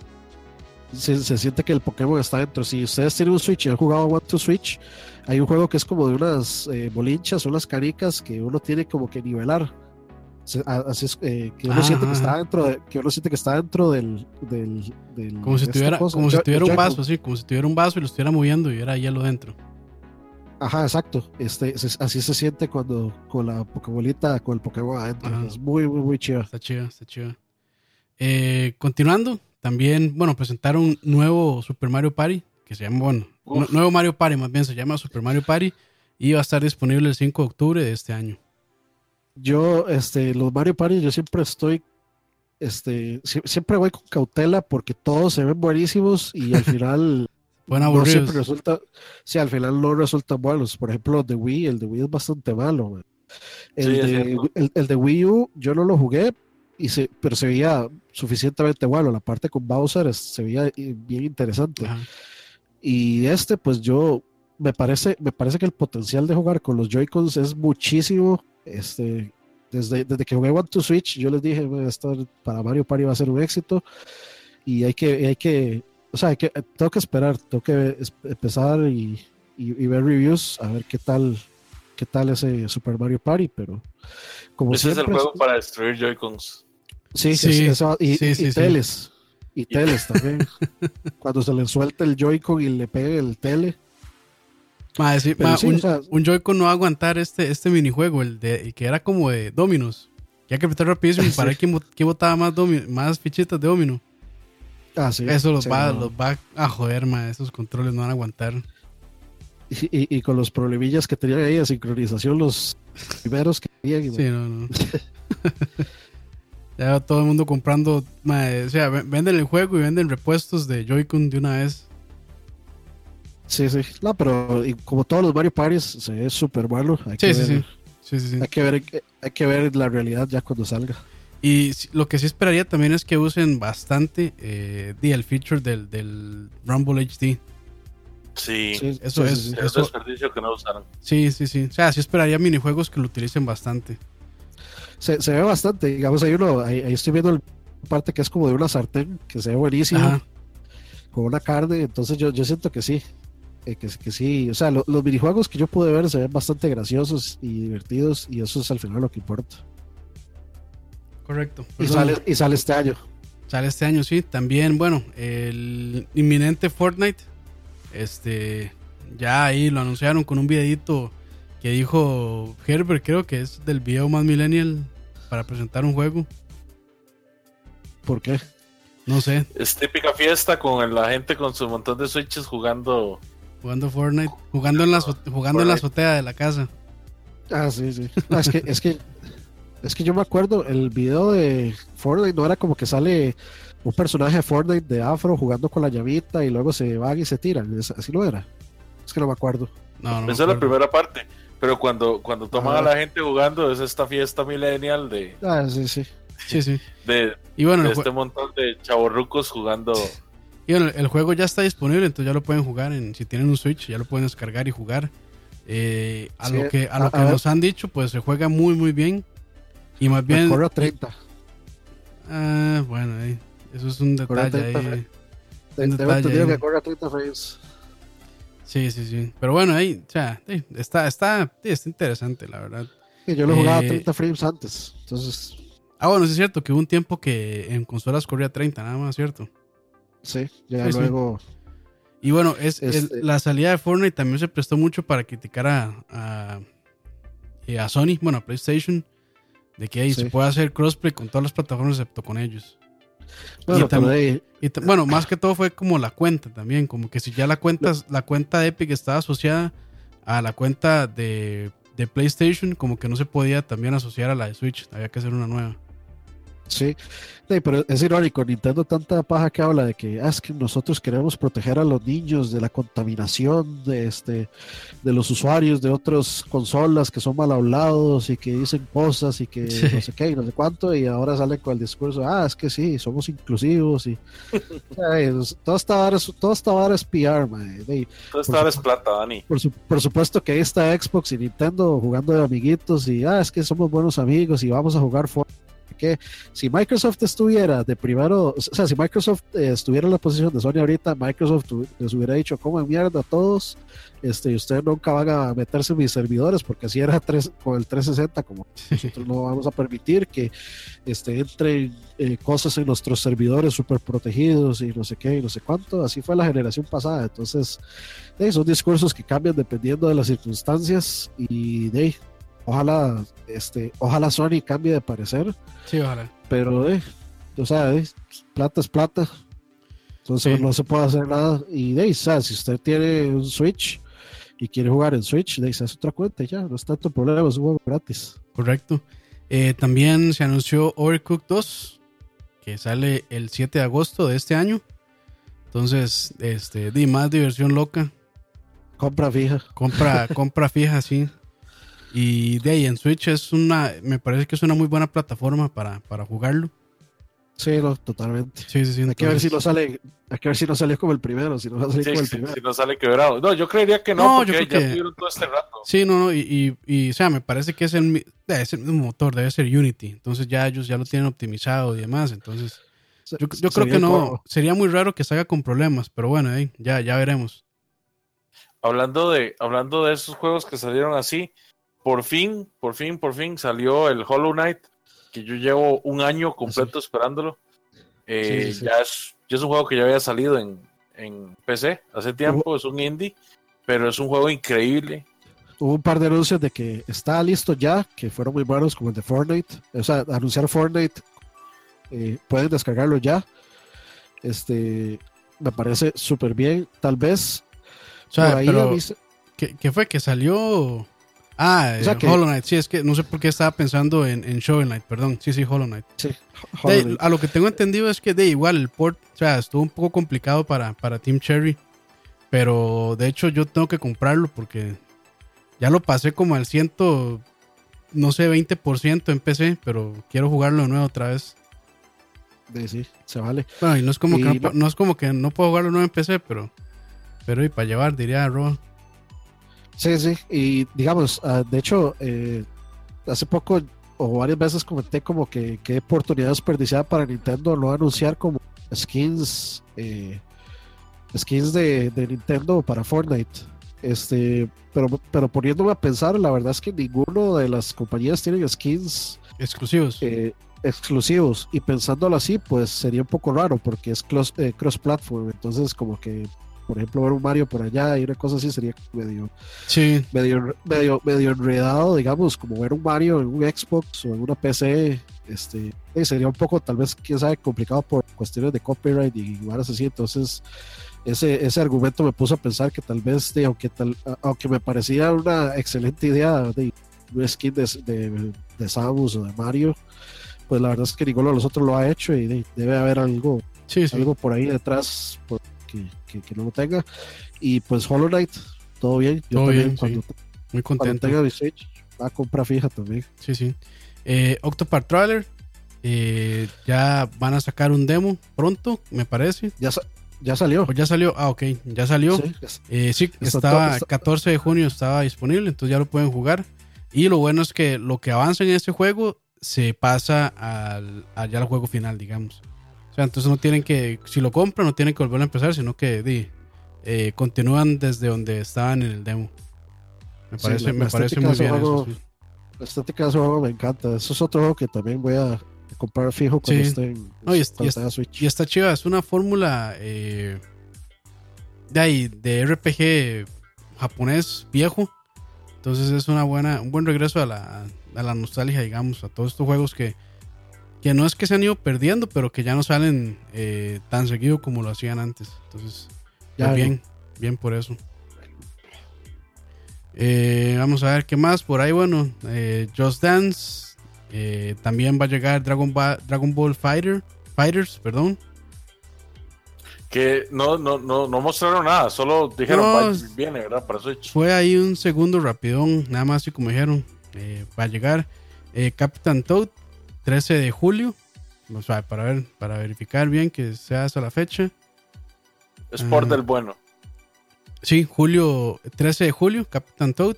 se, se siente que el Pokémon está dentro. Si ustedes tienen un Switch y han jugado One to Switch, hay un juego que es como de unas eh, bolinchas, unas canicas que uno tiene como que nivelar. Se- a- Así es, eh, que uno Ah, siente que está dentro de, que uno siente que está dentro del, del, del- Como si tuviera, como si tuviera un vaso, así, como si tuviera un vaso y lo estuviera moviendo y era hielo dentro. Ajá, exacto. Este, se- así se siente cuando con la Pokébolita, con el Pokémon adentro. Ajá. Es muy, muy, muy chido. Está chido, está chido. Eh, continuando, también, bueno, presentaron un nuevo Super Mario Party, que se llama, bueno, Uf. nuevo Mario Party más bien, se llama Super Mario Party y va a estar disponible el 5 de octubre de este año. Yo, este, los Mario Party, yo siempre estoy, este, sie- siempre voy con cautela porque todos se ven buenísimos y al final Pueden no aburridos. siempre resulta, sí, al final no resultan buenos. Por ejemplo, los de Wii, el de Wii es bastante malo. man. El, Sí, de, el, el de Wii U, yo no lo jugué, y se, pero se veía suficientemente bueno. La parte con Bowser es- se veía eh, bien interesante. Ajá. Y este, pues yo, me parece, me parece que el potencial de jugar con los Joy-Cons es muchísimo. Este, desde, desde que jugué One to Switch, yo les dije, "Bueno, esto para Mario Party va a ser un éxito. Y hay que, hay que, o sea, hay que, tengo que esperar, tengo que empezar y, y- y ver reviews, a ver qué tal, qué tal ese Super Mario Party, pero como Ese es el juego para destruir Joy-Cons. sí, Sí, es- eso- y, sí, y- sí, y sí. teles, y teles también. Cuando se le suelta el Joy-Con y le pegue el tele. Ma, sí, Pero ma, sí, un, o sea- un Joy-Con no va a aguantar este, este minijuego, el de el que era como de Dominos. Que hay que apretar rapidísimo para ver quién, bot- quién botaba más, domi- más fichitas de Domino. Ah, sí, Eso los, sí, va, no. los va a joder, ma. Esos controles no van a aguantar. Y, y- y con los problemillas que tenían ahí de sincronización, los primeros que tenían. Sí, no, no. ya todo el mundo comprando. ma, o sea, ve- venden el juego y venden repuestos de Joy-Con de una vez. sí, sí. No, pero y como todos los Mario Parties, se ve súper malo. Hay, Sí, que sí, ver, sí. Sí, sí, sí. Hay, que ver, hay que ver la realidad ya cuando salga. Y lo que sí esperaría también es que usen bastante eh, el feature del, del Rumble HD. Sí, Sí, Eso sí, es- sí, sí. es eso- desperdicio que no usaron. Sí, sí, sí. O sea, sí esperaría minijuegos que lo utilicen bastante. Se, se ve bastante. Digamos, hay uno, ahí, ahí estoy viendo el parte que es como de una sartén, que se ve buenísimo, Ajá. con una carne. Entonces yo, yo siento que sí. eh, que, que sí. O sea, lo- los minijuegos que yo pude ver se ven bastante graciosos y divertidos. Y eso es al final lo que importa. Correcto. Y sale, y sale este año. Sale este año, sí. También, bueno, el inminente Fortnite. Este. Ya ahí lo anunciaron con un videito que dijo Herbert, creo que es del video más millennial para presentar un juego. ¿Por qué? No sé, Es típica fiesta con la gente con su montón de switches jugando. jugando Fortnite, jugando en la, jugando en la azotea de la casa. Ah, sí, sí. Ah, es que, es que, es que yo me acuerdo, el video de Fortnite no era como que sale un personaje de Fortnite de afro jugando con la llavita y luego se van y se tiran. Es- así no era. Es que no me acuerdo. No, no. me Esa es la primera parte. Pero cuando, cuando toman a la gente jugando, es esta fiesta millennial de, Ah, sí, sí. Sí, sí. de, Y bueno, de este montón de chavorrucos jugando. y bueno, el juego ya está disponible, entonces ya lo pueden jugar. En, si tienen un Switch, ya lo pueden descargar y jugar. Eh, a Sí, lo que, a lo a- que ver. nos han dicho, pues se juega muy, muy bien. Y más bien. corre a 30. Ah, bueno, ahí. Eso es un detalle ahí. Tengo que corre a 30 frames. Sí, sí, sí. Pero bueno, ahí, o sea, está, está, está interesante, la verdad. yo lo jugaba a 30 frames antes. Entonces. Ah, bueno, sí es cierto que hubo un tiempo que en consolas corría 30, nada más, ¿cierto? Sí, ya luego. Y bueno, es, este la salida de Fortnite también se prestó mucho para criticar a, a, eh, a Sony, bueno, a PlayStation, de que ahí se puede hacer crossplay con todas las plataformas excepto con ellos. Bueno, bueno, más que todo fue como la cuenta también, como que si ya la cuenta, la cuenta de Epic estaba asociada a la cuenta de, de PlayStation, como que no se podía también asociar a la de Switch, había que hacer una nueva. Sí, pero es irónico, Nintendo tanta paja que habla de que, ah, es que nosotros queremos proteger a los niños de la contaminación de, este, de los usuarios de otras consolas que son mal hablados y que dicen cosas y que no sé qué y no sé cuánto, y ahora salen con el discurso, ah, es que sí, somos inclusivos y todo esta vara todo esta es PR, todo esta es plata, Dani. Por, por supuesto que ahí está Xbox y Nintendo jugando de amiguitos y, ah, es que somos buenos amigos y vamos a jugar Fortnite que si Microsoft estuviera de primero, o sea, si Microsoft eh, estuviera en la posición de Sony ahorita, Microsoft les hubiera dicho, como mierda a todos, este, ustedes nunca van a meterse en mis servidores, porque así era tres, con el 360, como nosotros no vamos a permitir que este, entren eh, cosas en nuestros servidores súper protegidos y no sé qué y no sé cuánto, así fue la generación pasada, entonces son discursos que cambian dependiendo de las circunstancias y de ojalá este ojalá Sony cambie de parecer sí ojalá. pero eh, o sea eh, plata es plata entonces no se puede hacer nada y de si usted tiene un Switch y quiere jugar en Switch de es otra cuenta ya no es tanto problema es un juego gratis. Correcto. Eh, también se anunció Overcooked 2 que sale el 7 de agosto de este año. Entonces este de más diversión loca. Compra fija. Compra compra fija sí y de ahí en Switch es una, me parece que es una muy buena plataforma para, para jugarlo. Sí, totalmente. Sí, sí, sí. Hay que ver si no sale, hay que ver si no sale como el primero, si no va a salir como el primero. Si no sale quebrado. No, yo creería que no, porque ya tuvieron todo este rato. Sí, no, no, y, y, o sea, me parece que es el, es el mismo motor, debe ser Unity. Entonces ya ellos ya lo tienen optimizado y demás. Entonces, yo, yo creo que no, sería muy raro que salga con problemas, pero bueno, ahí, ya, ya veremos. Hablando de, hablando de esos juegos que salieron así, por fin, por fin, por fin salió el Hollow Knight, que yo llevo un año completo esperándolo. Eh, ya, es, un juego que ya había salido en, PC hace tiempo, es un indie, pero es un juego increíble. Hubo un par de anuncios de que está listo ya, que fueron muy buenos, como el de Fortnite. O sea, anunciar Fortnite, eh, pueden descargarlo ya. Este, me parece súper bien. Tal vez. O sea, ¿qué, fue? ¿Que salió Ah, Hollow Knight, sí, es que no sé por qué estaba pensando en, en Shovel Knight, perdón. Sí, sí, Hollow Knight. Sí, a lo que tengo entendido es que de igual el port, o sea, estuvo un poco complicado para, para Team Cherry. Pero de hecho yo tengo que comprarlo porque ya lo pasé como al ciento, no sé, 20% en PC, pero quiero jugarlo de nuevo otra vez. De, sí, se vale. Bueno, y no es como, que no, es como que no puedo jugarlo de nuevo en PC, pero, pero y para llevar, diría Roa. Sí, sí, y digamos, ah, de hecho, eh, hace poco o varias veces comenté como que qué oportunidad desperdiciada para Nintendo no anunciar como skins eh, skins de, Nintendo para Fortnite. Este, pero, pero poniéndome a pensar, la verdad es que ninguno de las compañías tienen skins exclusivos. Eh, exclusivos. Y pensándolo así, pues sería un poco raro porque es cross-platform. entonces, como que por ejemplo, ver un Mario por allá y una cosa así sería medio, sí. medio, medio, medio enredado, digamos, como ver un Mario en un Xbox o en una PC, este, sería un poco, tal vez, quién sabe, complicado por cuestiones de copyright y cosas así. Entonces, ese, ese argumento me puso a pensar que tal vez, de, aunque, tal, aunque me parecía una excelente idea de un skin de, de, de Samus o de Mario, pues la verdad es que ninguno de los otros lo ha hecho y debe haber algo, algo por ahí detrás. Por, que, no lo tenga. Y pues Hollow Knight, todo bien. Yo también, cuando, muy contento. tenga mi Switch, va a comprar fija también. Sí, sí. Eh, Octopart Trailer, eh, ya van a sacar un demo pronto, me parece. Ya, ya salió. ya salió, ah, ok, ya salió. Sí, eh, estaba, 14 de junio estaba disponible, entonces ya lo pueden jugar. Y lo bueno es que lo que avanza en este juego se pasa al, al, al juego final, digamos. Sea, entonces no tienen que, si lo compran, no tienen que volver a empezar, sino que di, eh, continúan desde donde estaban en el demo. Me parece, me parece muy bien eso. La estética de ese juego me encanta. Eso es otro juego que también voy a comprar fijo cuando esté en, no, y, Switch. Y está chiva, es una fórmula eh, de ahí, de RPG japonés viejo. Entonces es una buena, un buen regreso a la, a la nostalgia, digamos, a todos estos juegos que, que no es que se han ido perdiendo, pero que ya no salen eh, tan seguido como lo hacían antes. Entonces, ya pues bien, bien por eso. Eh, vamos a ver qué más por ahí. Bueno, eh, Just Dance. Eh, también va a llegar Dragon, Dragon Ball Fighter, Fighters, perdón. Que no, no, no, no mostraron nada, solo dijeron viene, ¿verdad? Para Switch. Fue ahí un segundo rapidón, nada más y como dijeron, va a llegar Captain Toad, 13 de julio. Para ver, para verificar bien que sea esa la fecha. Sport del bueno. Sí, julio, 13 de julio, Captain Toad.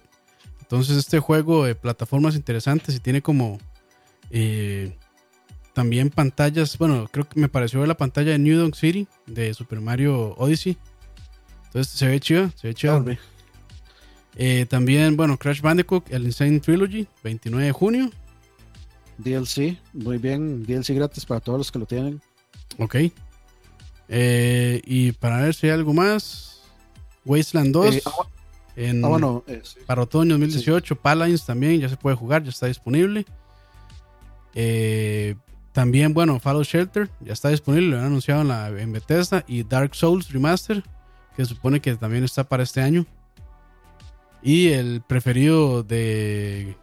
Entonces este juego de plataformas interesantes y tiene como eh, también pantallas, bueno, creo que me pareció ver la pantalla de New Donk City de Super Mario Odyssey. Entonces se ve chido, se ve chido. Eh, también, bueno, Crash Bandicoot, el Insane Trilogy, 29 de junio. DLC, muy bien, DLC gratis para todos los que lo tienen. Ok. Eh, y para ver si hay algo más, Wasteland 2. Eh, ah, en, ah, eh, Para otoño 2018. Paladins también ya se puede jugar, ya está disponible. También, bueno, Fallout Shelter ya está disponible, lo han anunciado en, la, en Bethesda. Y Dark Souls Remaster, que se supone que también está para este año. Y el preferido de,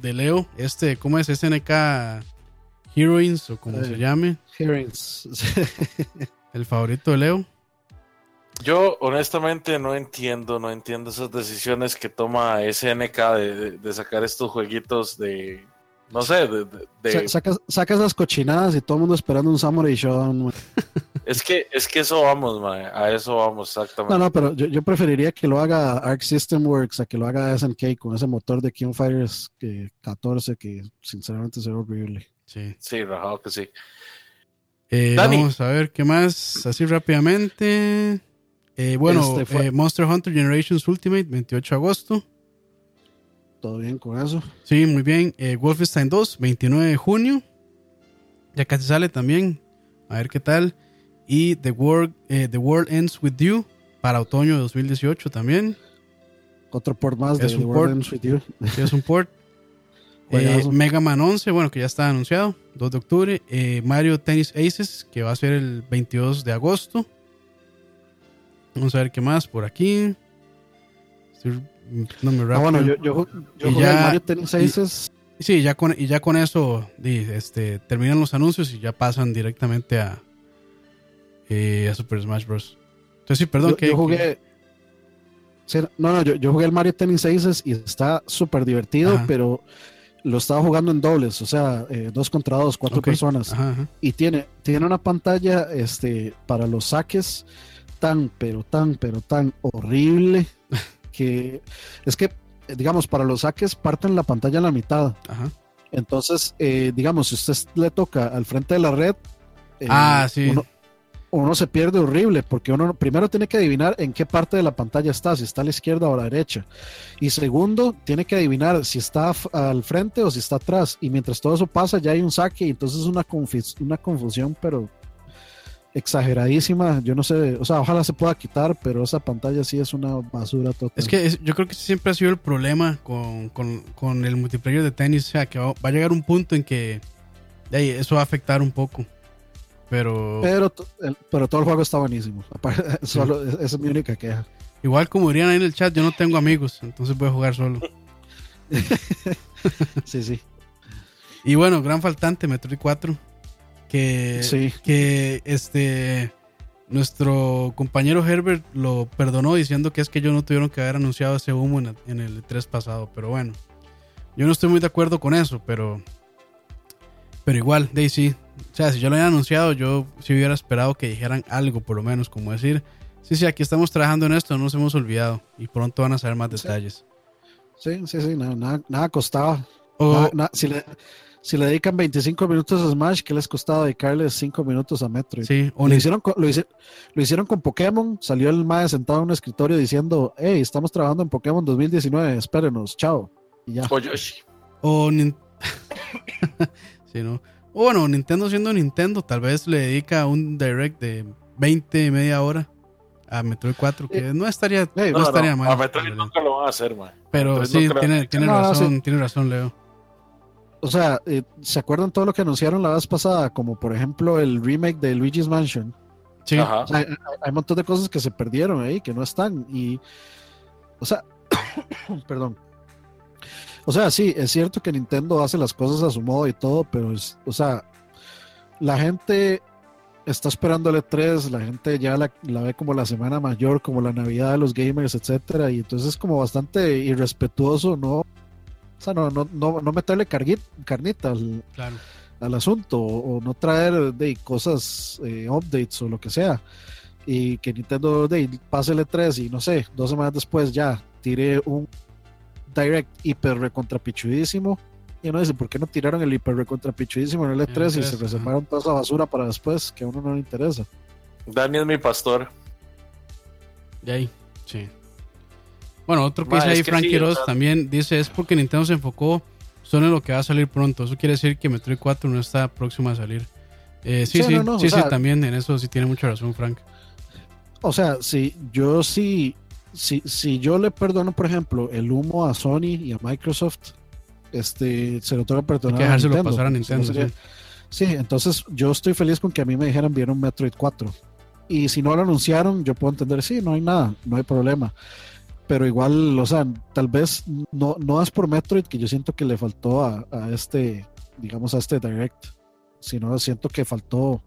de Leo, este, ¿cómo es? SNK Heroines o como se llame. Heroines. el favorito de Leo. Yo honestamente no entiendo, no entiendo esas decisiones que toma SNK de, sacar estos jueguitos de, no sé, de... Sacas, esas cochinadas y todo el mundo esperando un Samurai Shodown. es que, es que eso vamos, a eso vamos exactamente. No, no, pero yo, preferiría que lo haga Arc System Works a que lo haga SNK con ese motor de King Fighters que 14 que sinceramente se ve horrible. Sí, sí, rajado que sí. Eh, vamos a ver qué más, así rápidamente. Eh, bueno, este eh, Monster Hunter Generations Ultimate, 28 de agosto. Todo bien con eso. Sí, muy bien. Eh, Wolfenstein 2, 29 de junio. Ya casi sale también. A ver qué tal. Y The World, The World Ends With You para otoño de 2018 también. Otro port más de The World Ends With You. Sí, es un port. Mega Man 11, bueno, que ya está anunciado, 2 de octubre. Mario Tennis Aces, que va a ser el 22 de agosto. Vamos a ver qué más por aquí. No me ah, bueno, yo, yo, yo jugué ya, Mario Tennis Aces. Y, sí, ya con, y ya con eso este, terminan los anuncios y ya pasan directamente a, eh, a Super Smash Bros. Entonces sí, perdón. que, yo jugué... no, no, yo, jugué el Mario Tennis Aces y está súper divertido, pero lo estaba jugando en dobles, o sea, eh, dos contra dos, cuatro personas. Y tiene, tiene una pantalla este, para los saques tan, pero tan, pero tan horrible que es que, digamos, para los saques parten la pantalla a la mitad. Entonces, eh, digamos, si usted le toca al frente de la red, eh, ah, uno, se pierde horrible porque uno primero tiene que adivinar en qué parte de la pantalla está, si está a la izquierda o a la derecha. Y segundo, tiene que adivinar si está al frente o si está atrás. Y mientras todo eso pasa, ya hay un saque y entonces es una, una confusión, pero exageradísima. Yo no sé, o sea, ojalá se pueda quitar, pero esa pantalla sí es una basura total. Es que yo creo que siempre ha sido el problema con, el multiplayer de tenis, o sea, que va, a llegar un punto en que eso va a afectar un poco. Pero... Pero, pero todo el juego está buenísimo. Solo, esa es mi única queja. Igual como dirían ahí en el chat, yo no tengo amigos, entonces voy a jugar solo. sí, sí. Y bueno, gran faltante, Metroid 4 que, que este nuestro compañero Herbert lo perdonó diciendo que es que ellos no tuvieron que haber anunciado ese humo en, el 3 pasado. Pero bueno, yo no estoy muy de acuerdo con eso, pero, pero igual, Daisy. O sea, si yo lo hubiera anunciado, yo sí hubiera esperado que dijeran algo, por lo menos, como decir, sí, sí, aquí estamos trabajando en esto, no nos hemos olvidado y pronto van a saber más detalles. Sí, sí, sí, nada, nada, costaba. si le si le dedican 25 minutos a Smash, ¿qué les costaba dedicarle 5 minutos a Metroid? Sí, lo, hicieron con, lo, hicieron con Pokémon, salió el mae sentado en un escritorio diciendo, hey, estamos trabajando en Pokémon 2019, espérenos, chao. Y ya. O sí, ¿no? bueno, Nintendo siendo Nintendo, tal vez le dedica un direct de 20, media hora a Metroid 4, que eh, no estaría, no, estaría mal. A Metroid nunca lo van a hacer, man. Pero sí, tiene, tiene razón, tiene razón, Leo. O sea, eh, ¿se acuerdan todo lo que anunciaron la vez pasada? Como por ejemplo el remake de Luigi's Mansion. Sí. hay, un montón de cosas que se perdieron ahí, que no están. Y, o sea, perdón. O sea, sí, es cierto que Nintendo hace las cosas a su modo y todo, pero es, o sea, la gente está esperando el E3, la gente ya la, ve como la semana mayor, como la Navidad de los gamers, etcétera, y entonces es como bastante irrespetuoso, ¿no? O sea, no, no, no, no meterle carnita al, al asunto, o, no traer de cosas, eh, updates o lo que sea. Y que Nintendo de, pase el E3 y no sé, dos semanas después ya tire un Direct hiper recontrapichudísimo. Y uno dice, ¿por qué no tiraron el hiper recontrapichudísimo en el E3 y se reservaron toda esa basura para después que a uno no le interesa? Dani es mi pastor. De ahí, sí. Bueno, otro que dice ahí, Frankie Ross, también dice, es porque Nintendo se enfocó solo en lo que va a salir pronto. Eso quiere decir que Metroid 4 no está próximo a salir. Eh, sí, sí, sí, sí, también en eso sí tiene mucha razón, Frank. O sea, sí, yo sí, si, si yo le perdono, por ejemplo, el humo a Sony y a Microsoft, este, se lo tengo que perdonar. a Nintendo. pasar a Nintendo. sí. entonces yo estoy feliz con que a mí me dijeran vieron Metroid 4. Y si no lo anunciaron, yo puedo entender, sí, no hay nada, no hay problema. Pero igual, o sea, tal vez no, no es por Metroid que yo siento que le faltó a, a este, digamos, a este Direct, sino siento que faltó,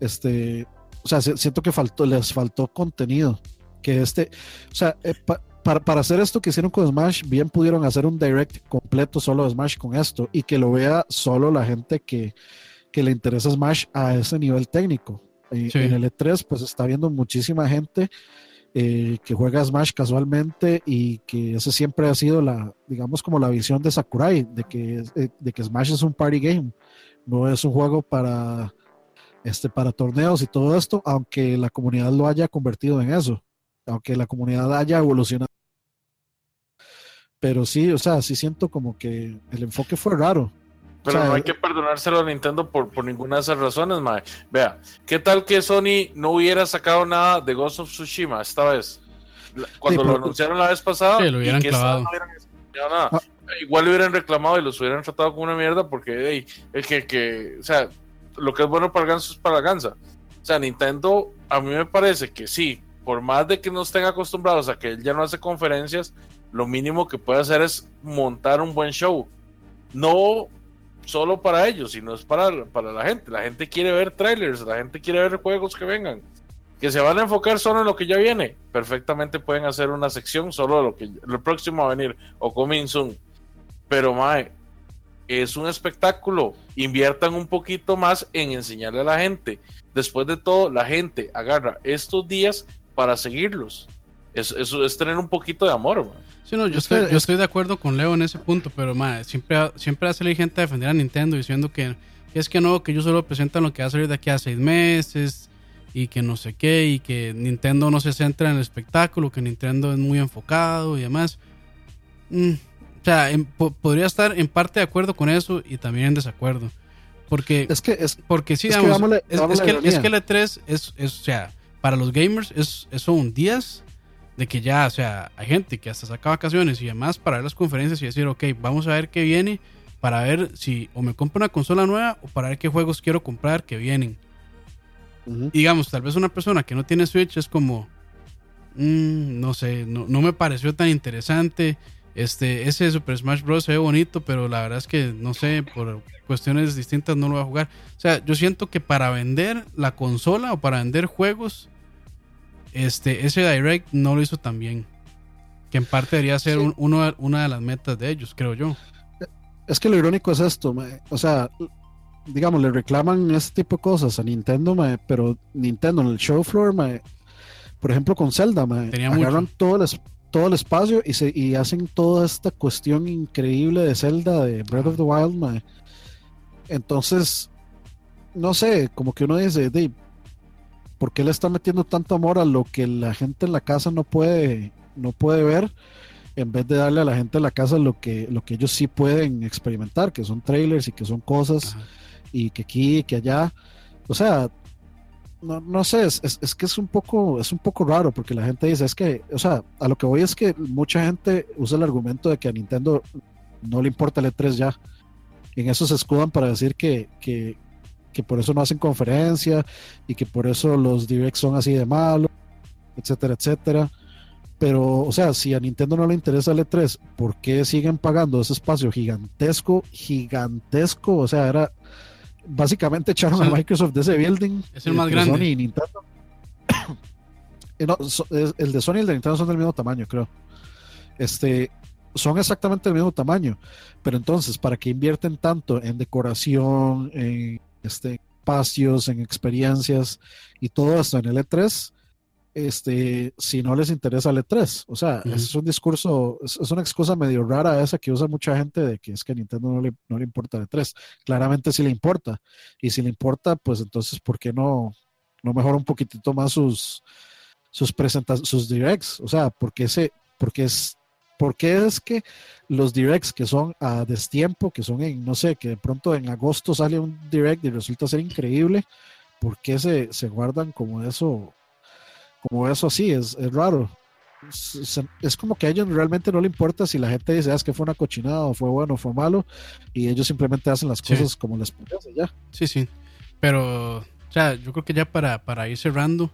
este, o sea, siento que faltó, les faltó contenido que este, o sea, eh, para, para, hacer esto que hicieron con Smash, bien pudieron hacer un direct completo solo de Smash con esto y que lo vea solo la gente que, que le interesa Smash a ese nivel técnico. En el E3, pues está viendo muchísima gente eh, que juega Smash casualmente y que esa siempre ha sido la, digamos, como la visión de Sakurai, de que, eh, de que Smash es un party game, no es un juego para, este, para torneos y todo esto, aunque la comunidad lo haya convertido en eso aunque la comunidad haya evolucionado. Pero sí, o sea, sí siento como que el enfoque fue raro. Pero no hay que perdonárselo a Nintendo por, por ninguna de esas razones, mae. Vea, ¿qué tal que Sony no hubiera sacado nada de Ghost of Tsushima esta vez? Cuando lo anunciaron la vez pasada, lo hubieran clavado. Ah. Igual le hubieran reclamado y los hubieran tratado como una mierda porque el que, que, o sea, lo que es bueno para el ganso es para la gansa. O sea, Nintendo, a mí me parece que sí, por más de que no estén acostumbrados a que él ya no hace conferencias, lo mínimo que puede hacer es montar un buen show. No solo para ellos, sino es para, para la gente. La gente quiere ver trailers, la gente quiere ver juegos que vengan. Que se van a enfocar solo en lo que ya viene. Perfectamente pueden hacer una sección solo de lo que lo próximo a venir o coming. Pero mae, es un espectáculo. Inviertan un poquito más en enseñarle a la gente. Después de todo, la gente agarra estos días para seguirlos. Eso es, es, tener un poquito de amor, Sí, no, yo, estoy, yo estoy de acuerdo con Leo en ese punto, pero ma, siempre, siempre hace la gente a defender a Nintendo diciendo que, es que no, que ellos solo presentan lo que va a salir de aquí a seis meses y que no sé qué, y que Nintendo no se centra en el espectáculo, que Nintendo es muy enfocado y demás. Mm, o sea, podría estar en parte de acuerdo con eso y también en desacuerdo. Porque es que es porque sí, es, que, es, que, es, que, el E3 es, es, o sea, para los gamers es, son un días de que ya, o sea, hay gente que hasta saca vacaciones y demás para ver las conferencias y decir, ok, vamos a ver qué viene para ver si o me compro una consola nueva o para ver qué juegos quiero comprar que vienen. digamos, tal vez una persona que no tiene Switch es como, mm, no sé, no, no, me pareció tan interesante. Este, ese Super Smash Bros. se ve bonito, pero la verdad es que no sé, por cuestiones distintas no lo va a jugar. O sea, yo siento que para vender la consola o para vender juegos, este, ese Direct no lo hizo tan bien. Que en parte debería ser uno, una de las metas de ellos, creo yo. Es que lo irónico es esto, o sea, digamos, le reclaman este tipo de cosas a Nintendo, pero Nintendo en el show floor, por ejemplo, con Zelda, Tenía agarran todo el todo el espacio y, se, y hacen toda esta cuestión increíble de Zelda, de Breath of the Wild, entonces, no sé, como que uno dice, Dave, ¿por qué le está metiendo tanto amor a lo que la gente en la casa no puede, no puede ver? En vez de darle a la gente en la casa lo que, lo que ellos sí pueden experimentar, que son trailers y que son cosas, y que aquí y que allá. O sea, no, no sé, es, es, que es un poco, es un poco raro porque la gente dice, es que, o sea, a lo que voy es que mucha gente usa el argumento de que a Nintendo no le importa el E3 ya. En eso se escudan para decir que, que, que por eso no hacen conferencia y que por eso los directs son así de malos, etcétera, etcétera. Pero, o sea, si a Nintendo no le interesa el E3, ¿por qué siguen pagando ese espacio gigantesco, gigantesco? O sea, era básicamente echaron a Microsoft de ese building. Es el más grande. Sony y Nintendo. el de Sony y el de Nintendo son del mismo tamaño, creo. Este, son exactamente del mismo tamaño. Pero entonces, ¿para qué invierten tanto en decoración, en este, espacios, en experiencias y todo esto en el E3? este, si no les interesa el E3. O sea, es un discurso, es, una excusa medio rara esa que usa mucha gente de que es que a Nintendo no le, no le importa el E3. Claramente sí le importa. Y si le importa, pues entonces, ¿por qué no, no mejora un poquitito más sus, sus presentaciones, sus directs? O sea, porque ese, porque es, porque es que los directs que son a destiempo, que son en, no sé, que de pronto en agosto sale un direct y resulta ser increíble, ¿por qué se, se guardan como eso como eso así, es, es raro. Es, como que a ellos realmente no le importa si la gente dice, ah, es que fue una cochinada o fue bueno o fue malo, y ellos simplemente hacen las cosas como les parece ya. Sí, sí. Pero, o sea, yo creo que ya para, para ir cerrando,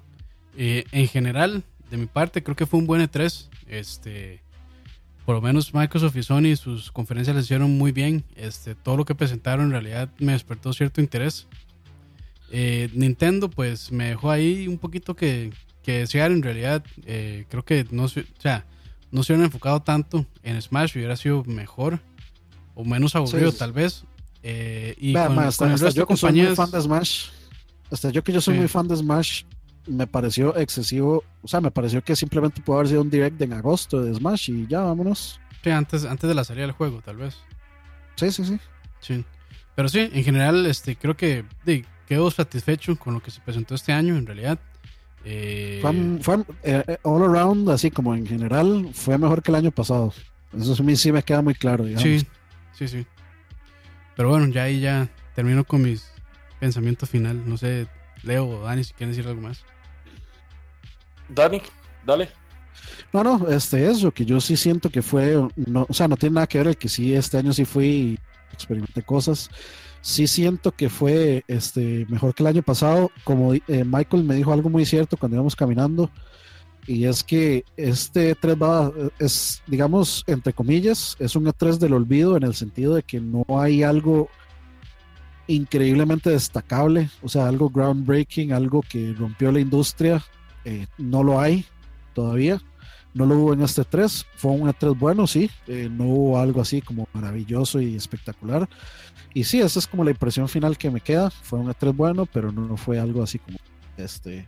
eh, en general, de mi parte, creo que fue un buen E3. Este, por lo menos Microsoft y Sony, sus conferencias les hicieron muy bien. Este, todo lo que presentaron en realidad me despertó cierto interés. Eh, Nintendo, pues me dejó ahí un poquito que, que desear en realidad. Eh, creo que no se, o sea, no se hubieran enfocado tanto en Smash, hubiera sido mejor o menos aburrido tal vez. Eh, y con, hasta, yo que soy muy fan de Smash, hasta yo que yo soy muy fan de Smash, me pareció excesivo, o sea, me pareció que simplemente pudo haber sido un direct en agosto de Smash y ya, vámonos. Sí, antes, antes de la salida del juego, tal vez. Sí, sí, sí. Sí. Pero sí, en general, este, creo que quedo satisfecho con lo que se presentó este año, en realidad. Eh, fue, eh, eh, all around, así como en general, fue mejor que el año pasado. Eso a mí sí me queda muy claro. Sí, sí, sí. Pero bueno, ya ahí ya termino con mis pensamientos final. No sé, Leo o Dani, si quieren decir algo más. Dani, dale. No, no, este, eso, que yo sí siento que fue, no, o sea, no tiene nada que ver el que sí, este año sí fui y experimenté cosas sí siento que fue este, mejor que el año pasado. Como eh, Michael me dijo algo muy cierto cuando íbamos caminando, y es que este E3 va, es, digamos, entre comillas, es un E3 del olvido en el sentido de que no hay algo increíblemente destacable, o sea, algo groundbreaking, algo que rompió la industria, eh, no lo hay todavía. No lo hubo en este 3, fue un E3 bueno, sí, eh, no hubo algo así como maravilloso y espectacular, y sí, esa es como la impresión final que me queda. Fue un E3 bueno, pero no, fue algo así como este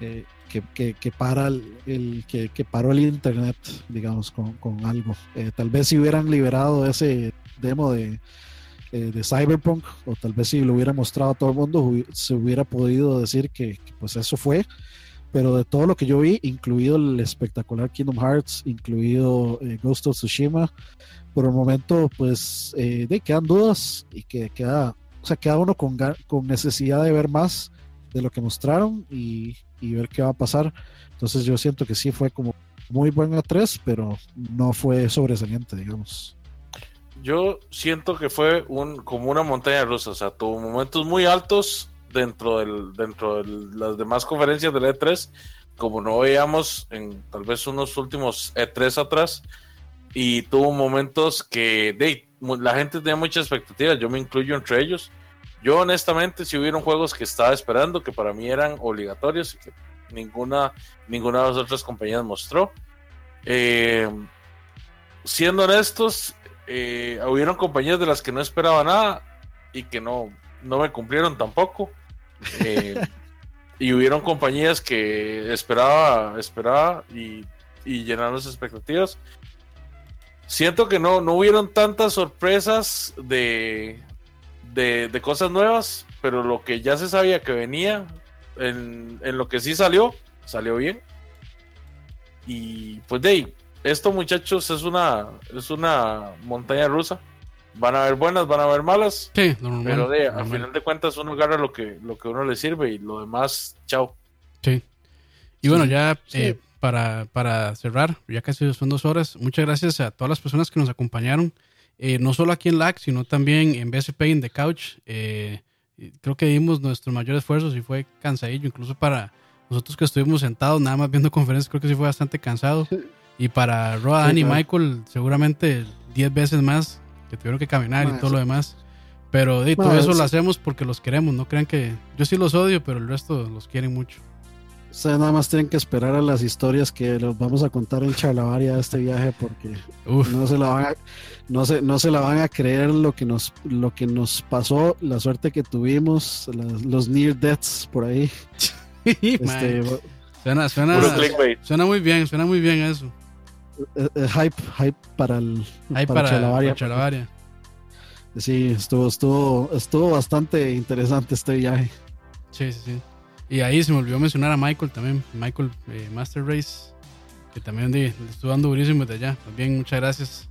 eh, que, que, para el, que, que, paró el internet, digamos, con, con algo. Tal vez si hubieran liberado ese demo de, Cyberpunk, o tal vez si lo hubiera mostrado a todo el mundo, se hubiera podido decir que, pues eso fue. Pero de todo lo que yo vi, incluido el espectacular Kingdom Hearts, incluido Ghost of Tsushima, por el momento, pues, eh, de quedan dudas y que queda, o sea, queda uno con, con necesidad de ver más de lo que mostraron y, y, ver qué va a pasar. Entonces yo siento que sí fue como muy buen A3, pero no fue sobresaliente, digamos. Yo siento que fue un, como una montaña rusa, o sea, tuvo momentos muy altos dentro, del, dentro de las demás conferencias del E3, como no veíamos en tal vez unos últimos E3 atrás, y tuvo momentos que de, la gente tenía muchas expectativas, yo me incluyo entre ellos. Yo honestamente si hubieron juegos que estaba esperando, que para mí eran obligatorios y que ninguna, ninguna de las otras compañías mostró. Eh, siendo honestos, eh, hubieron compañías de las que no esperaba nada y que no, no me cumplieron tampoco. Eh, y hubieron compañías que esperaba, esperaba y, y llenaron las expectativas siento que no, no hubieron tantas sorpresas de, de, de, cosas nuevas, pero lo que ya se sabía que venía, en, en lo que sí salió, salió bien. Y pues de ahí, esto muchachos es una, es una montaña rusa. Van a haber buenas, van a haber malas. Sí, pero de, al final de cuentas uno agarra lo que, lo que uno le sirve y lo demás, chao. Sí. Y bueno, ya eh, para, para cerrar, ya casi son dos horas, muchas gracias a todas las personas que nos acompañaron, eh, no solo aquí en LAC, sino también en BSP in the Couch. Eh, creo que dimos nuestro mayor esfuerzo, y fue cansadillo, incluso para nosotros que estuvimos sentados nada más viendo conferencias, creo que sí fue bastante cansado. Y para Roa, y Michael, seguramente 10 veces más que tuvieron que caminar y todo lo demás. Pero de, todo eso lo hacemos porque los queremos, no crean que yo sí los odio, pero el resto los quieren mucho. Ustedes nada más tienen que esperar a las historias que los vamos a contar en Charlavaria de este viaje porque no se la van a, no se, no se la van a creer lo que nos lo que nos pasó, la suerte que tuvimos, los near deaths por ahí. este, suena, suena, suena muy bien, suena muy bien eso. Eh, eh, hype, hype para el hype para, Chalabaria. Sí, estuvo, estuvo, estuvo bastante interesante este viaje. Sí, sí, sí. Y ahí se me olvidó mencionar a Michael también, Michael eh, Master Race, que también estuvo dando durísimo de allá. También muchas gracias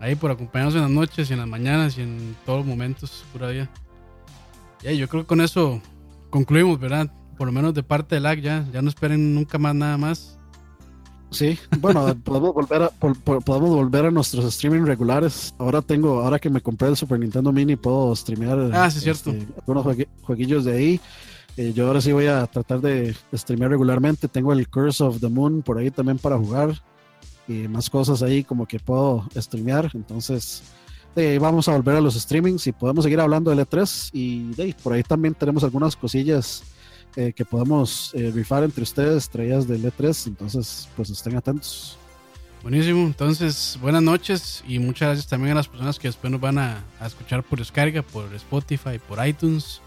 ahí por acompañarnos en las noches y en las mañanas y en todos los momentos, pura día. Y yo creo que con eso concluimos, ¿verdad? Por lo menos de parte del LAG ya, ya no esperen nunca más nada más. Sí, bueno, podemos volver a podemos volver a nuestros streaming regulares. Ahora tengo, ahora que me compré el Super Nintendo Mini, puedo streamear ah, sí, cierto. Este, algunos jueguillos de ahí. Eh, yo ahora sí voy a tratar de streamear regularmente. Tengo el Curse of the Moon por ahí también para jugar. Y más cosas ahí como que puedo streamear. Entonces, de ahí vamos a volver a los streamings y podemos seguir hablando de L3. Y de ahí, por ahí también tenemos algunas cosillas eh, que podemos eh, rifar entre ustedes, traídas de L3. Entonces, pues estén atentos. Buenísimo, entonces buenas noches y muchas gracias también a las personas que después nos van a, a escuchar por descarga, por Spotify, por iTunes.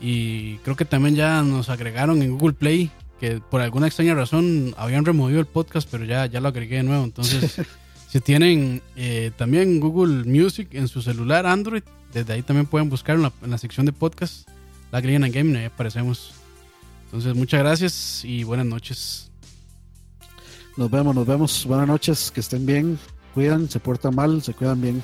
Y creo que también ya nos agregaron en Google Play, que por alguna extraña razón habían removido el podcast, pero ya, ya lo agregué de nuevo. Entonces, si tienen eh, también Google Music en su celular Android, desde ahí también pueden buscar en la, sección de podcast, la Green and Gaming, ahí aparecemos. Entonces, muchas gracias y buenas noches. Nos vemos, nos vemos. Buenas noches, que estén bien, cuidan, se portan mal, se cuidan bien.